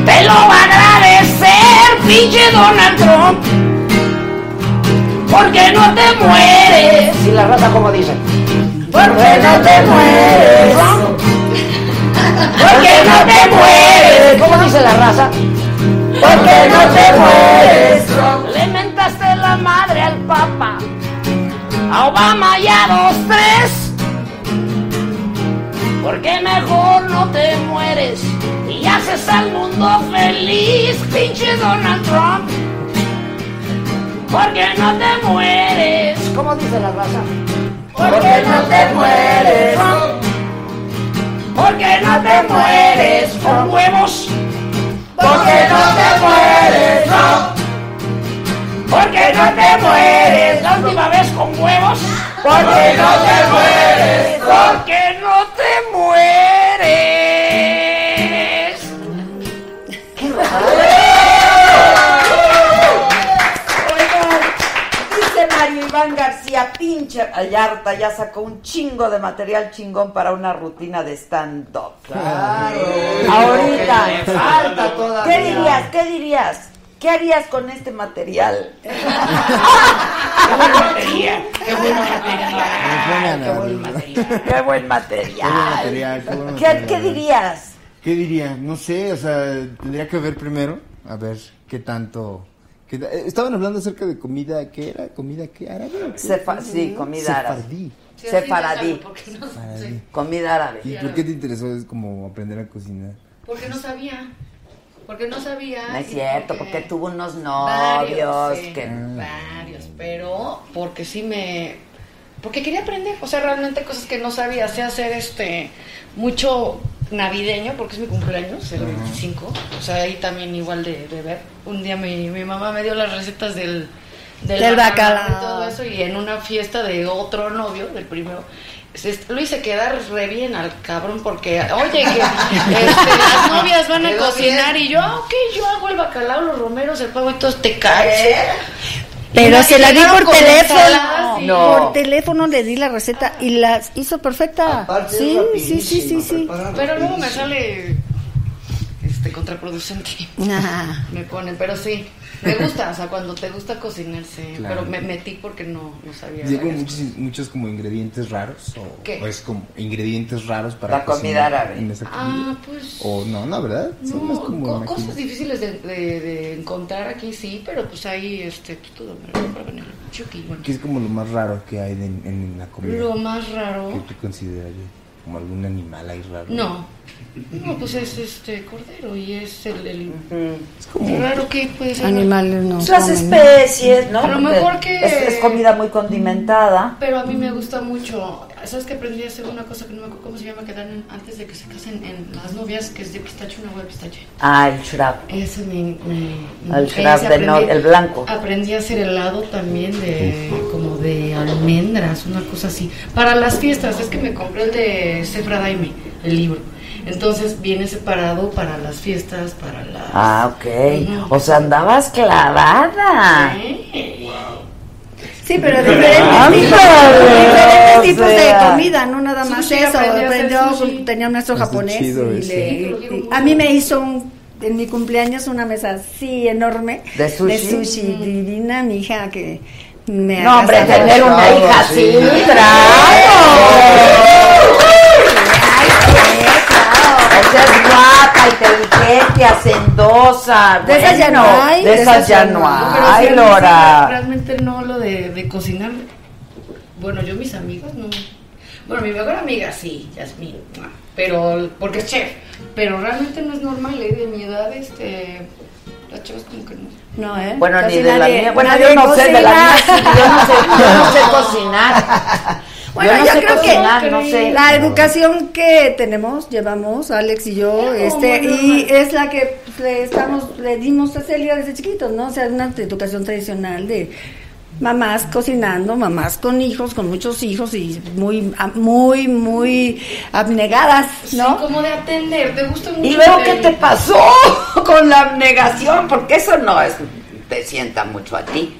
te lo va a agradecer, pinche Donald Trump. Porque no te mueres. Y la raza como dice. Porque no te mueres. Porque no te mueres. ¿Cómo dice la raza? Porque no te mueres. Le mentaste la madre al Papa, a Obama y a dos, tres. Porque mejor no te mueres y haces al mundo feliz, pinche Donald Trump. Porque no te mueres. ¿Cómo dice la raza? Porque no te mueres. Porque no te mueres con huevos. Porque no te mueres. Porque no te mueres la última vez con huevos. Porque no te mueres. Porque no te mueres. Pinche Ayarta, ya sacó un chingo de material chingón para una rutina de stand-up. Ahorita. Me falta todavía. ¿Qué dirías? ¿Qué dirías? ¿Qué harías con este material? Qué buen material. Qué buen material. Qué buen material. Qué buen Qué material. buen material, qué buen ¿Qué, material. qué dirías? ¿Qué diría? No sé, o sea, tendría que ver primero, a ver qué tanto... eh, estaban hablando acerca de comida, ¿qué era? ¿Comida qué? ¿Árabe? Sefa- sí, comida árabe. Sefardí. Sefaradí. No. Comida árabe. ¿Y por qué te interesó? Es como aprender a cocinar. porque no sabía. Porque no sabía. No es cierto, porque tuvo unos Varios, novios sí, que... varios, pero porque sí me porque quería aprender, o sea, realmente cosas que no sabía, sé hacer este mucho navideño porque es mi cumpleaños, el 25, o sea, ahí también igual de, de ver. Un día mi, mi mamá me dio las recetas del Del bacalao. y todo eso y en una fiesta de otro novio, del primero se- lo hice quedar re bien al cabrón porque, oye, que este, las novias van a cocinar y yo, ah, ok, yo hago el bacalao, los romeros, el pavo y todo, te caes. Pero se la di por teléfono. No. Por teléfono le di la receta y la hizo perfecta. Aparte Sí, sí, sí, sí, sí. Pero luego me sale este contraproducente. Me ponen, pero sí, me gusta, o sea, cuando te gusta cocinar, sí, Claro. pero me metí porque no, no sabía. Llevo muchos, muchos como ingredientes raros o, ¿Qué? o es como ingredientes raros para La comida árabe. en esa Ah, comida. pues. O no, no, ¿verdad? Son No, más como co- máquinas. cosas difíciles de, de- de encontrar aquí sí, pero pues ahí este pues, todo el Chucky, bueno. ¿Qué es como lo más raro que hay en, en la comida? Lo más raro. ¿Qué tú considerarías? ¿Como algún animal ahí raro? No. No, pues es este cordero y es el, el Es como... raro que puede ser. Animales no. Pues las comen. especies, ¿no? A lo mejor que- Es, es comida muy condimentada. Pero a mí me gusta mucho. ¿Sabes que aprendí a hacer una cosa que no me acuerdo cómo se llama? Que dan antes de que se casen en las novias, que es de pistache, una hueá de pistache. Ah, el shrub. Ese me. me El shrub de no- el blanco. Aprendí a hacer helado también de. como de almendras, una cosa así. Para las fiestas, es que me compré el de Sefra Daime, el libro. Entonces viene separado para las fiestas, para las. Ah, ok. O sea, andabas clavada. Sí, pero diferentes tipos, diferentes o tipos sea. de comida, no nada más Sushi, eso. Aprendió, sushi. tenía un maestro Está japonés chido y ese. le- y- a mí me hizo un, en mi cumpleaños una mesa así enorme ¿De sushi? divina, mi hija que me No, hombre, tener una hija así, claro. Esa es guapa, inteligente, hacendosa. De esas ya no hay, De esas ya no hay, Lora. Realmente no lo de, de cocinar. Bueno, yo mis amigas no. Bueno, mi mejor amiga sí, Yasmin, pero porque es chef. Pero realmente no es normal, ¿eh? de mi edad, este, las chavas como que no. No, ¿eh? Bueno, Casi ni de la nadie- mía. Bueno, yo no sé de la mía. sí, Yo no sé, yo no sé cocinar. Bueno, yo no yo sé creo cocinar, que no sé. la educación que tenemos, llevamos, Alex y yo, este, y es la que pues, le estamos, le dimos a Celia desde chiquitos, ¿no? O sea, una educación tradicional de mamás cocinando, mamás con hijos, con muchos hijos y muy, muy, muy abnegadas, ¿no? Sí, como de atender, te gusta mucho. ¿Y luego qué te pasó con la abnegación? Porque eso no es, te sienta mucho a ti.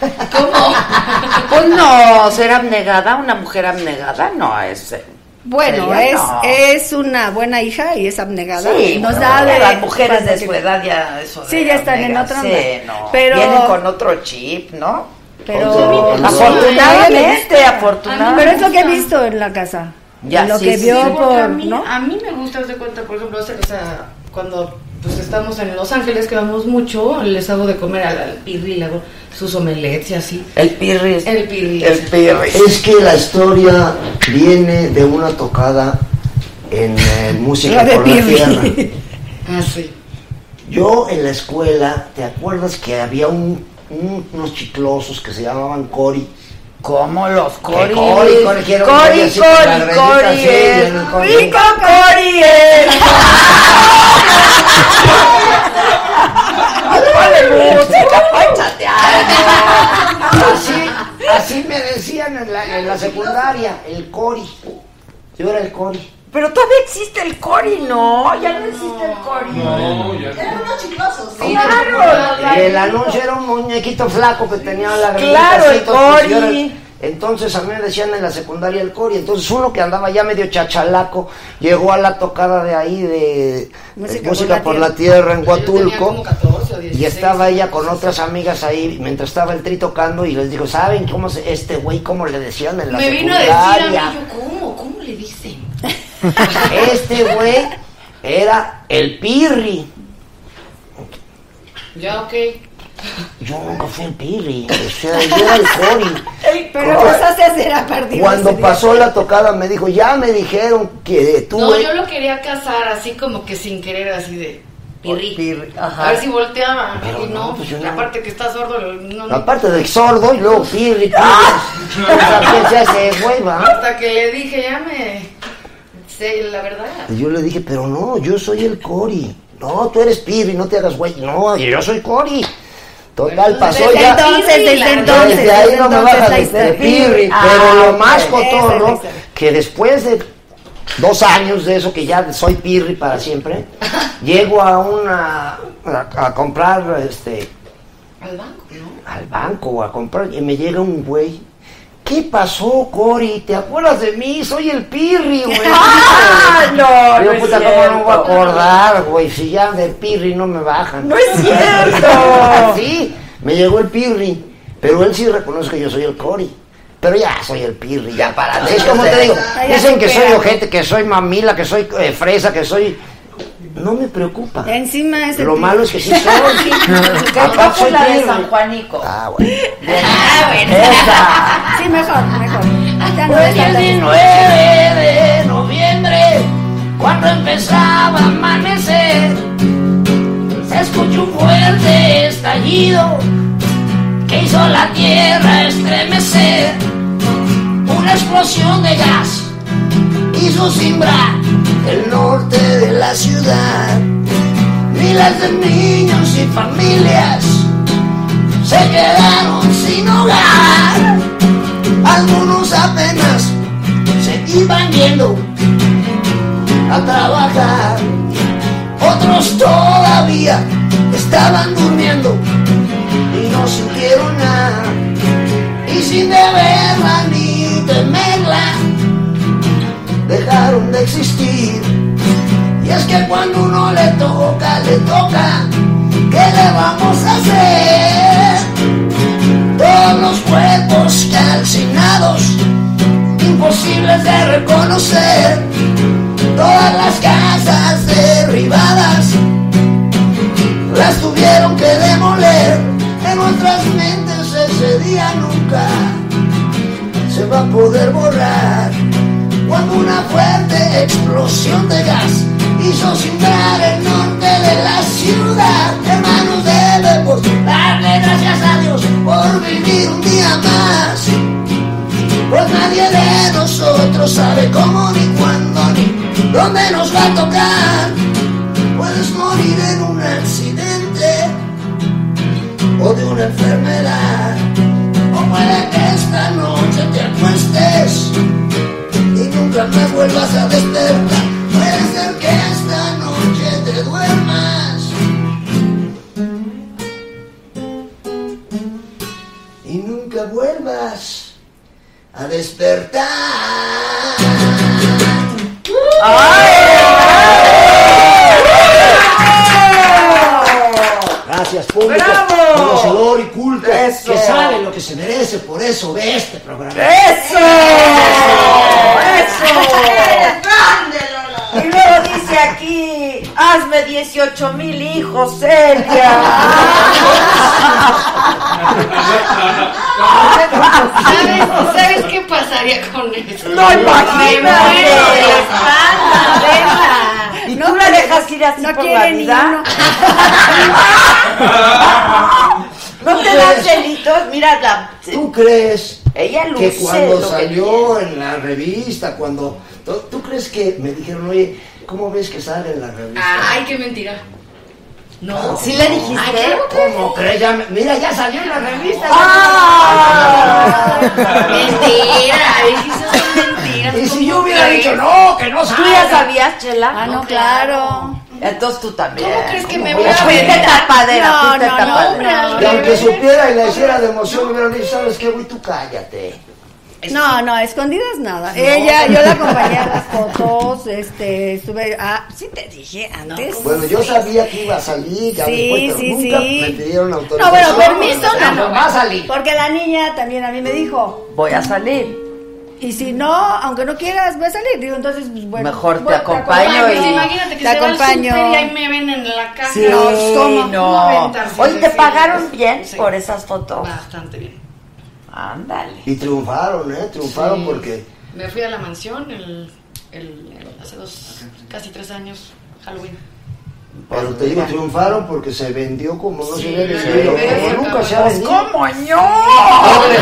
¿Cómo? Pues no, ser abnegada, una mujer abnegada no es. eh, Bueno, sería es, no. es una buena hija y es abnegada. Sí, y nos no, da de- las mujeres de que- su edad ya eso de Sí, ya están en abnegar, otra sí, no, Pero- vienen con otro chip, ¿no? Pero afortunadamente, afortunadamente. Pero es lo que he visto en la casa. Ya, lo sí, que sí, vio por, a mí, ¿no? a mí me gusta hacer cuenta, por ejemplo, hacer, o sea, cuando pues estamos en Los Ángeles, que vamos mucho, les hago de comer al, al pirri, le hago sus omelets y así. El pirri. El pirri. El pirri. Es que la historia viene de una tocada en eh, música La de por la Pirri. tierra. Ah, sí. Yo en la escuela, ¿te acuerdas que había un- un- unos chiclosos que se llamaban Cori? ¿Cómo los Cori? Cori? Cori, Cori, quiero Cori, Cori, Cori así, es Cori. rico, Cori es. Ponle música, pónchate algo. Así, así me decían en la, en la secundaria, el Cori. Yo era el Cori. Pero todavía existe el Cori, ¿no? Ya no existe el Cori. No, ya. Eran unos chiclosos. Claro. Y el anuncio era un muñequito flaco que tenía la Claro, el era Cori. Entonces a mí me decían en la secundaria el Cori. Entonces uno que andaba ya medio chachalaco llegó a la tocada de ahí de Música por por la la tierra en Huatulco. como 14 o Y 16, estaba ella con otras amigas ahí mientras estaba el tri tocando y les digo, ¿saben cómo se, este güey cómo le decían en la Me vino a decir a mí, secundaria? yo, ¿cómo? ¿Cómo le dicen? Este güey era el Pirri. Ya, ok. Yo nunca fui el Pirri, o sea, yo era el Cori. Pero empezaste a hacer a partir de Cuando día. pasó la tocada me dijo, ya me dijeron que tú... No, eh, yo lo quería casar así como que sin querer, así de pirri. Pirri, A ver si volteaba. Pero y no, no, pues yo no. aparte que está sordo, no, no. Aparte de sordo y luego Pirri, Pirri. O sea, ¿quién se hace güey, va? Hasta que le dije, ya me. Sé la verdad. Y yo le dije, pero no, yo soy el Cori. No, tú eres Pirri, no te hagas güey. No, yo soy Cori. Total, pasó Desde ya. entonces, desde entonces. Desde ahí no me bajas de. Pirri. Ah, Pero lo más ok. cotorro, que después de dos años de eso, que ya soy Pirri para siempre, llego a una. a, a comprar este. Al banco, ¿no? al banco a comprar y me llega un güey. ¿Qué pasó, Cori? ¿Te acuerdas de mí? Soy el Pirri, güey. Ah, no, Yo, no es puta, ¿cómo no me voy a acordar, güey? Si ya del Pirri no me bajan. No es cierto. sí, me llegó el Pirri, pero él sí reconoce que yo soy el Cori. Pero ya soy el Pirri, ya para. Es como te digo, dicen que soy ojete, que soy mamila, que soy eh, fresa, que soy... No me preocupa. Encima es Lo malo es que sí soy. ¿Qué Aparte pasa soy la de. San Juanico? Ah, bueno. Esa. Sí, mejor, mejor. Ya no Fue el tan- 19 de noviembre, cuando empezaba a amanecer, se escuchó un fuerte estallido que hizo la tierra estremecer. Una explosión de gas hizo simbrar el norte de la ciudad. Miles de niños y familias se quedaron sin hogar. Algunos apenas se iban yendo a trabajar. Otros todavía estaban durmiendo y no sintieron nada. Y sin deberla ni temerla, dejaron de existir. Y es que cuando uno le toca, le toca, ¿qué le vamos a hacer? Todos los cuerpos calcinados, imposibles de reconocer, todas las casas derribadas, las tuvieron que demoler en nuestras mentes ese día nunca se va a poder borrar cuando una fuerte explosión de gas hizo simbrar el norte de la ciudad. Hermanos, debemos darle gracias a Dios por vivir un día más. Pues nadie de nosotros sabe cómo, ni cuándo, ni dónde nos va a tocar. Puedes morir en un accidente o de una enfermedad. O puede que esta noche te acuestes nunca más vuelvas a despertar. Puede ser que esta noche te duermas y nunca vuelvas a despertar. Gracias, público. Conocedor y culto. Que sabe lo que se merece, por eso ve este programa. ¡Eso! ¡Eso! Y luego dice aquí, hazme 18 mil hijos, Celia. ¿Sabes, ¿Sabes qué pasaría con eso? No, imagínate. ¿Y tú la dejas ir así no por la ni vida? uno. ¿No te dan celitos? Mira, la, ¿Tú crees ella luce que cuando que salió en la revista, cuando... ¿tú, tú crees que me dijeron, oye, ¿cómo ves que sale en la revista? Ay, qué mentira. No. ¿Sí le dijiste? Ay, ¿Cómo crees? Ya me- mira, ya salió en la revista. ¡Ah! Mentira, esas son mentiras. Y si ¿cómo yo hubiera crees? dicho, no, que no ¿Tú sale. ya sabías, Chela? Ah, no, claro. Entonces tú también. ¿Cómo crees que me ¿Cómo voy a Fuiste tapadera, No, fuiste no, no, tapadera. hombre, al Y aunque supiera y la hiciera de emoción, me hubieran dicho, ¿sabes qué, güey? Tú cállate. No, no, escondidas nada. Ella, yo la acompañé a las fotos, este, estuve, ah, sí te dije antes. Bueno, yo sabía que iba a salir, ya Sí, después, pero sí, nunca sí. me pidieron No, autorización. bueno, permiso Ah, no. va a salir. Porque la niña también a mí me dijo, Voy a salir. y si no, aunque no quieras, voy a salir. Digo, entonces, pues, bueno. Mejor te bueno, acompaño pues y- imagínate que Te se va al acompaño. y ahí me ven en la caja. Sí, ¿cómo? no. de ¿te pagaron bien Sí. por esas fotos? Bastante bien. Ándale. Y triunfaron, ¿eh? Triunfaron Sí. porque... Me fui a la mansión el, el, el- hace dos, casi tres años, Halloween. Pero te digo, triunfaron porque se vendió como no Sí, se había vendido. Como nunca se ha cabrón. vendido. ¿Cómo no? Doble,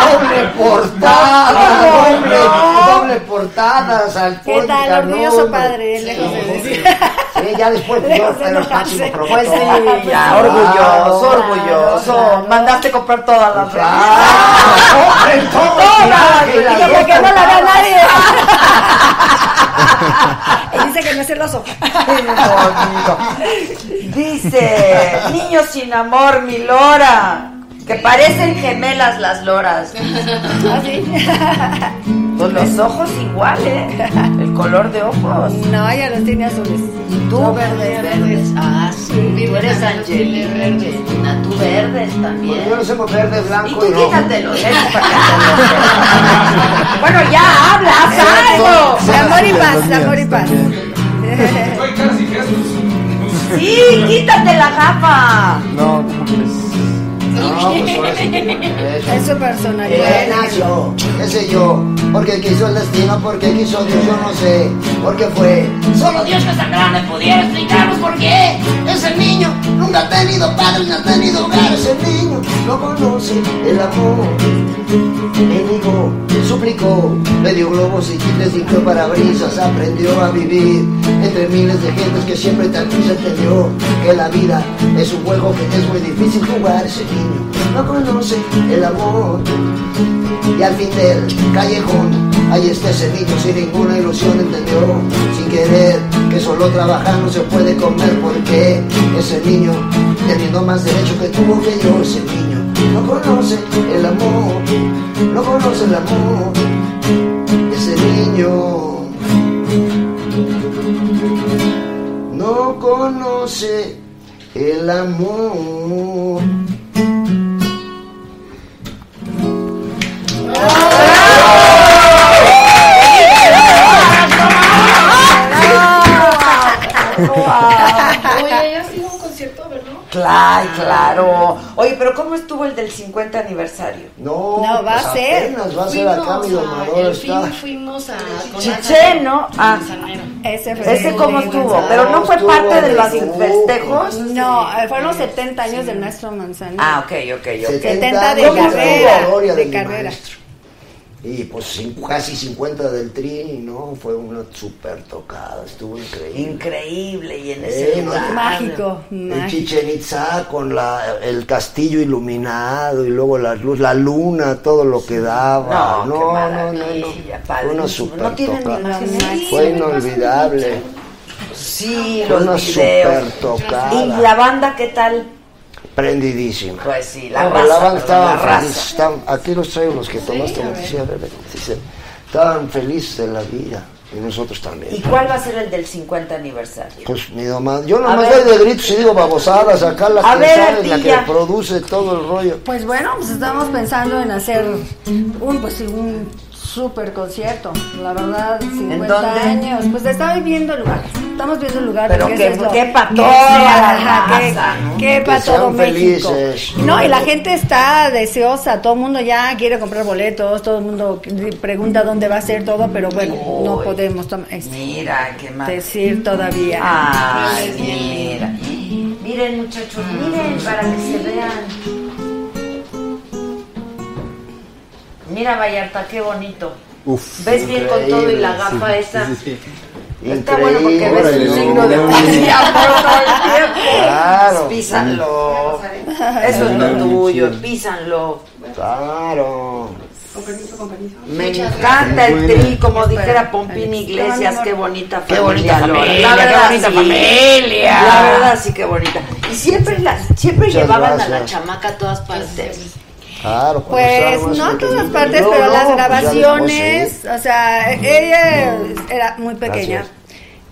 doble portada, ¿Cómo doble, no? doble portada, salpón, ¿Qué tal? Orgulloso padre, lejos de decir. Sí, ya después pues, yo de pero el máximo Pues promotor. sí, ya, orgulloso, claro, orgulloso. claro. Mandaste comprar todas las Claro, compren Todas, dos no la vea nadie. y dice que no es celoso. Dice, niños sin amor, mi lora. Que parecen gemelas las loras. Así. Con los ojos iguales. El color de ojos. No, ella los tiene azules. Tú Yo verdes. verdes. Ah, sí. Tú eres Angelina. Tú verdes también. yo no sé por verde, Y blanco tú y rojo. quítate los lentes para que te los Bueno, ya habla, haz algo. De amor y paz, amor y paz. Soy casi Jesús. Sí, quítate la gafa. No, ¿cómo crees? Y pues por eso. Es su personalidad. nació, qué sé yo, porque quiso el destino, porque quiso Dios, yo no sé, porque fue. Solo Dios que es tan grande pudiera explicarnos por qué. Ese niño nunca ha tenido padre, ni ha tenido hogar, ese niño no conoce el amor. Mendigo, suplicó, le dio globos y chicles, limpió parabrisas, aprendió a vivir entre miles de gentes que siempre también se entendió que la vida es un juego que es muy difícil jugar. Ese niño no conoce el amor. Y al fin del callejón, ahí está ese niño sin ninguna ilusión, entendió, sin querer, que solo trabajar no se puede comer, porque ese niño, teniendo más derecho que tuvo que yo, ese niño no conoce el amor, no conoce el amor, ese niño no conoce el amor. Claro, claro. Oye, pero ¿cómo estuvo el del 50 aniversario? No, No, va pues a ser. apenas va a ser acá, mi el está. fin fuimos a... Chiché, ¿no? Ah. Ese fue ese el cómo de estuvo, Gonzalo. pero no fue Estuvo parte de de los festejos. No, eh, fueron los 70 años del maestro Manzanero. Ah, ok, ok, ok. 70 de años la carrera, de mi carrera. maestro. Y pues casi 50 del tri, ¿no? Fue una super tocada, estuvo increíble. Increíble, y en ese lugar. Mágico, En mágico. Chichen Itza con la, el castillo iluminado y luego la luz, la luna, todo lo que daba. No, No, qué no, no, no. Fue una super No tocada. Fue inolvidable. Sí, Fue los una videos. super tocada. ¿Y la banda qué tal? Prendidísima. Pues sí, la No, raza, la banda estaba la raza. feliz. estaban- aquí los traigo los que tomaste noticia, bebé. Sí, sí. Estaban felices de la vida. Y nosotros también. ¿Y cuál va a ser el del 50 aniversario? Pues mi domada. Yo nomás doy de gritos y digo babosadas. Acá la que ver, sabe, la que produce todo el rollo. Pues bueno, pues estamos pensando en hacer un pues un super concierto. La verdad, 50 dónde? años. Pues está viendo el lugar. Estamos viendo el lugar. Pero que- es lo- que pa' que toda la ajá, que- raza, ¿no? que Que pa' todo México. felices. No, y la gente está deseosa. Todo el mundo ya quiere comprar boletos. Todo el mundo pregunta dónde va a ser todo, pero bueno, no podemos Mira, qué mal. decir todavía. Ay, mira. Miren, muchachos, miren para que se vean. Mira, Vallarta, qué bonito. Uf. ¿Ves bien con todo y la gafa Sí, esa? sí, sí. Está bueno porque ves un signo de amor todo el tiempo. Claro. Písanlo. Eso es lo tuyo, písanlo. Claro. Me encanta el tri, como dijera Pompín Iglesias, qué bonita Qué familia. bonita Lola. familia, La verdad, qué bonita sí. familia. La verdad, sí, qué bonita. Y siempre, la, siempre Muchas llevaban a la gracias. chamaca a todas partes. Claro. Pues no en todas partes, No, pero no, las pues grabaciones, o sea, ella era muy pequeña, Gracias.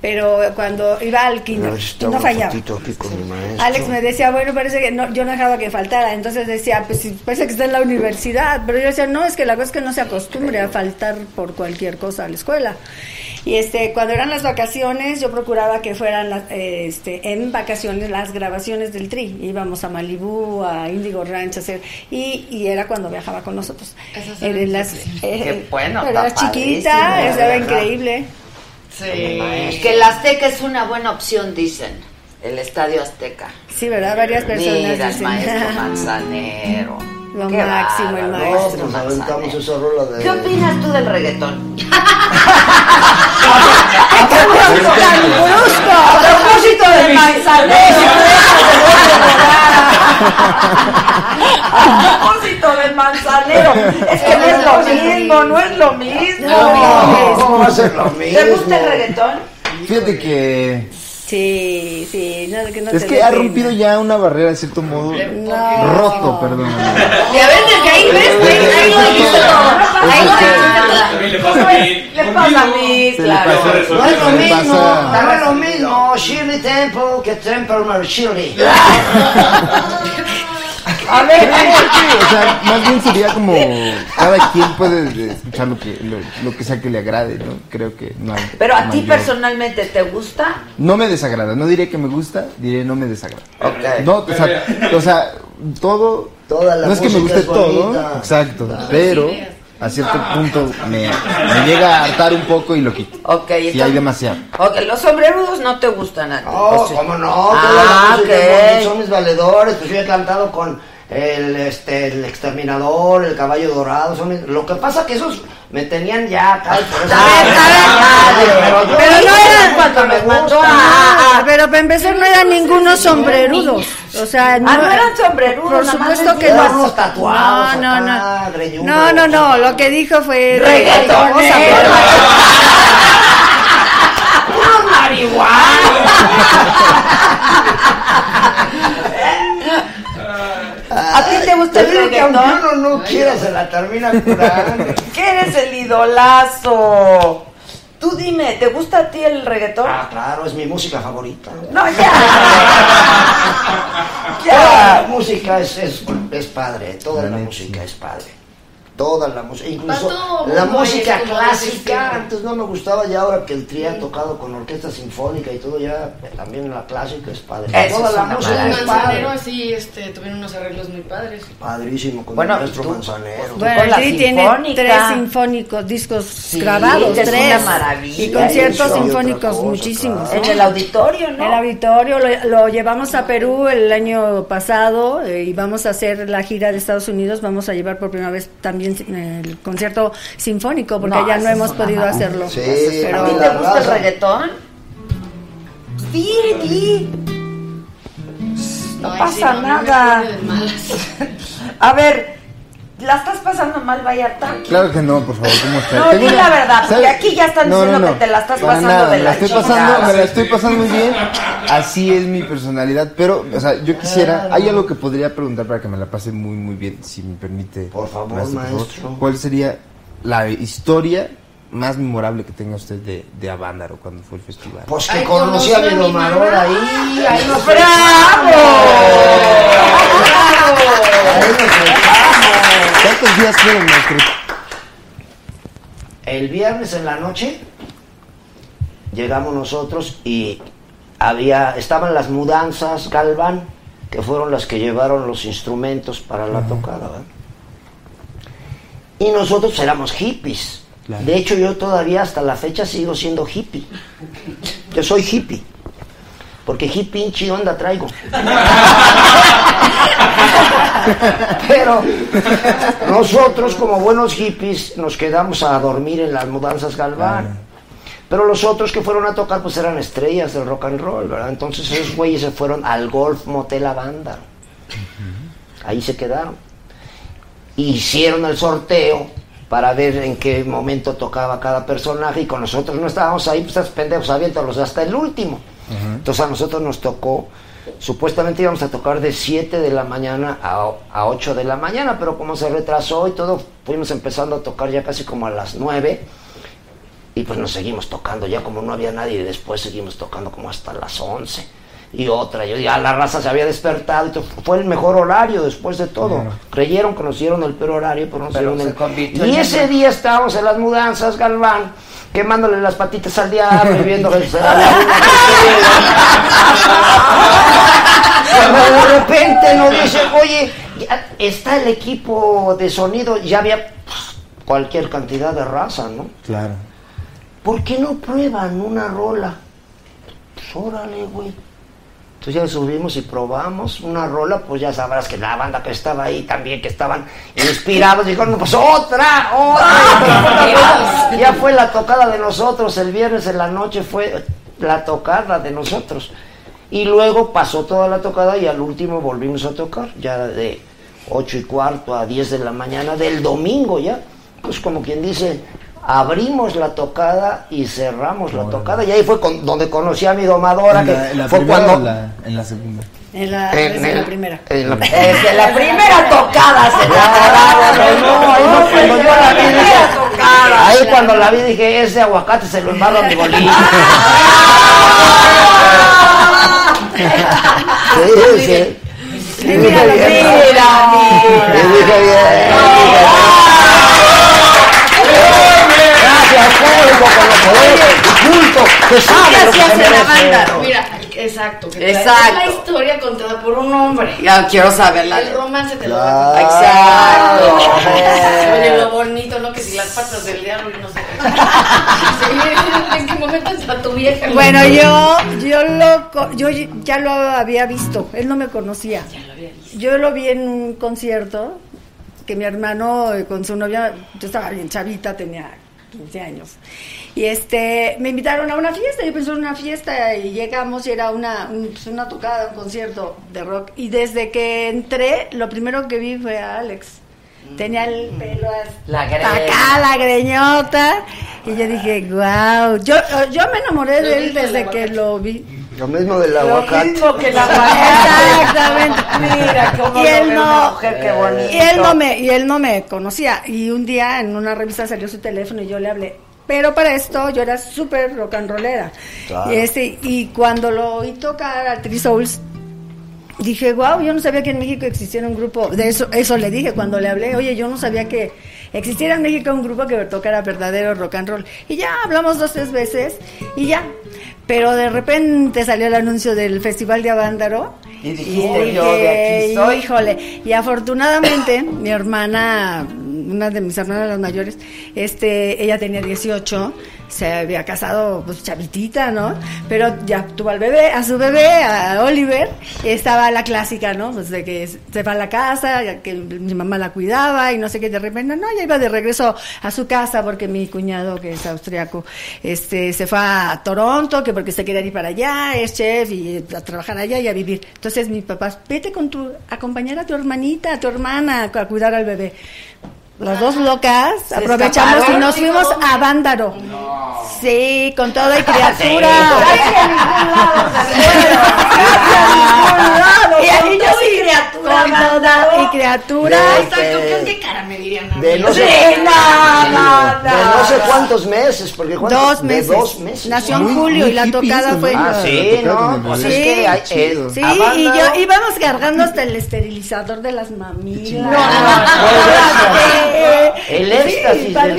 Pero cuando iba al kinder, no fallaba. fotito aquí con mi maestro. Alex me decía, bueno, parece que no, yo no dejaba que faltara, entonces decía, pues parece que está en la universidad, pero yo decía, no, es que la cosa es que no se acostumbre a faltar por cualquier cosa a la escuela. Y este, cuando eran las vacaciones, yo procuraba que fueran las, eh, este, en vacaciones las grabaciones del Tri. Íbamos a Malibú, a Indigo Ranch a hacer, y, y era cuando viajaba con nosotros. Era eran las, eh, Qué bueno, pero era chiquita, ¿verdad? increíble. Sí. Que el Azteca es una buena opción, dicen. El Estadio Azteca. Sí, ¿verdad? Varias personas Mira, dicen. maestro Manzanero. Lo Qué máximo, el bárbaro, No, maestro. pues aventamos esa rola de... ¿Qué opinas tú del reggaetón? A propósito del manzanero. A propósito del manzanero. Es que no es lo mismo, no es lo mismo. No. ¿Te gusta el reggaetón? Fíjate que Sí, sí, no, que no es te que ha pena. rompido ya una barrera de cierto modo No. roto, perdón. Ya ves, desde ahí ves, ahí, ahí lo dijiste todo. Ahí lo dijiste todo. También le pasa a mí. Le pasa a mí, Se le claro. No es lo mismo, no es lo mismo Shirley Temple que Temple Shirley. A ver, o sea, más bien sería como cada quien puede de- escuchar lo que lo, lo que sea que le agrade, ¿no? Creo que no hay pero a ti mayor- personalmente, ¿te gusta? No me desagrada, no diré que me gusta, diré no me desagrada. Ok. No, o sea, o sea, todo Toda la no es que me guste todo, exacto, Claro. pero a cierto punto me, me llega a hartar un poco y lo quito. Ok, Si hay entonces- demasiado. Ok, los sombrerudos no te gustan a ti. No, ¿o sí? cómo no, Ah, la música es ok. bonita, son mis valedores, pues yo he cantado con el este el exterminador, el caballo dorado, son lo que pasa que esos me tenían ya y por eso pero, no eran cuando me. Ah, pero para empezar no eran ningunos sombrerudos. O sea, Ah, no eran sombrerudos, Por supuesto que no. tatuados No, no, no. No, no, no. Lo que dijo fue a ¿A ti te gusta Te el aunque reggaetón? uno no quiera, se la termina curando. ¿Qué eres el idolazo? Tú dime, ¿te gusta a ti el reggaetón? Ah, claro, es mi música favorita. No, ya. Toda la música es, es, es padre, toda la música es padre. Toda la música, incluso la música es clásica, antes no me gustaba y ahora que el tri ha tocado con orquesta sinfónica y todo ya, también la clásica es padre. Eso toda es la música es Manzanero padre. así este, tuvieron unos arreglos muy padres. Padrísimo, con Bueno, el tú- Manzanero. Bueno, la sí, tiene tres sinfónicos, discos Sí, grabados, que es tres. una maravilla y conciertos eso. Sinfónicos cosa, muchísimos. claro. En el auditorio, ¿no? El auditorio lo, lo llevamos a Perú el año pasado eh, y vamos a hacer la gira de Estados Unidos. Vamos a llevar por primera vez también eh, el concierto sinfónico porque No, ya no hemos podido hacerlo. Sí, ¿A a ti te gusta el reggaetón? Di. No Ay, pasa sí, no, nada. A ver, ¿la estás pasando mal, Vallarta? Claro que no, por favor, ¿cómo está? No, di la verdad, porque aquí ya están diciendo que te la estás para pasando nada, de la estoy chingada. pasando, me la estoy pasando muy bien. Así es mi personalidad, pero, o sea, yo quisiera, hay algo que podría preguntar para que me la pase muy, muy bien, si me permite. Por favor, maestro. ¿Cuál sería la historia más memorable que tenga usted de, de Avándaro cuando fue el festival? Pues que Ay, conocí a mi domador ahí, ahí nos ¡Bravo! Sentamos. ¿Cuántos días fueron, maestro? El viernes en la noche llegamos nosotros y había estaban las mudanzas Galván que fueron las que llevaron los instrumentos para la tocada ¿verdad? y nosotros éramos hippies Claro. de hecho yo todavía hasta la fecha sigo siendo hippie yo soy hippie porque hippie pinche onda traigo pero nosotros como buenos hippies nos quedamos a dormir en las mudanzas Galván pero los otros que fueron a tocar pues eran estrellas del rock and roll, ¿verdad? Entonces esos güeyes se fueron al Golf Motel Banda. Ahí se quedaron. Hicieron el sorteo para ver en qué momento tocaba cada personaje y con nosotros no estábamos ahí, pues estos pendejos aviéntalos hasta el último. Entonces a nosotros nos tocó, supuestamente íbamos a tocar de 7 de la mañana a, a 8 de la mañana, pero como se retrasó y todo, fuimos empezando a tocar ya casi como a las 9 y pues nos seguimos tocando, ya como no había nadie, y después seguimos tocando como hasta las 11 y otra, yo ya la raza se había despertado, y to- fue el mejor horario después de todo. Creyeron que nos dieron el peor horario, pero nos Pero dieron el... Y ese día estábamos en las mudanzas, Galván, quemándole las patitas al diablo y viendo Cuando de repente nos dicen, oye, ya está el equipo de sonido, ya había cualquier cantidad de raza, ¿no? Claro. ¿Por qué no prueban una rola? Pues órale, güey. Entonces ya subimos y probamos una rola, pues ya sabrás que la banda que estaba ahí también, que estaban inspirados, dijeron, pues otra, otra. ya fue la tocada de nosotros, el viernes en la noche fue la tocada de nosotros. Y luego pasó toda la tocada y al último volvimos a tocar, ya de 8 y cuarto a 10 de la mañana del domingo ya. Pues como quien dice, abrimos la tocada y cerramos la tocada. Y ahí fue con- donde conocí a mi domadora, ¿En que la, en la fue primera cuando... o la- en la segunda? En la, En- desde en- la primera. en la- Desde la primera tocada se la ahí cuando la vi dije, ese aguacate se lo embarro a mi bolillo. Sí, sí. Sí, dije bien. Mira, Gracias, público, por lo poder, culto, que sabe ¿Qué lo que se merece. banda? Mira, exacto. que Exacto. Es la historia contada por un hombre. Ya quiero saber la El romance te lo Claro. va Exacto. Oye, lo bonito, ¿no? Que si las patas del diablo y no sé qué. ¿En qué momento entra tu vieja? Bueno, yo, yo lo, yo ya lo había visto. Él no me conocía. Yo lo vi en un concierto que mi hermano eh, con su novia, yo estaba bien chavita, tenía 15 años. Y este, me invitaron a una fiesta, yo pensé en una fiesta y llegamos y era una, un- pues, una tocada, un concierto de rock. Y desde que entré, lo primero que vi fue a Alex. Tenía el pelo hasta acá, la greñota. Y yo dije, wow. Yo, yo me enamoré de él desde que lo vi. Lo mismo del Lo aguacate. mismo que la Exactamente. Mira cómo y lo él no, mujer, qué bonito. y él no me, y él no me conocía. Y un día en una revista salió su teléfono y yo le hablé. Pero para esto yo era súper rock and rollera. Claro. Y, este, y cuando lo oí tocar a Three Souls, dije, wow, yo no sabía que en México existiera un grupo. De eso, eso le dije cuando le hablé. Oye, yo no sabía que existiera en México un grupo que tocara verdadero rock and roll. Y ya hablamos dos, tres veces y ya. Pero de repente salió el anuncio del Festival de Avándaro. Y dijiste, yo de aquí soy. Híjole, y afortunadamente mi hermana, una de mis hermanas las mayores, este, ella tenía 18, se había casado pues chavitita, ¿no? Pero ya tuvo al bebé, a su bebé, a Oliver, estaba la clásica, ¿no? Pues de que se va a la casa, que mi mamá la cuidaba y no sé qué, de repente, no, ya iba de regreso a su casa porque mi cuñado, que es austriaco, este, se fue a Toronto, que porque se quería ir para allá, es chef y a trabajar allá y a vivir. Entonces mi papá, vete con tu, acompañar a tu hermanita, a tu hermana, a cuidar al bebé. Las dos locas ¿Se aprovechamos y nos fuimos a Vándaro. Sí, con toda y criatura. Casi a ningún lado se fueron. Casi a ningún lado. Y ahí yo todo y sí, criatura, con toda y criatura. ¿qué, cara me dirían? De no sé, Sí, no, no, de no. no sé cuántos meses, porque ¿cuántos? Dos De meses. dos meses. Nació en julio y la tocada fue en... ¿no? Ah, sí, no, pues eh, Sí, Avándaro- y yo íbamos cargando hasta el esterilizador de las mamilas. El éxtasis del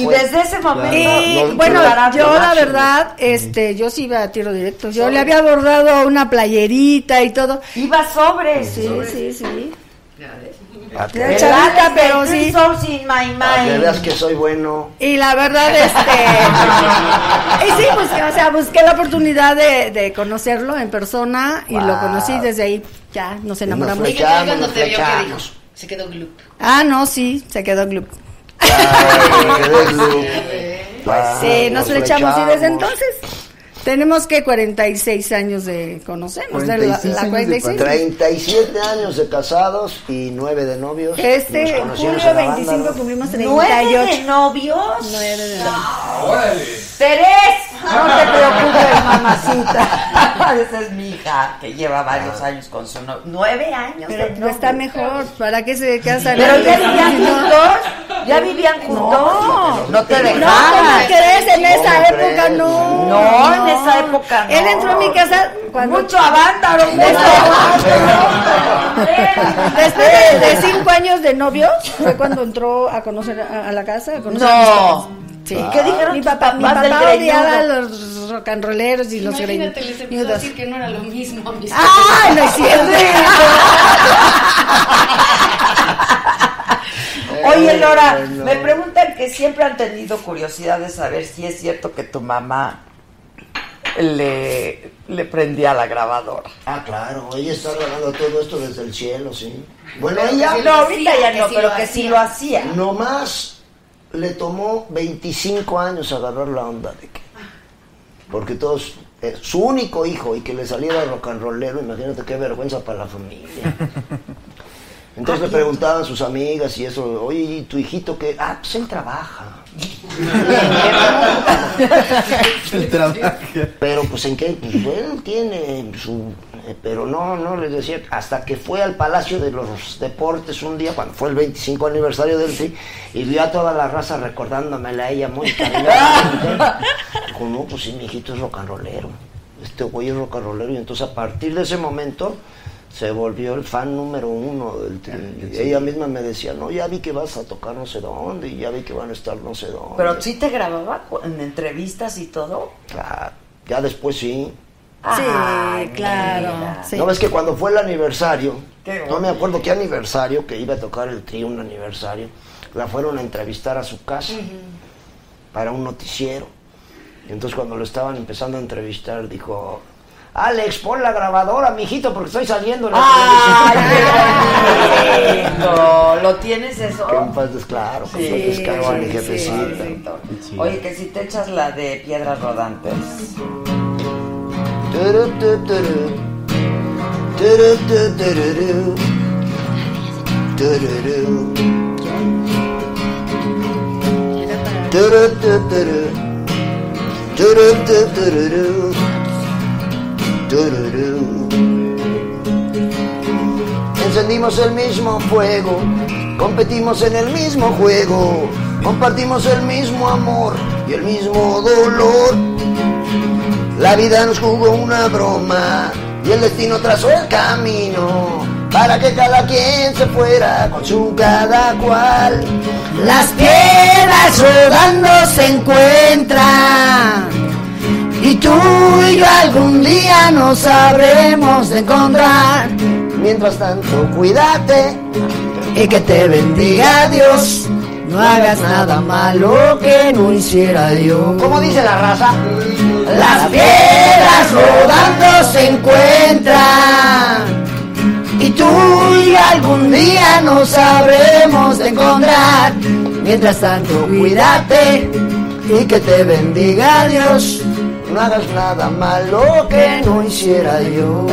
Y fue. desde ese momento. Y No, bueno, yo la máximo. verdad, este, yo sí iba a tiro directo. Yo le había bordado una playerita y todo. Iba sobre. Sí, sí, sí. Chavita, Alex pero sí. In my que mind. veas que soy bueno. Y la verdad, este. y sí, busqué, o sea, busqué la oportunidad de, de conocerlo en persona y lo conocí desde ahí. Ya nos enamoramos. ¿Y cuando te vio que dijo? Se quedó gloop. Ah, no, sí, se quedó club. Claro, que des luz. Claro, Sí, nos flechamos y desde entonces tenemos que 46 años de conocernos. de la, 46 la años de 46. 37 años de casados y 9 de novios. Este julio en la 25 banda. cumplimos ¿Nueve de 38. novios? Nueve de Órale. Terés, no te preocupes, mamacita. Esa es mi hija, que lleva varios años con su novio. Nueve años. Pero de no está mejor. ¿Para qué se casan? Pero ya vivían No. juntos. Ya vivían juntos. No, te No, dejaban. ¿cómo crees? En esa ¿Cómo época no. No, esa época no. Él entró a mi casa cuando. Mucho avándaro. Después de, de cinco años de novios, fue cuando entró a conocer a, a la casa. A conocer a mis No. papás. Sí. ¿Qué dijeron Mi papá, mi papá odiaba a los rock and rolleros y los Imagínate, les empezó a decir que no era lo mismo. mis ¡Ay, no es cierto! Oye, Lora, me preguntan que siempre han tenido curiosidad de saber si es cierto que tu mamá le, le prendía la grabadora. Ah, claro, ella está grabando todo esto desde el cielo, sí. Bueno, Pero ella No, ahorita ya que no, sí pero que sí lo hacía. nomás le tomó 25 años agarrar la onda de que. Porque todos. eh, su único hijo y que le saliera rock and rollero, imagínate qué vergüenza para la familia. Entonces le preguntaban sus amigas y eso, oye, ¿y tu hijito qué? Ah, pues él trabaja. Pero pues en qué, pues él tiene su... eh, Pero no, no, les decía, hasta que fue al Palacio de los Deportes un día, cuando fue el 25 aniversario del TRI, y vio a toda la raza recordándomela a ella muy cariñosamente. Dijo, no, pues sí, mi hijito es rollero. Este güey es rollero. Y entonces a partir de ese momento se volvió el fan número uno del Tri. Y ella misma me decía, no, ya vi que vas a tocar no sé dónde, y ya vi que van a estar no sé dónde. Pero sí te grababa en entrevistas y todo. Ah, ya después sí. Sí, Ay, claro. sí. No ves que cuando fue el aniversario, Qué no me acuerdo qué aniversario, que iba a tocar el trío, un aniversario, la fueron a entrevistar a su casa para un noticiero. Y entonces cuando lo estaban empezando a entrevistar, dijo, Alex, pon la grabadora, mijito, porque estoy saliendo en la. ¿Lo tienes eso? Que en paz claro, su descarga, mi sí, jefecita. sí. Oye, que si te echas la de piedras rodantes. Encendimos el mismo fuego, competimos en el mismo juego, compartimos el mismo amor y el mismo dolor. La vida nos jugó una broma y el destino trazó el camino para que cada quien se fuera con su cada cual. Las piedras rodando se encuentran y tú y yo algún día nos sabremos de encontrar. Mientras tanto, cuídate y que te bendiga Dios. No hagas nada malo que no hiciera yo. Como dice la raza, Las piedras rodando se encuentran y tú y yo algún día nos sabremos de encontrar. Mientras tanto, cuídate y que te bendiga Dios. No hagas nada malo que no hiciera yo.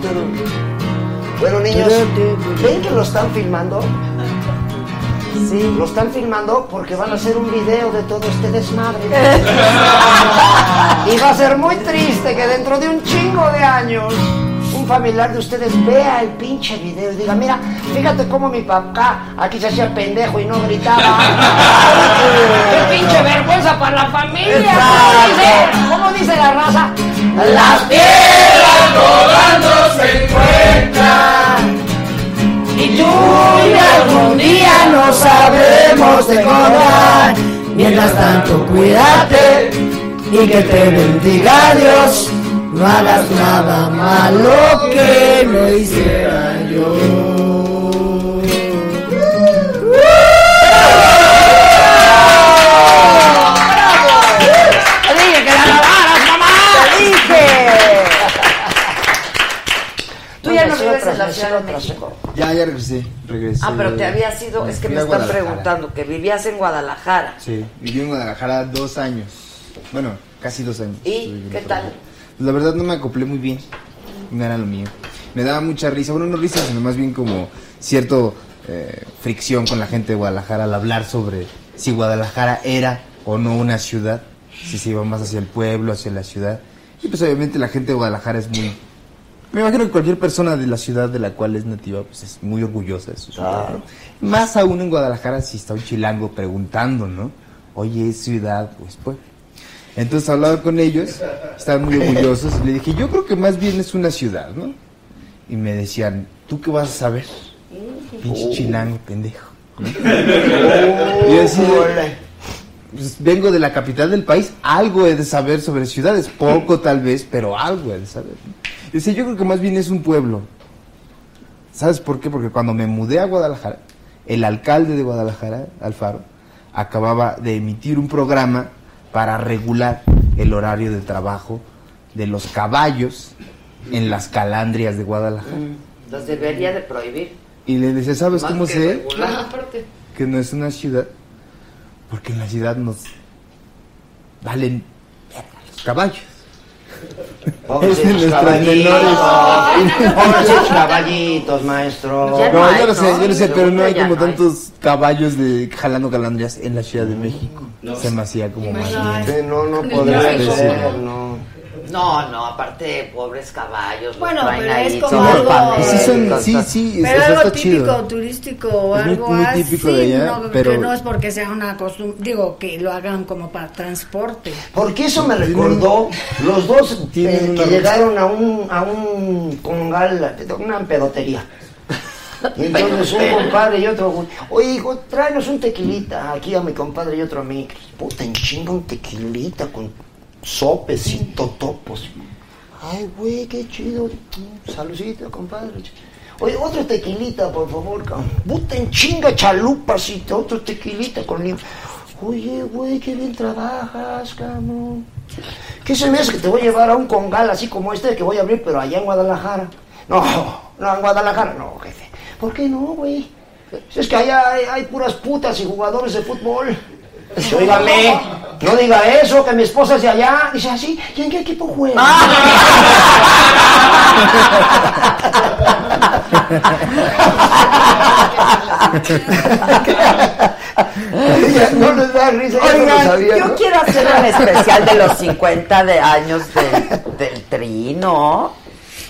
Turu. Bueno, niños, ¿ven que lo están filmando? Sí. Lo están filmando porque van a hacer un video de todo este desmadre. y va a ser muy triste que dentro de un chingo de años familiar de ustedes vea el pinche video y diga, mira, fíjate cómo mi papá aquí se hacía pendejo y no gritaba. ¡Qué pinche vergüenza para la familia! ¿Cómo dice? ¿Cómo dice la raza? Las piedras rodando se encuentran y tú y algún día nos sabremos de encontrar. Mientras tanto, cuídate y que te bendiga Dios. No hagas nada malo que no hiciera yo. ¡Te dije que la grabaras, mamá! ¡Te dije! Tú ya no Nació vives tras en la nació Ciudad de tras- México. Ya, ya regresé, regresé. Ah, pero te había sido, es que me están Guadalajara. preguntando que vivías en Guadalajara. Sí, viví en Guadalajara dos años. Bueno, casi dos años. ¿Y qué tal? La verdad no me acoplé muy bien. No era lo mío. Me daba mucha risa. Bueno, no risa, sino más bien como cierto eh, fricción con la gente de Guadalajara al hablar sobre si Guadalajara era o no una ciudad. Si se iba más hacia el pueblo, hacia la ciudad. Y pues obviamente la gente de Guadalajara es muy... Me imagino que cualquier persona de la ciudad de la cual es nativa pues es muy orgullosa de su ciudad. ¿no? Más aún en Guadalajara si está un chilango preguntando, ¿no? Oye, ¿es ciudad? Pues pues. Entonces hablaba con ellos, estaban muy orgullosos y le dije, yo creo que más bien es una ciudad, ¿no? Y me decían, ¿tú qué vas a saber? Pinche chilango, pendejo. ¿no? Y yo decía, pues, vengo de la capital del país, algo he de saber sobre ciudades, poco tal vez, pero algo he de saber. ¿no? Decía, yo creo que más bien es un pueblo. ¿Sabes por qué? Porque cuando me mudé a Guadalajara, el alcalde de Guadalajara, Alfaro, acababa de emitir un programa para regular el horario de trabajo de los caballos en las calandrias de Guadalajara. Los debería de prohibir. Y le decía, ¿sabes Más cómo que sé regular. Aparte. que no es una ciudad? Porque en la ciudad nos valen los caballos. Pobrecitos caballitos. menores. Pobrecitos caballitos, maestro. Ya No, yo lo sé, yo lo sé, pero no hay como no hay. tantos caballos de jalando calandrias en la Ciudad de México. Se me hacía como más bien. Sí, no, no podría ser, no. No, no, aparte, pobres caballos. los Bueno, pero ahí es como algo- Sí, son- sí, sí, Pero eso algo está típico chido. turístico o Es muy- algo muy así, típico de allá, no, pero- que no es porque sea una costumbre, digo, que lo hagan como para transporte. Porque eso me recordó los dos Tienen eh, que llegaron a un, a un congal, una pedotería. Y entonces un compadre y otro, oye hijo, tráenos un tequilita aquí a mi compadre y otro a mí. Puta, en chinga un tequilita con sopes y totopos. Ay, güey, qué chido. Saludito, compadre. Oye, otro tequilita, por favor, cabrón. Puta en chinga chalupas y otro tequilita con lim- Oye, güey, qué bien trabajas, cabrón. ¿Qué se me hace que te voy a llevar a un congal así como este que voy a abrir, pero allá en Guadalajara? No, no, en Guadalajara no, jefe. ¿Por qué no, güey? Si es que allá hay puras putas y jugadores de fútbol. Óigame, no diga eso, que mi esposa es de allá. Dice así, ¿y en qué equipo juega? No les da risa, no Oigan, sabía, yo ¿no? quiero hacer un especial de los 50 de años del, del Tri,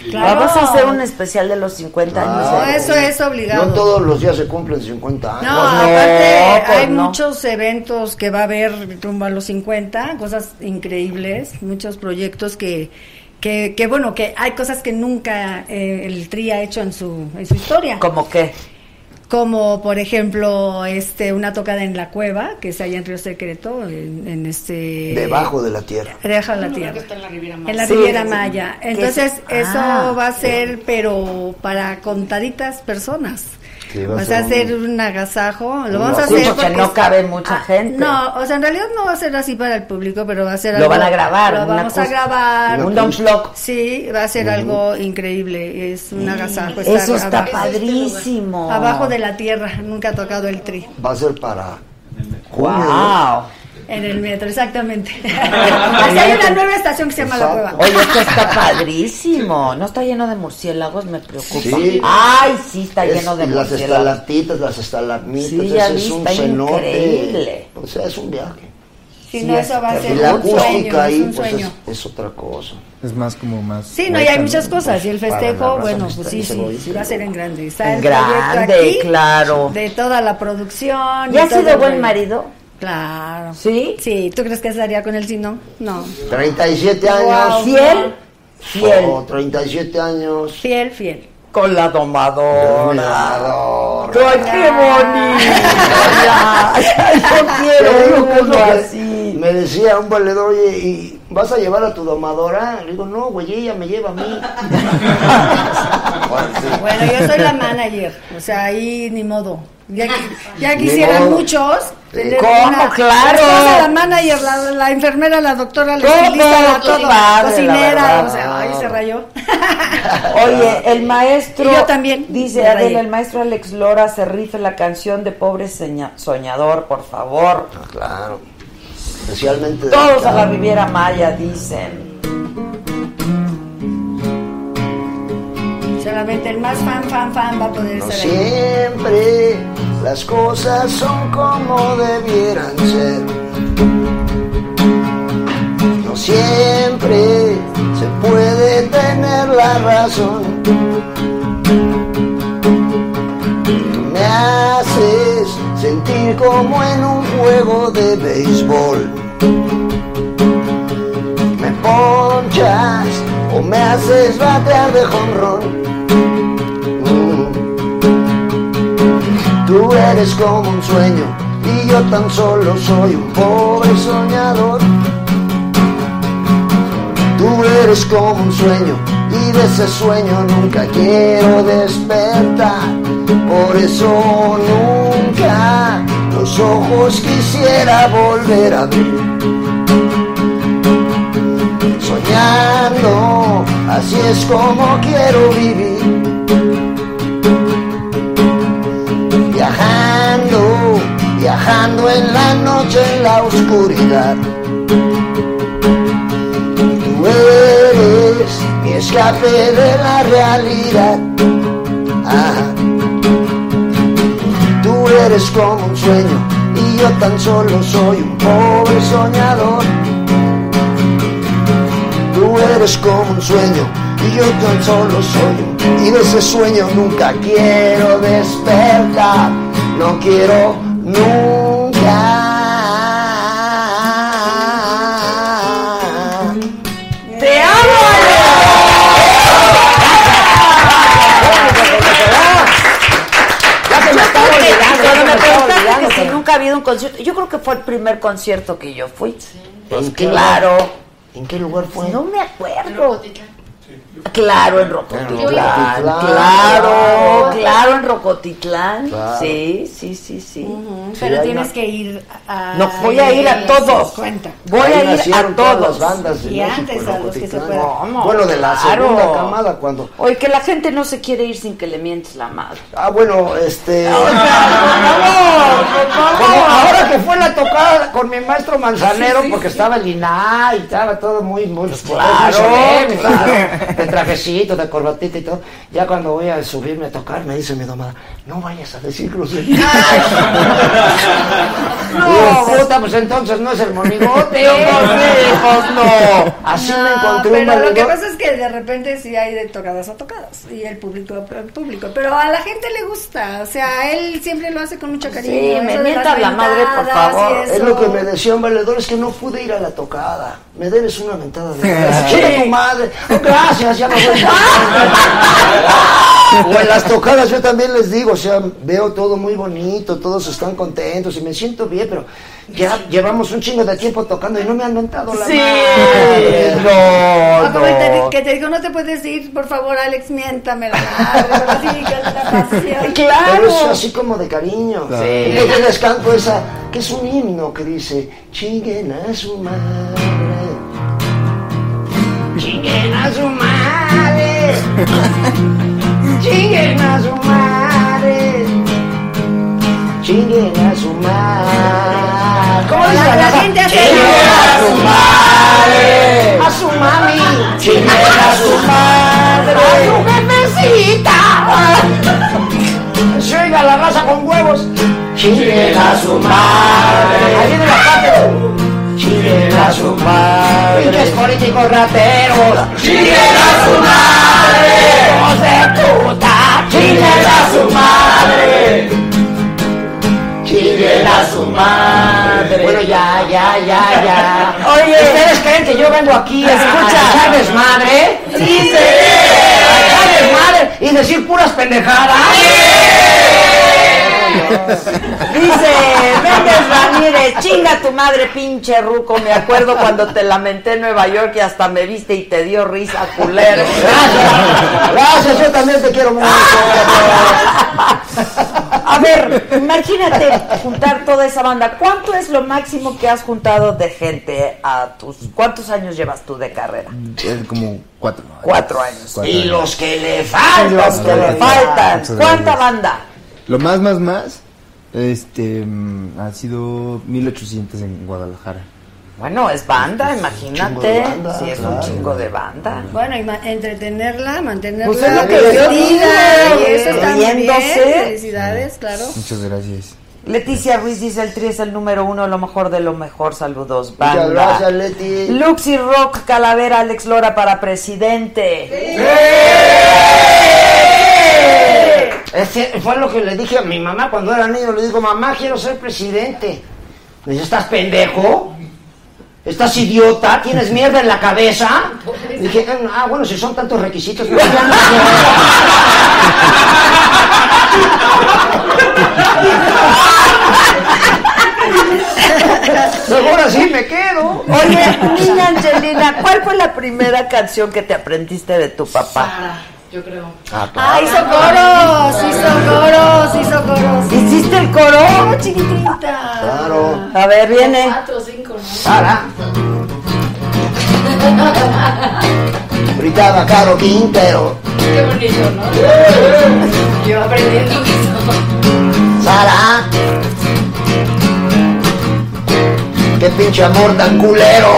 ¿no? Claro. Vamos a hacer un especial de los 50 años. No, eso es obligado. No todos los días se cumplen 50 años. No, no, aparte pues hay no. muchos eventos que va a haber rumbo a los 50, cosas increíbles, muchos proyectos que, que, que bueno, que hay cosas que nunca eh, el TRI ha hecho en su, en su historia. ¿Cómo qué? Como por ejemplo este una tocada en la cueva, que es allá en Río Secreto, en, en este... Debajo de la tierra. Deja la Un lugar tierra. está en la Riviera Maya. En la Sí, Riviera. Maya. ¿Qué Entonces, es? eso Ah. va a ser, pero para contaditas personas. Sí, va a Vas ser a hacer un- un agasajo. Lo vamos a Sí, hacer porque porque no cabe mucha Ah, gente. No, o sea, en realidad no va a ser así para el público, pero va a ser Lo algo. van a grabar, Lo vamos a grabar. Un unplug. Sí, va a ser algo increíble. Es un agasajo. Eso está abajo, padrísimo. abajo de la tierra. Nunca ha tocado el tri. Va a ser para. Wow. En el metro, exactamente. Así hay una nueva estación que se llama La Exacto. Cueva. Oye, esto está padrísimo. ¿No está lleno de murciélagos? Me preocupa. Sí. Ay, sí, está Es- lleno de y las murciélagos. estalactitas, las estalagmitas, Sí, ya vi, es un está cenote. increíble. O sea, es un viaje. Si Sí, no, es eso va a Y ser la un sueño. acústica Es ahí, un pues sueño. es, es otra cosa. Es más como más. Sí, no, y hay muchas cosas. Y el la festejo, bueno, pues sí, sí, va a ser en grande. Está En el grande, aquí, claro. De toda la producción. ¿Y has todo sido buen marido? Claro. ¿Sí? Sí, ¿tú crees que estaría con él si no? No. 37 Wow. años. ¿Fiel? Fiel. Oh, 37 años. Fiel, fiel. Con la domadora. Domadora. ¡Ay, qué bonita! Yo quiero así. Me decía un valedor, oye, ¿y vas a llevar a tu domadora? Le digo, no, güey, ella me lleva a mí. Bueno, sí. Bueno, yo soy la manager. O sea, ahí ni modo. Ya, quisieran modo. muchos. ¿Cómo? Claro. La, la manager, la, la enfermera, la doctora, la Todo, estilista, todo, padre, la cocinera. O sea, ay, se rayó. Oye, el maestro. Y yo también. Dice Adela, el maestro Alex Lora se rife la canción de Pobre Seña- Soñador, por favor. Ah, Claro. Especialmente. Todos a la. Riviera Maya dicen. Solamente el más fan, fan, fan va a poder No estar ahí. siempre las cosas son como debieran ser. No siempre se puede tener la razón. Tú me haces sentir como en un juego de béisbol. Me ponchas me haces batear de jonrón. Mm. Tú eres como un sueño y yo tan solo soy un pobre soñador. Tú eres como un sueño y de ese sueño nunca quiero despertar. Por eso nunca los ojos quisiera volver a ver. Soñando, así es como quiero vivir. Viajando, viajando en la noche, en la oscuridad. Tú eres mi escape de la realidad. Ah. Tú eres como un sueño y yo tan solo soy un pobre soñador. Eres como un sueño y yo tan solo soy un y de ese sueño nunca quiero despertar, no quiero nunca. ¡Te amo! Ya se me estaba olvidando. Cuando me preguntaste que si nunca ha habido un concierto, yo creo que fue el primer concierto que yo fui. Pues ¿En qué claro. ¿En qué lugar fue? No me acuerdo. Claro, en Rocotitlán. Claro, claro, en Rocotitlán. Claro. Sí, sí, sí, sí. Pero tienes una- que ir a... No, voy a ir a todos. Cuenta. Voy Ahí a ir a todas las todos. bandas de Y México, antes a los que se Rocotitlán. pueda. ¿Cómo? Bueno, de la Claro. segunda camada cuando... Oye, que la gente no se quiere ir sin que le mientes la madre. Ah, bueno, este... Como ahora que fue la tocada con mi maestro Manzanero, porque estaba el INA y estaba todo muy, muy, Pues claro. Trajecito, de corbatita y todo. Ya cuando voy a subirme a tocar, me dice mi domada, no vayas a decir groserías. no, puta, pues entonces no es el monigote. pues no. Así me encontré un pero lo que pasa es que de repente sí hay de tocadas a tocadas y el público el público, pero a la gente le gusta, o sea, él siempre lo hace con mucho cariño. Sí, me las la madre, por favor. Es lo que me decía un valedor, es que no pude ir a la tocada. Me debes una mentada de madre. Chica tu madre. Oh, gracias, ya me voy. o en las tocadas yo también les digo, o sea, veo todo muy bonito, todos están contentos y me siento bien, pero ya llevamos un chingo de tiempo tocando y no me han mentado la Sí, madre. no, te- no. que te digo, no te puedes ir, por favor, Alex, miéntame la madre, pero así, con la pasión. Pero es así como de cariño. Claro. Y yo les canto esa, que es un himno que dice, chinguen a su madre. Chinguen a su madre. Chinguen a su madre. Chinguen a su madre. ¿Cómo dice La- la gente hace- Chinguen a su madre. A su mami. Chinguen a su madre. A su jefecita. Se oiga la raza con huevos. Chinguen a su madre. Ahí viene la parte. Chinguen a su madre. Pinches políticos rateros. Chinguen a su madre. Hijos de puta. Chinguen a su madre. Chinguen a su madre. Bueno, ya, ya, ya, ya. Oye, ¿ustedes creen que yo vengo aquí a Escucha. a echar desmadre? Sí, A desmadre y decir puras pendejadas. Dice Méndez Ramírez, chinga tu madre, pinche ruco. Me acuerdo cuando te lamenté en Nueva York y hasta me viste y te dio risa, culero. Gracias, gracias, yo también te quiero mucho. A ver, imagínate juntar toda esa banda. ¿Cuánto es lo máximo que has juntado de gente a tus... ¿Cuántos años llevas tú de carrera? Es como cuatro. Cuatro años. Cuatro Y años. los que le faltan. Los que le faltan. ¿Cuánta banda? Lo más, más, más, este, mm, ha sido 1800 en Guadalajara. Bueno, es banda, imagínate. banda, Sí, es un chingo de banda. Bueno, y ma- entretenerla, mantenerla Pues es lo que divertida, y eso está muy bien. riéndose. Felicidades, claro. Muchas gracias. Leticia Ruiz dice el tri es el número uno, lo mejor de lo mejor. Saludos, Muchas banda. gracias, Leti. Luxy Rock Calavera Alex Lora para presidente. Ese fue lo que le dije a mi mamá cuando era niño. Le digo, mamá, quiero ser presidente. Me dice, ¿estás pendejo? ¿Estás idiota? ¿Tienes mierda en la cabeza? dije, ah, bueno, si son tantos requisitos, pues ya no quiero. Mejor así me quedo. Oye, niña Angelina, ¿cuál fue la primera canción que te aprendiste de tu papá? Yo creo. ¡Ay, hizo coros! ¡Hizo coros! ¡Hizo coros! ¿Hiciste el coro? ¡Oh, chiquitita! Claro. A ver, viene. Cuatro cinco, ¿no? Sara. Gritaba Caro Quintero. Qué bonito, ¿no? Yo aprendiendo eso. Sara. Qué pinche amor tan culero.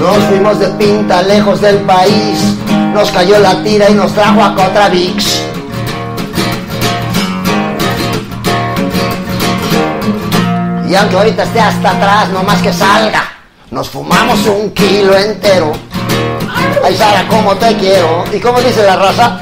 Nos fuimos de pinta lejos del país. Nos cayó la tira y nos trajo a Cotravix. Y aunque ahorita esté hasta atrás, no más que salga, nos fumamos un kilo entero. Ay, Sara, cómo te quiero. ¿Y cómo dice la raza?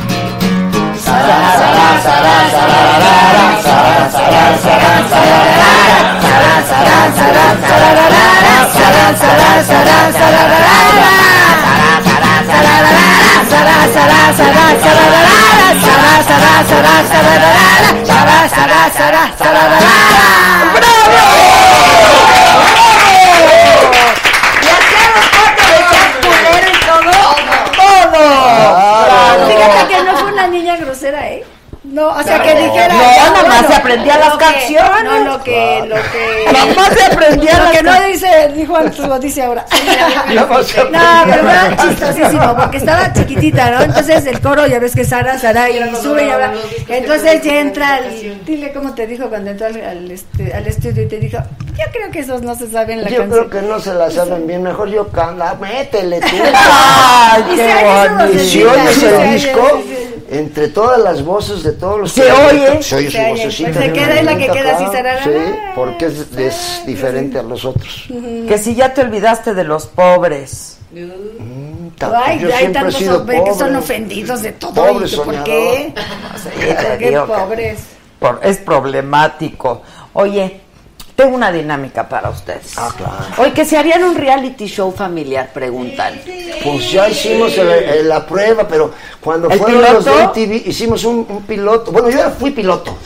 Fíjate que no una niña grosera, ¿eh? No, o sea, que dijera. No, ya, nada más bueno, se aprendía las que- canciones. No, lo que. Lo que Nada más se aprendía Lo las que no dice, dijo antes, lo dice ahora. Se No, pero era chistosísimo, porque estaba chiquitita, ¿no? Entonces el coro, ya ves que Sara, Sara, y sube y habla. Entonces ya entra, el- dile cómo te dijo cuando entró al, al, este, al estudio y te dijo, yo creo que esos no se saben la Yo canción. creo que no se la saben bien, mejor yo canta, métele tú. Ay, qué bonito. Y si vocecita, oyes sí se el disco, sí, sí. Entre todas las voces de todos los ¿Se que- oye? se oye su vocecita. pues se queda, es la que queda así, sarara. Sí, porque es, es diferente a los otros. Que si ya te olvidaste de los pobres. Mm, ta- Ay, yo hay tantos hombres que son ofendidos de todo. Pobre y que ¿Por qué? ¿Por qué pobres? por- es problemático. Oye, tengo una dinámica para ustedes. Ah, claro. Hoy que se harían un reality show familiar, preguntan. Pues ya hicimos el- el- la prueba, pero cuando ¿El fueron los de? MTV, hicimos un, un piloto. Bueno, yo fui piloto.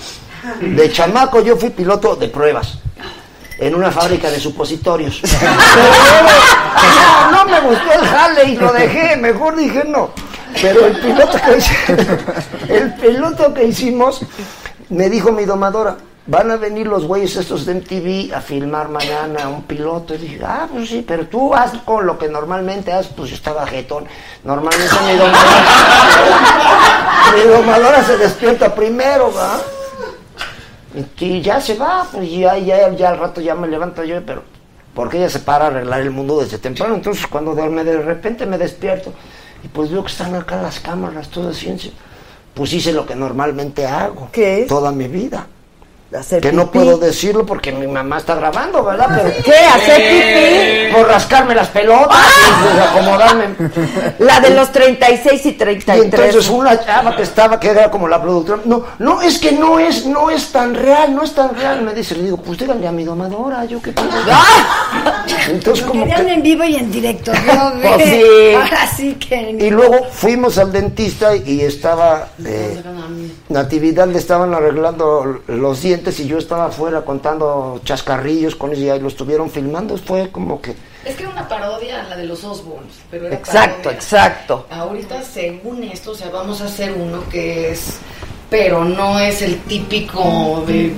De chamaco yo fui piloto de pruebas. En una fábrica de supositorios. Pero no, no me gustó el jale y lo dejé. Mejor dije no. Pero el piloto que hice- el piloto que hicimos, me dijo mi domadora, van a venir los güeyes estos de MTV a filmar mañana un piloto. Y dije, ah, pues sí, pero tú haz con lo que normalmente haces. Pues yo estaba jetón. Normalmente mi domadora, mi domadora se despierta primero, ¿va? Y ya se va, pues ya, ya, ya al rato ya me levanto yo, pero porque ella se para a arreglar el mundo desde temprano. Entonces cuando duerme de repente me despierto y pues veo que están acá las cámaras, toda ciencia. Pues hice lo que normalmente hago. ¿Qué? Toda mi vida. Hacer Que no puedo decirlo porque mi mamá está grabando, ¿verdad? Pero, ¿Qué? ¿Hacer pipí? Por rascarme las pelotas y desacomodarme. La de los 36 y Y 33. entonces una chava que estaba, que era como la productora, no, no, es que no es, no es tan real, no es tan real. Me dice, le digo, pues díganle a mi domadora, yo qué puedo. Entonces como que... en vivo y en directo. ¿no? Pues sí. Ahora sí que. Y luego fuimos al dentista y estaba, eh, Natividad le estaban arreglando los dientes y yo estaba afuera contando chascarrillos con ellos y ahí lo estuvieron filmando. Fue como que... Es que era una parodia la de los Osborns, pero era Exacto, parodia. exacto. Ahorita, según esto, o sea, vamos a hacer uno que es, pero no es el típico de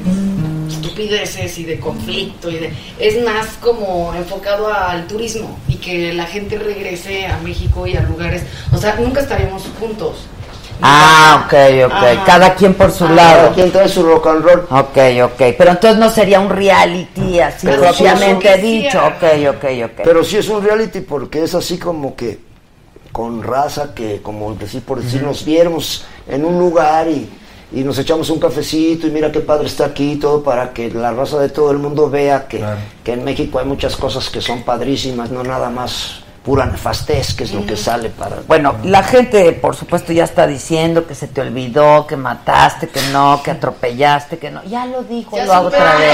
estupideces y de conflicto y de, es más como enfocado al turismo y que la gente regrese a México y a lugares, o sea, nunca estaríamos juntos. Ah, ok, ok. Ajá. Cada quien por su Ah, lado. Cada quien trae su rock and roll. Ok, ok. Pero entonces no sería un reality así Pero propiamente sí, dicho. Ok, ok, ok. Pero sí es un reality porque es así como que con raza que, como decir por decir, nos viéramos en un lugar y, y nos echamos un cafecito y mira qué padre está aquí y todo para que la raza de todo el mundo vea que, Claro. que en México hay muchas cosas que son padrísimas, no nada más pura nefastez, que es lo que sale para... Bueno, la gente, por supuesto, ya está diciendo que se te olvidó, que mataste, que no, que atropellaste, que no. Ya lo dijo, Ya lo hago otra vez.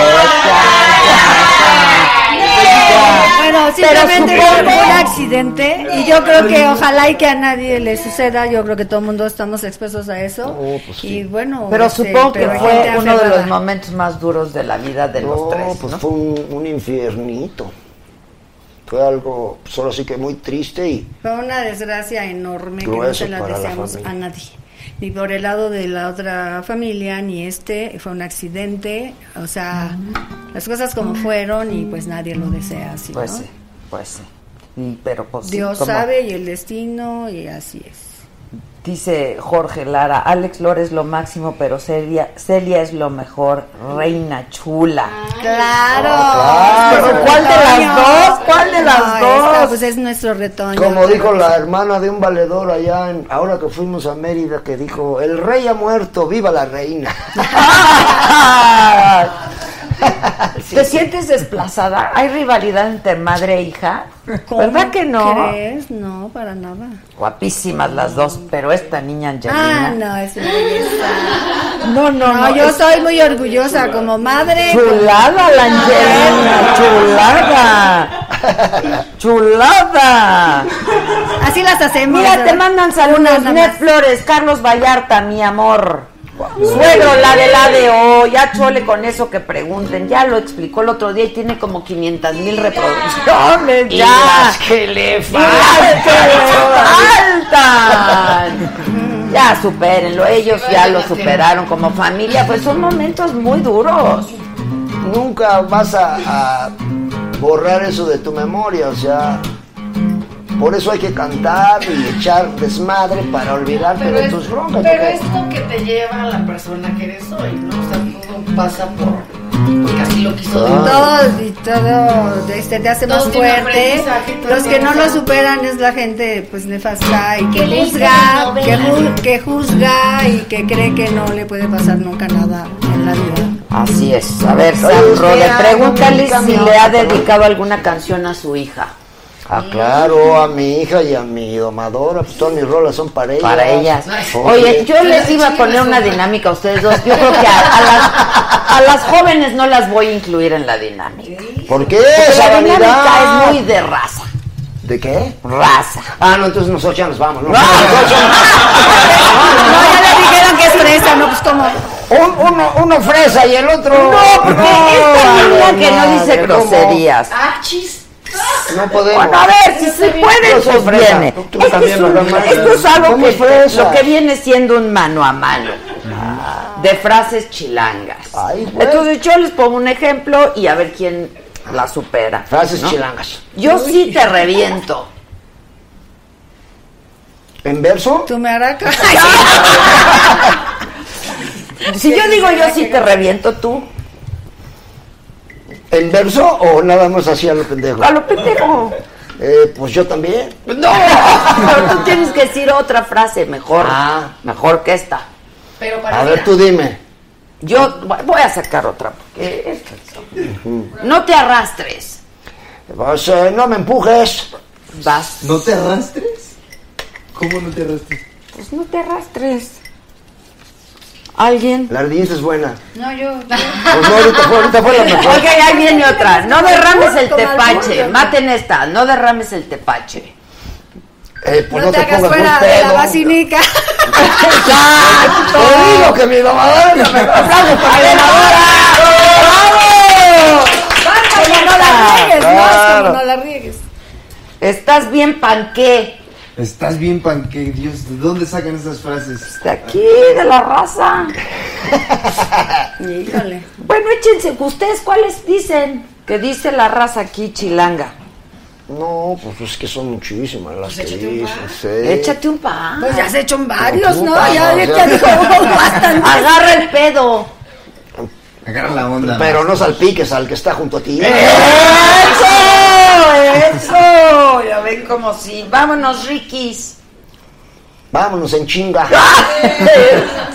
Ya, ya, ya. Bueno, simplemente fue un accidente y yo creo que ojalá y que a nadie le suceda, yo creo que todo el mundo estamos expuestos a eso. No, pues sí. Y bueno, Pero este, supongo que pero fue uno de los momentos más duros de la vida de los No, tres. pues ¿no? fue un, un infiernito. Fue algo, solo sí que muy triste y Fue una desgracia enorme que no se la deseamos a nadie. Ni por el lado de la otra familia, ni este. Fue un accidente. O sea, las cosas como fueron y pues nadie lo desea así. Pues ¿no? sí, pues sí. Y- pero pues Dios sabe y el destino y así es. Dice Jorge Lara, Alex Lora es lo máximo, pero Celia, Celia es lo mejor, reina chula. Claro. Ah, claro. Pero ¿cuál de las dos? ¿Cuál de las No, dos? esta, pues es nuestro retoño. Como dijo la hermana de un valedor allá, en, ahora que fuimos a Mérida, que dijo, el rey ha muerto, viva la reina. ¿Te sientes desplazada? ¿Hay rivalidad entre madre e hija? ¿Cómo ¿Verdad que no? crees? No, para nada. Guapísimas las dos, pero esta niña Ah, Angelina. no, es una belleza. no, no, No, yo es soy muy orgullosa como madre. Chulada la Angelina, chulada. Chulada. Así las hacemos. Mira, te mandan saludos. Net. Flores, Carlos Vallarta, mi amor. Suegro, la de la de hoy, ya chole con eso que pregunten, ya lo explicó el otro día y tiene como 500 mil reproducciones, ya. las que le Y las que le faltan. Ya supérenlo, ellos ya lo superaron como familia, pues son momentos muy duros. Nunca vas a, a borrar eso de tu memoria, o sea, por eso hay que cantar y echar desmadre para olvidarte Pero de es, tus broncas. pero porque- es lo que te lleva a la persona que eres hoy, ¿no? O sea, todo pasa por. Porque así lo quiso Dios. Todo y todo este, te hace Todo más fuerte. Los que no lo superan es la gente pues nefasta y que juzga, que, ju- que juzga y que cree que no le puede pasar nunca nada en la vida. Así es. A ver, le espera, pregúntale si le ha dedicado alguna canción a su hija. Ah, claro, a mi hija y a mi domadora, pues todas mis rolas son para ellas. Para ellas. Oye, yo les iba a poner una dinámica a ustedes dos. Yo creo que a, a las, a las jóvenes no las voy a incluir en la dinámica. ¿por qué Porque esa la dinámica vanidad? es muy de raza. ¿De qué? Raza. Ah, no, entonces nosotros ya nos vamos, ¿no? No, ya le dijeron que es fresa, no, pues como. Un- uno, uno fresa y el otro... No, porque esta vale, niña que no dice ¿cómo? groserías. Ah, chis. No podemos. Bueno, a ver, si se puede, pues fresa. viene. Tú Esto es, un- ¿verdad, Marta? esto es algo ¿Cómo que es fresa? lo que viene siendo un mano a mano de frases chilangas. Ay. Entonces yo les pongo un ejemplo y a ver quién la supera. Frases ¿no? chilangas. Yo sí te reviento. ¿En verso? Tú me harás Si yo digo yo sí te reviento tú, ¿En verso o nada más así a lo pendejo? a lo pendejo. Eh, pues yo también. No, pero tú tienes que decir otra frase mejor, Ah. mejor que esta. Pero para A ver, tú dime. Yo voy a sacar otra porque no te arrastres. Pues eh, no me empujes. Vas. ¿No te arrastres? ¿Cómo no te arrastres? Pues no te arrastres. ¿Alguien? La ardilla es buena. No, yo. Pues no, ahorita fue, ahorita fue la mejor. Ok, ahí viene otra. No derrames el tepache. Maten esta. No derrames el tepache. Eh, pues no, no, te hagas pongas muy fuera de la vacinica. ¡Exacto! Te digo que mi domadora es la mejor. ¡Aplausos para la Como no la riegues, no, es Claro. como no la riegues. Estás bien panqué. Estás bien, panque. Dios, ¿de dónde sacan esas frases? De aquí, de la raza. Híjole. Bueno, échense. ¿Ustedes cuáles dicen? Que dice la raza aquí, chilanga. No, pues es que son muchísimas las que échate un dicen. sí. Échate un pan. Pues ya se hecho en varios, ¿no? pa, Ya, dijo bastante. Agarra el pedo. Agarra la onda. Pero no salpiques al que está junto a ti. ¡Eso! ¡Eso! Ya ven como sí. Vámonos, Rikis. Vámonos en chinga.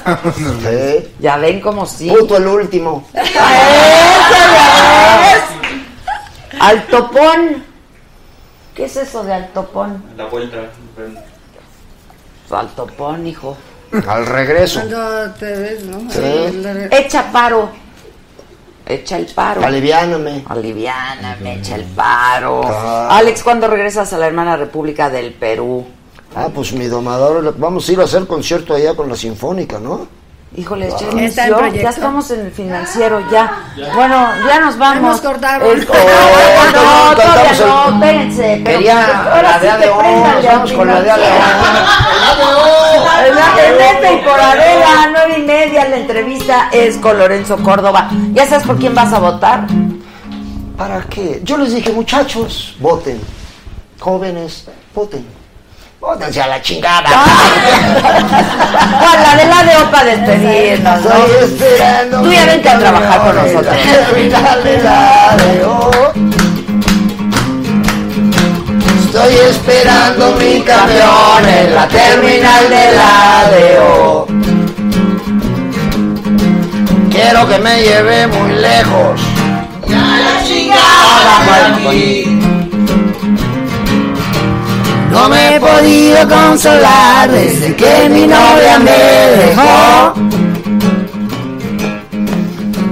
Sí. Ya ven como sí. Puto el último. ¡Eso ya ves! Al topón. ¿Qué es eso de al topón? La vuelta. Al topón, hijo. Al regreso. Cuando te ves, ¿no? Sí. Echa paro. Echa el paro. Aliviáname. Aliviáname, echa el paro. Alex, ¿cuándo regresas a la hermana República del Perú? Ah, pues mi domador, vamos a ir a hacer concierto allá con la Sinfónica, ¿no? Híjole, ya inició, estamos en el financiero, ya. Bueno, ya nos vamos. nos cortaron. Oh, no, no, todavía no, el- espérense. Quería ahora la sí de vamos con la de A financiero. En esta y nueve y media, la entrevista es con Lorenzo Córdoba. ¿Ya sabes por quién vas a votar? ¿Para qué? Yo les dije, muchachos, voten. Jóvenes, voten. Votense a la chingada. Juan, la de la de OPA despedirnos, ¿no? Estoy esperando. Tú ya vente a trabajar con nosotros. Terminal de la de O. Estoy esperando mi camión en la terminal de la de O. Quiero que me lleve muy lejos. Ya la chingada aquí. No me he podido consolar desde que mi novia me dejó.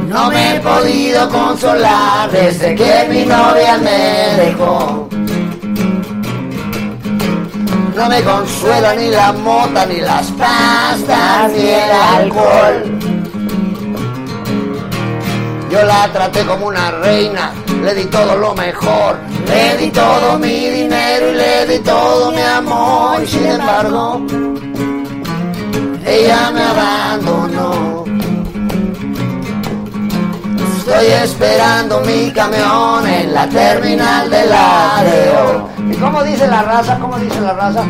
No me he podido consolar desde que mi novia me dejó. No me consuela ni la mota, ni las pastas, ni el alcohol. Yo la traté como una reina, le di todo lo mejor, le di todo mi dinero y le di todo mi amor. Y sin embargo, ella me abandonó. Estoy esperando mi camión en la terminal del ADO. ¿Y cómo dice la raza? ¿Cómo dice la raza?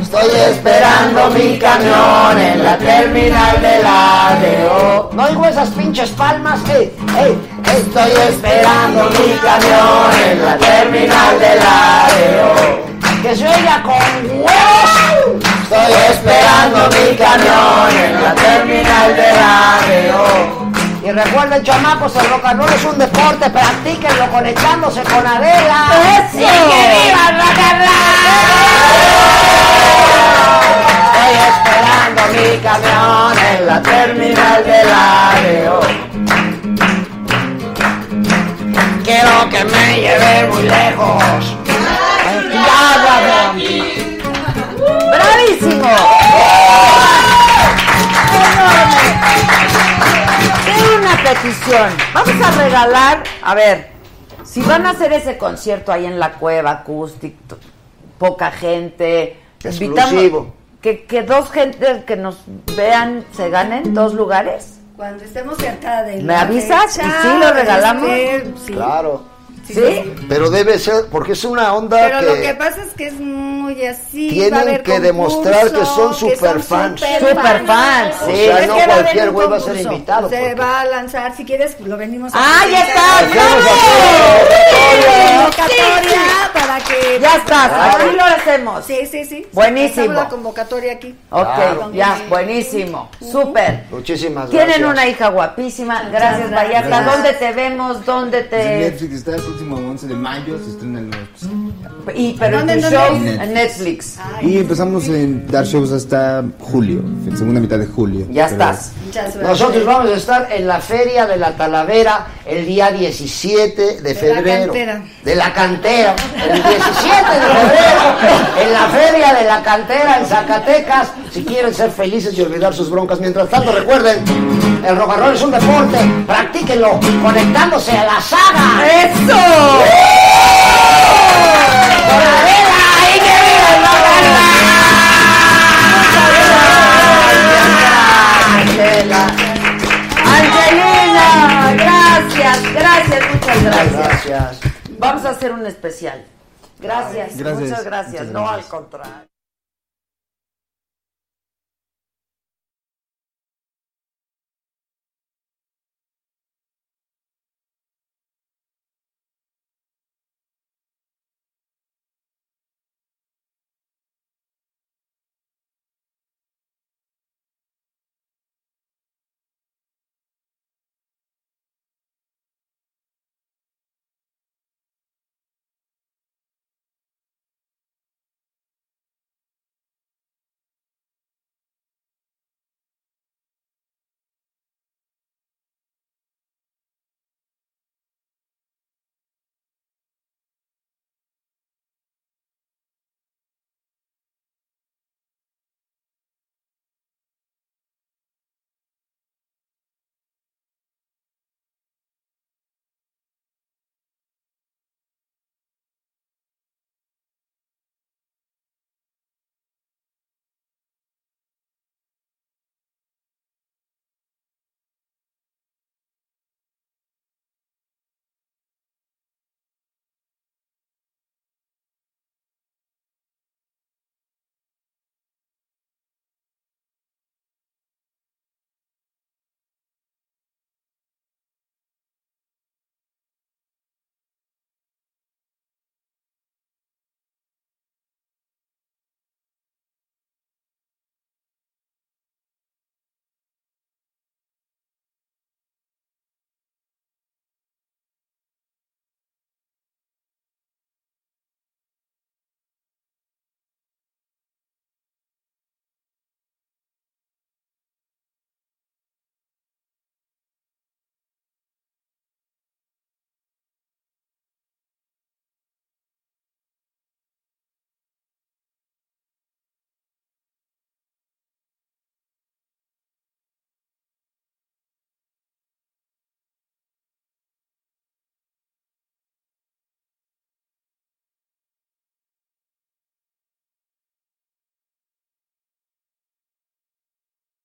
Estoy esperando mi camión en la terminal del ADO. No oigo esas pinches palmas. Ey, ey, estoy esperando mi camión en la terminal del ADO. Que se oiga con huevos. Estoy esperando mi camión en la terminal del ADO. Y recuerden, chamacos, el rock and roll es un deporte, practíquenlo conectándose con Adela. ¡Eso! ¡Y que viva el rock and roll! Estoy esperando mi camión en la terminal del ADO. Quiero que me lleve muy lejos. ¡Bravísimo! Petición. Vamos a regalar, a ver, si van a hacer ese concierto ahí en la cueva acústico, poca gente, Exclusivo. que, que dos gentes que nos vean se ganen dos lugares. Cuando estemos cerca de ¿Me avisas? fecha, ¿Y sí lo regalamos? este, sí. Claro. ¿Sí? Pero debe ser, porque es una onda Pero que... lo que pasa es que es muy así. Tienen va a haber que demostrar que son concurso, que superfans. Superfans, sí. O sea, Es no cualquier güey va a ser invitado. Se porque- va a lanzar, si quieres, lo venimos a ¡Ah, ya está! ¡Bravo! convocatoria para que Ya está, Claro. así lo hacemos. Sí, sí, sí. Buenísimo. La convocatoria aquí. Ok, Claro. ya, buenísimo, súper. Muchísimas gracias. Tienen una hija guapísima, gracias gracias. Vallarta. ¿Dónde te vemos? ¿Dónde te...? Netflix está próximo 11 de mayo, se estrena el nuevo. Y, pero en ¿Dónde, tu dónde? show, En en Netflix. Y empezamos en dar shows hasta julio, en segunda mitad de julio. Ya Pero- estás. Nosotros vamos a estar en la Feria de la Talavera el día 17 de la febrero. cantera. De la cantera. El 17 de febrero en la Feria de la Cantera en Zacatecas. Si quieren ser felices y olvidar sus broncas. Mientras tanto, recuerden, el rock and roll es un deporte. Practíquenlo conectándose a la saga. ¡Eso! Angelina, gracias, gracias, muchas gracias. Gracias. Vamos a hacer un especial. Gracias, Gracias, muchas gracias. muchas No, al gracias. contrario.